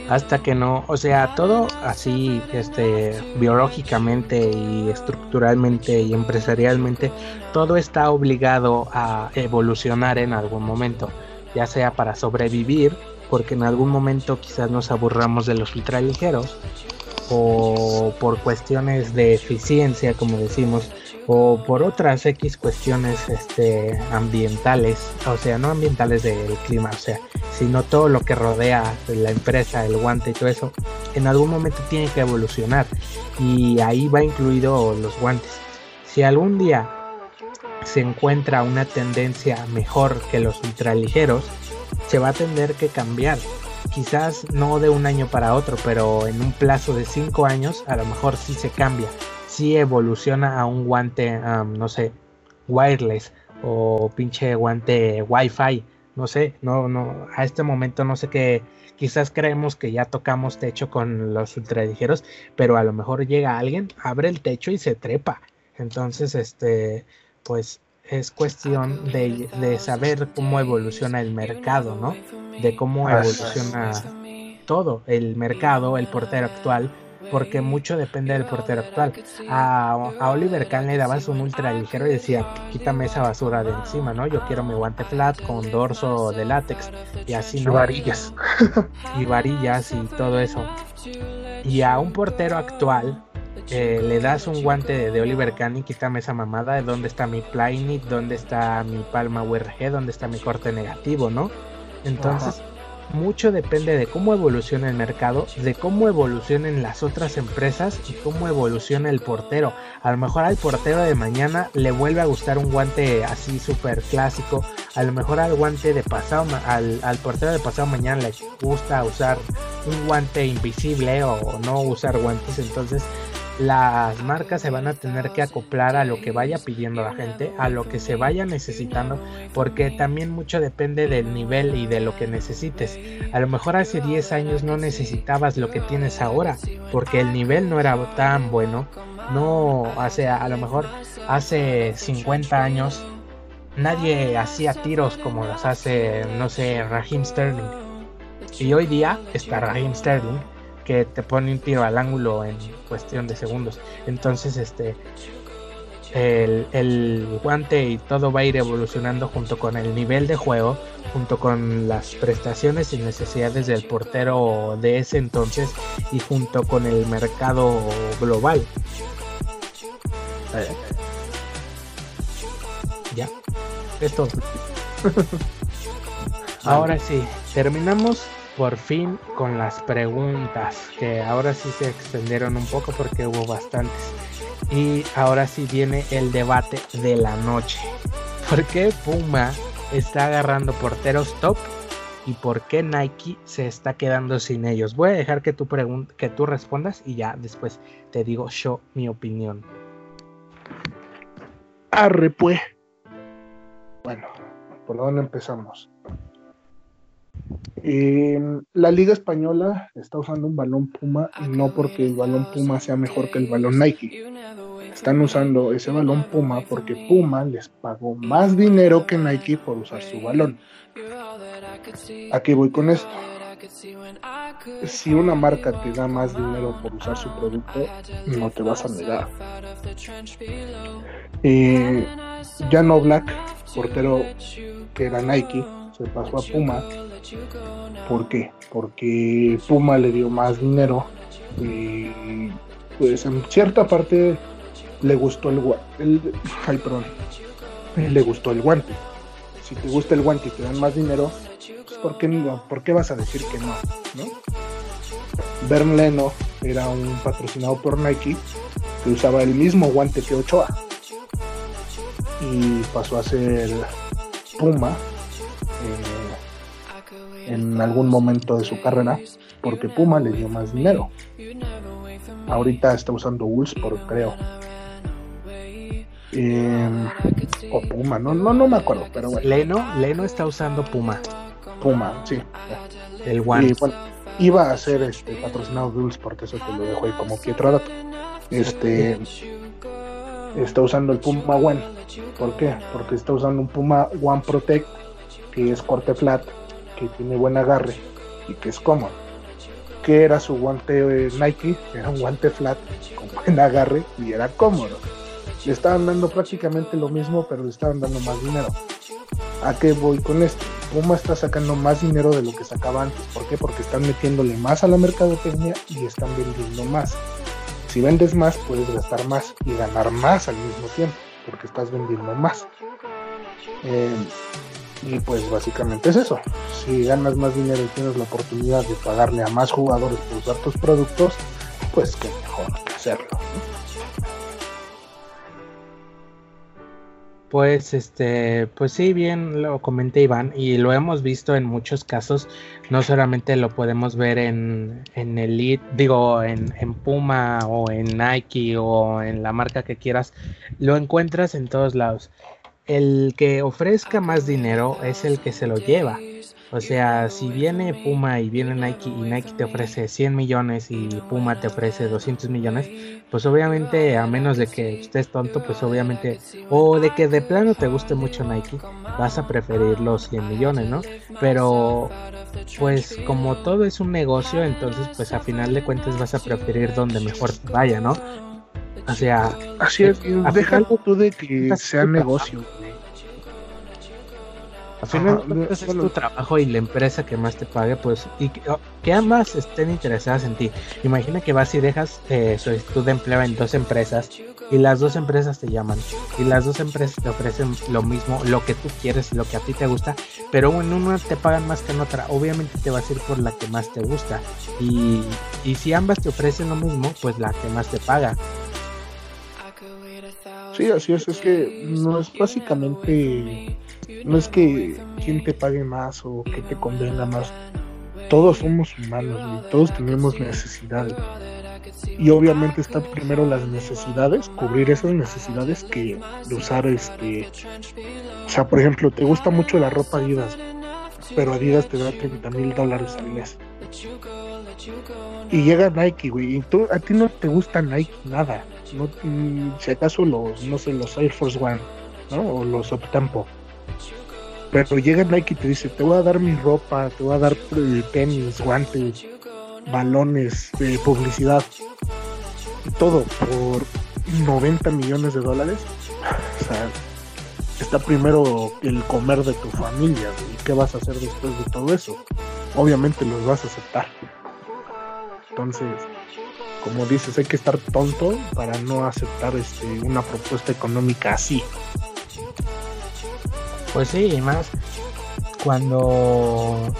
Hasta que no, o sea, todo así, este, biológicamente y estructuralmente y empresarialmente, todo está obligado a evolucionar en algún momento, ya sea para sobrevivir, porque en algún momento quizás nos aburramos de los ultraligeros o por cuestiones de eficiencia, como decimos, o por otras X cuestiones este, ambientales, o sea, no ambientales del clima, o sea, sino todo lo que rodea la empresa, el guante y todo eso, en algún momento tiene que evolucionar y ahí va incluido los guantes. Si algún día se encuentra una tendencia mejor que los ultraligeros, se va a tener que cambiar. Quizás no de un año para otro, pero en un plazo de 5 años a lo mejor sí se cambia si evoluciona a un guante, no sé, wireless o pinche guante wifi, no sé, no, no, a este momento no sé qué, quizás creemos que ya tocamos techo con los ultraligeros, pero a lo mejor llega alguien, abre el techo y se trepa. Entonces, este, pues es cuestión de, de saber cómo evoluciona el mercado, ¿no? De cómo evoluciona todo, el mercado, el portero actual, porque mucho depende del portero actual. A, Oliver Kahn le dabas un ultra ligero y decía, quítame esa basura de encima, ¿no? Yo quiero mi guante flat con dorso de látex y así, ¿no? Y varillas. y varillas y todo eso. Y a un portero actual eh, le das un guante de, Oliver Kahn y quítame esa mamada de dónde está mi Plynit, dónde está mi Palma URG, dónde está mi corte negativo, ¿no? Entonces, mucho depende de cómo evoluciona el mercado, de cómo evolucionen las otras empresas y cómo evoluciona el portero. A lo mejor al portero de mañana le vuelve a gustar un guante así súper clásico. A lo mejor al guante de pasado, al, al portero de pasado mañana le gusta usar un guante invisible o no usar guantes. Entonces las marcas se van a tener que acoplar a lo que vaya pidiendo la gente, a lo que se vaya necesitando, porque también mucho depende del nivel y de lo que necesites. A lo mejor hace 10 años no necesitabas lo que tienes ahora, porque el nivel no era tan bueno. No, hace a lo mejor hace 50 años nadie hacía tiros como los hace, no sé, Raheem Sterling. Y hoy día está Raheem Sterling que te pone un tiro al ángulo en cuestión de segundos. Entonces, este, el, guante y todo va a ir evolucionando junto con el nivel de juego, junto con las prestaciones y necesidades del portero de ese entonces y junto con el mercado global. Ya, esto. Ahora sí, terminamos por fin con las preguntas, que ahora sí se extendieron un poco porque hubo bastantes. Y ahora sí viene el debate de la noche. ¿Por qué Puma está agarrando porteros top? ¿Y por qué Nike se está quedando sin ellos? Voy a dejar que tú, que tú respondas y ya después te digo yo mi opinión. Arre pues. Bueno, ¿por dónde empezamos? La Liga Española está usando un balón Puma y no porque el balón Puma sea mejor que el balón Nike. Están usando ese balón Puma porque Puma les pagó más dinero que Nike por usar su balón. Aquí voy con esto. Si una marca te da más dinero por usar su producto, no te vas a negar. Eh, no Black, portero que era Nike, se pasó a Puma ¿Por qué? Porque Puma le dio más dinero y pues en cierta parte le gustó el guante. Ay, perdón. Le gustó el guante. Si te gusta el guante y te dan más dinero, pues ¿por qué, no? ¿por qué vas a decir que no? ¿no? Leno era un patrocinado por Nike que usaba el mismo guante que Ochoa y pasó a ser Puma. Eh, en algún momento de su carrera porque Puma le dio más dinero. Ahorita está usando por creo. Em, o Puma, no, no, no me acuerdo, pero bueno. Leno, Leno está usando Puma. Puma, sí. El One. iba a ser este patrocinado de porque eso te lo dejo ahí como otro Este está usando el Puma One. ¿Por qué? Porque está usando un Puma One Protect que es corte flat que tiene buen agarre y que es cómodo. Que era su guante Nike, era un guante flat con buen agarre y era cómodo. Le estaban dando prácticamente lo mismo, pero le estaban dando más dinero. ¿A qué voy con esto? Puma está sacando más dinero de lo que sacaba antes. ¿Por qué? Porque están metiéndole más a la mercadotecnia y están vendiendo más. Si vendes más, puedes gastar más y ganar más al mismo tiempo, porque estás vendiendo más. Eh, y pues básicamente es eso. Si ganas más dinero y tienes la oportunidad de pagarle a más jugadores por usar tus productos, pues que mejor hacerlo. Pues este, pues sí, bien lo comenté Iván, y lo hemos visto en muchos casos, no solamente lo podemos ver en, en Elite, digo, en, en, Puma o en Nike o en la marca que quieras, lo encuentras en todos lados. El que ofrezca más dinero es el que se lo lleva. O sea, si viene Puma y viene Nike y Nike te ofrece 100 millones y Puma te ofrece 200 millones, pues obviamente a menos de que estés tonto, pues obviamente, o de que de plano te guste mucho Nike, vas a preferir los 100 millones, ¿no? Pero pues como todo es un negocio, entonces pues a final de cuentas vas a preferir donde mejor te vaya, ¿no? O sea, así es, déjalo tú de que sea negocio. Al final es tu trabajo y la empresa que más te pague, pues, y que, que, ambas estén interesadas en ti. Imagina que vas y dejas eh, solicitud de empleo en dos empresas y las dos empresas te llaman y las dos empresas te ofrecen lo mismo, lo que tú quieres, lo que a ti te gusta, pero en una te pagan más que en otra. Obviamente te vas a ir por la que más te gusta y, y si ambas te ofrecen lo mismo, pues la que más te paga. Sí, así es, es que no es básicamente no es que quien te pague más o que te convenga más. Todos somos humanos y todos tenemos necesidades. Y obviamente están primero las necesidades, cubrir esas necesidades que de usar este. O sea, por ejemplo, te gusta mucho la ropa Adidas, pero Adidas te da 30 mil dólares al mes. Y llega Nike, güey, y tú, a ti no te gusta Nike nada. No, si acaso los, no sé, los Air Force One, ¿no? O los Optempo pero llega Nike y te dice, te voy a dar mi ropa, te voy a dar eh, tenis, guantes, balones, de publicidad, todo por 90 millones de dólares. O sea, está primero el comer de tu familia, ¿y qué vas a hacer después de todo eso? Obviamente los vas a aceptar. Entonces, como dices, hay que estar tonto para no aceptar este, una propuesta económica así. Pues sí, y más cuando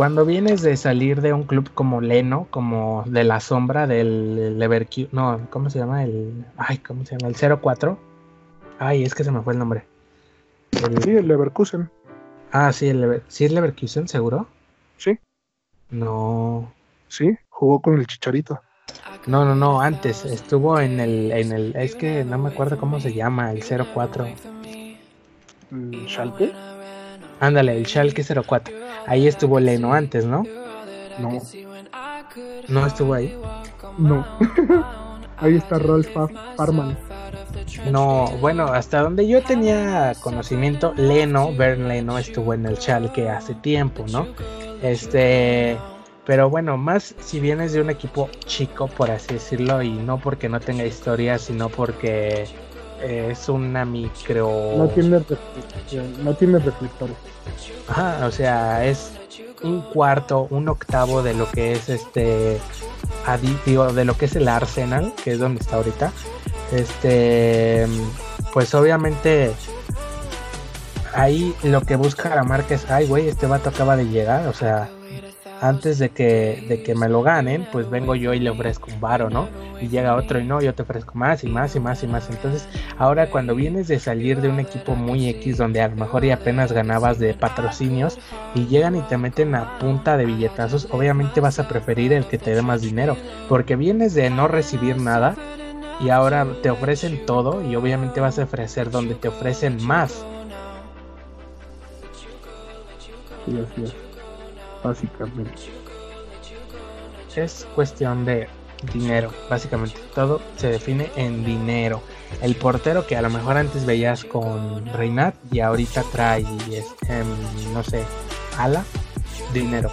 cuando vienes de salir de un club como Leno, como de la sombra del Leverkusen, no, ¿cómo se llama? El, ay, ¿cómo se llama? El 04. Ay, es que se me fue el nombre. sí, el Leverkusen. Ah, sí, el ¿sí es Leverkusen, seguro? Sí. No. Sí, jugó con el Chicharito. No, no, no, antes estuvo en el, en el, es que no me acuerdo cómo se llama, el 04. Schalke. Ándale, el Schalke 04. Ahí estuvo Leno antes, ¿no? No. ¿No estuvo ahí? No. ahí está Rolf Parman. No, bueno, hasta donde yo tenía conocimiento, Leno, Bern Leno estuvo en el Schalke hace tiempo, ¿no? Este, pero bueno, más si vienes de un equipo chico, por así decirlo, y no porque no tenga historia, sino porque es una micro. No tiene no tiene reflectores. Ajá, o sea, es un cuarto, un octavo de lo que es este. Digo, de lo que es el Arsenal, que es donde está ahorita. Este. Pues obviamente. Ahí lo que busca la marca es, ay, güey, este vato acaba de llegar, o sea, antes de que, de que me lo ganen, pues vengo yo y le ofrezco un varo, ¿no? Y llega otro y no, yo te ofrezco más y más y más y más. Entonces, ahora cuando vienes de salir de un equipo muy X donde a lo mejor y apenas ganabas de patrocinios y llegan y te meten a punta de billetazos, obviamente vas a preferir el que te dé más dinero, porque vienes de no recibir nada y ahora te ofrecen todo y obviamente vas a ofrecer donde te ofrecen más. Sí, es básicamente. Es cuestión de dinero, básicamente. Todo se define en dinero. El portero que a lo mejor antes veías con Reinat y ahorita trae, este, no sé, ala, dinero.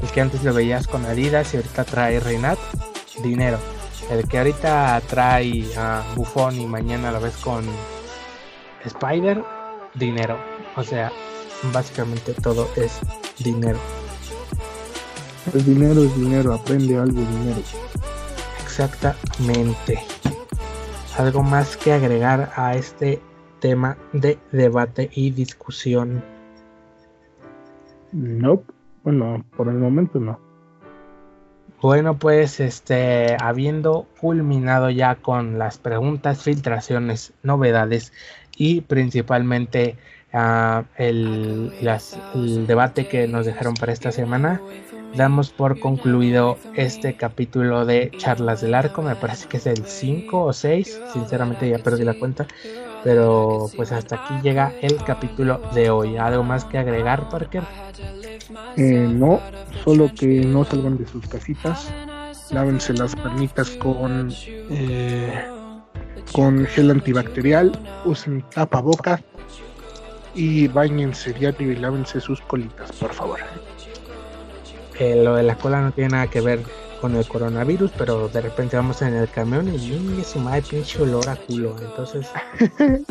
El que antes lo veías con Adidas y ahorita trae Reinat, dinero. El que ahorita trae a Buffon y mañana lo ves con Spider, dinero. O sea, básicamente todo es dinero. El dinero es dinero, aprende algo dinero. Exactamente. ¿Algo más que agregar a este tema de debate y discusión? No, bueno, por el momento no. Bueno, pues este, habiendo culminado ya con las preguntas, filtraciones, novedades y principalmente uh, el, las, el debate que nos dejaron para esta semana, damos por concluido este capítulo de Charlas del Arco. Me parece que es el 5 o 6, sinceramente ya perdí la cuenta. Pero pues hasta aquí llega el capítulo de hoy. ¿Algo más que agregar, Parker? Eh, no, solo que no salgan de sus casitas. Lávense las manitas con, eh, con gel antibacterial. Usen tapabocas. Y bañense diario y lávense sus colitas, por favor. Eh, lo de la cola no tiene nada que ver con el coronavirus, pero de repente vamos en el camión y su madre pinche olor a culo. Entonces,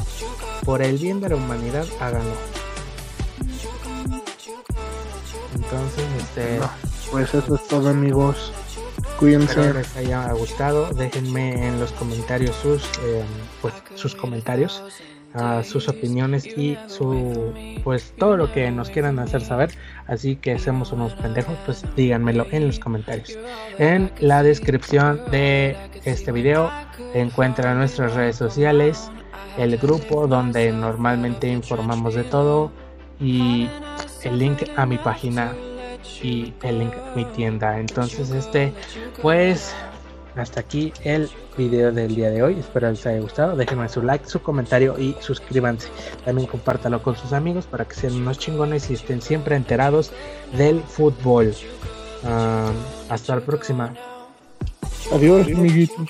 por el bien de la humanidad, háganlo. Entonces, este. pues eso es todo, amigos. Cuídense. Espero les haya gustado. Déjenme en los comentarios sus, eh, pues, sus comentarios, uh, sus opiniones y su, pues, todo lo que nos quieran hacer saber. Así que seamos unos pendejos, pues díganmelo en los comentarios. En la descripción de este video encuentran nuestras redes sociales, el grupo donde normalmente informamos de todo y el link a mi página y el link a mi tienda. Entonces, este, pues, hasta aquí el video del día de hoy. Espero les haya gustado. Déjenme su like, su comentario y suscríbanse. También compártalo con sus amigos para que sean unos chingones y estén siempre enterados del fútbol. Uh, hasta la próxima. Adiós, amiguitos.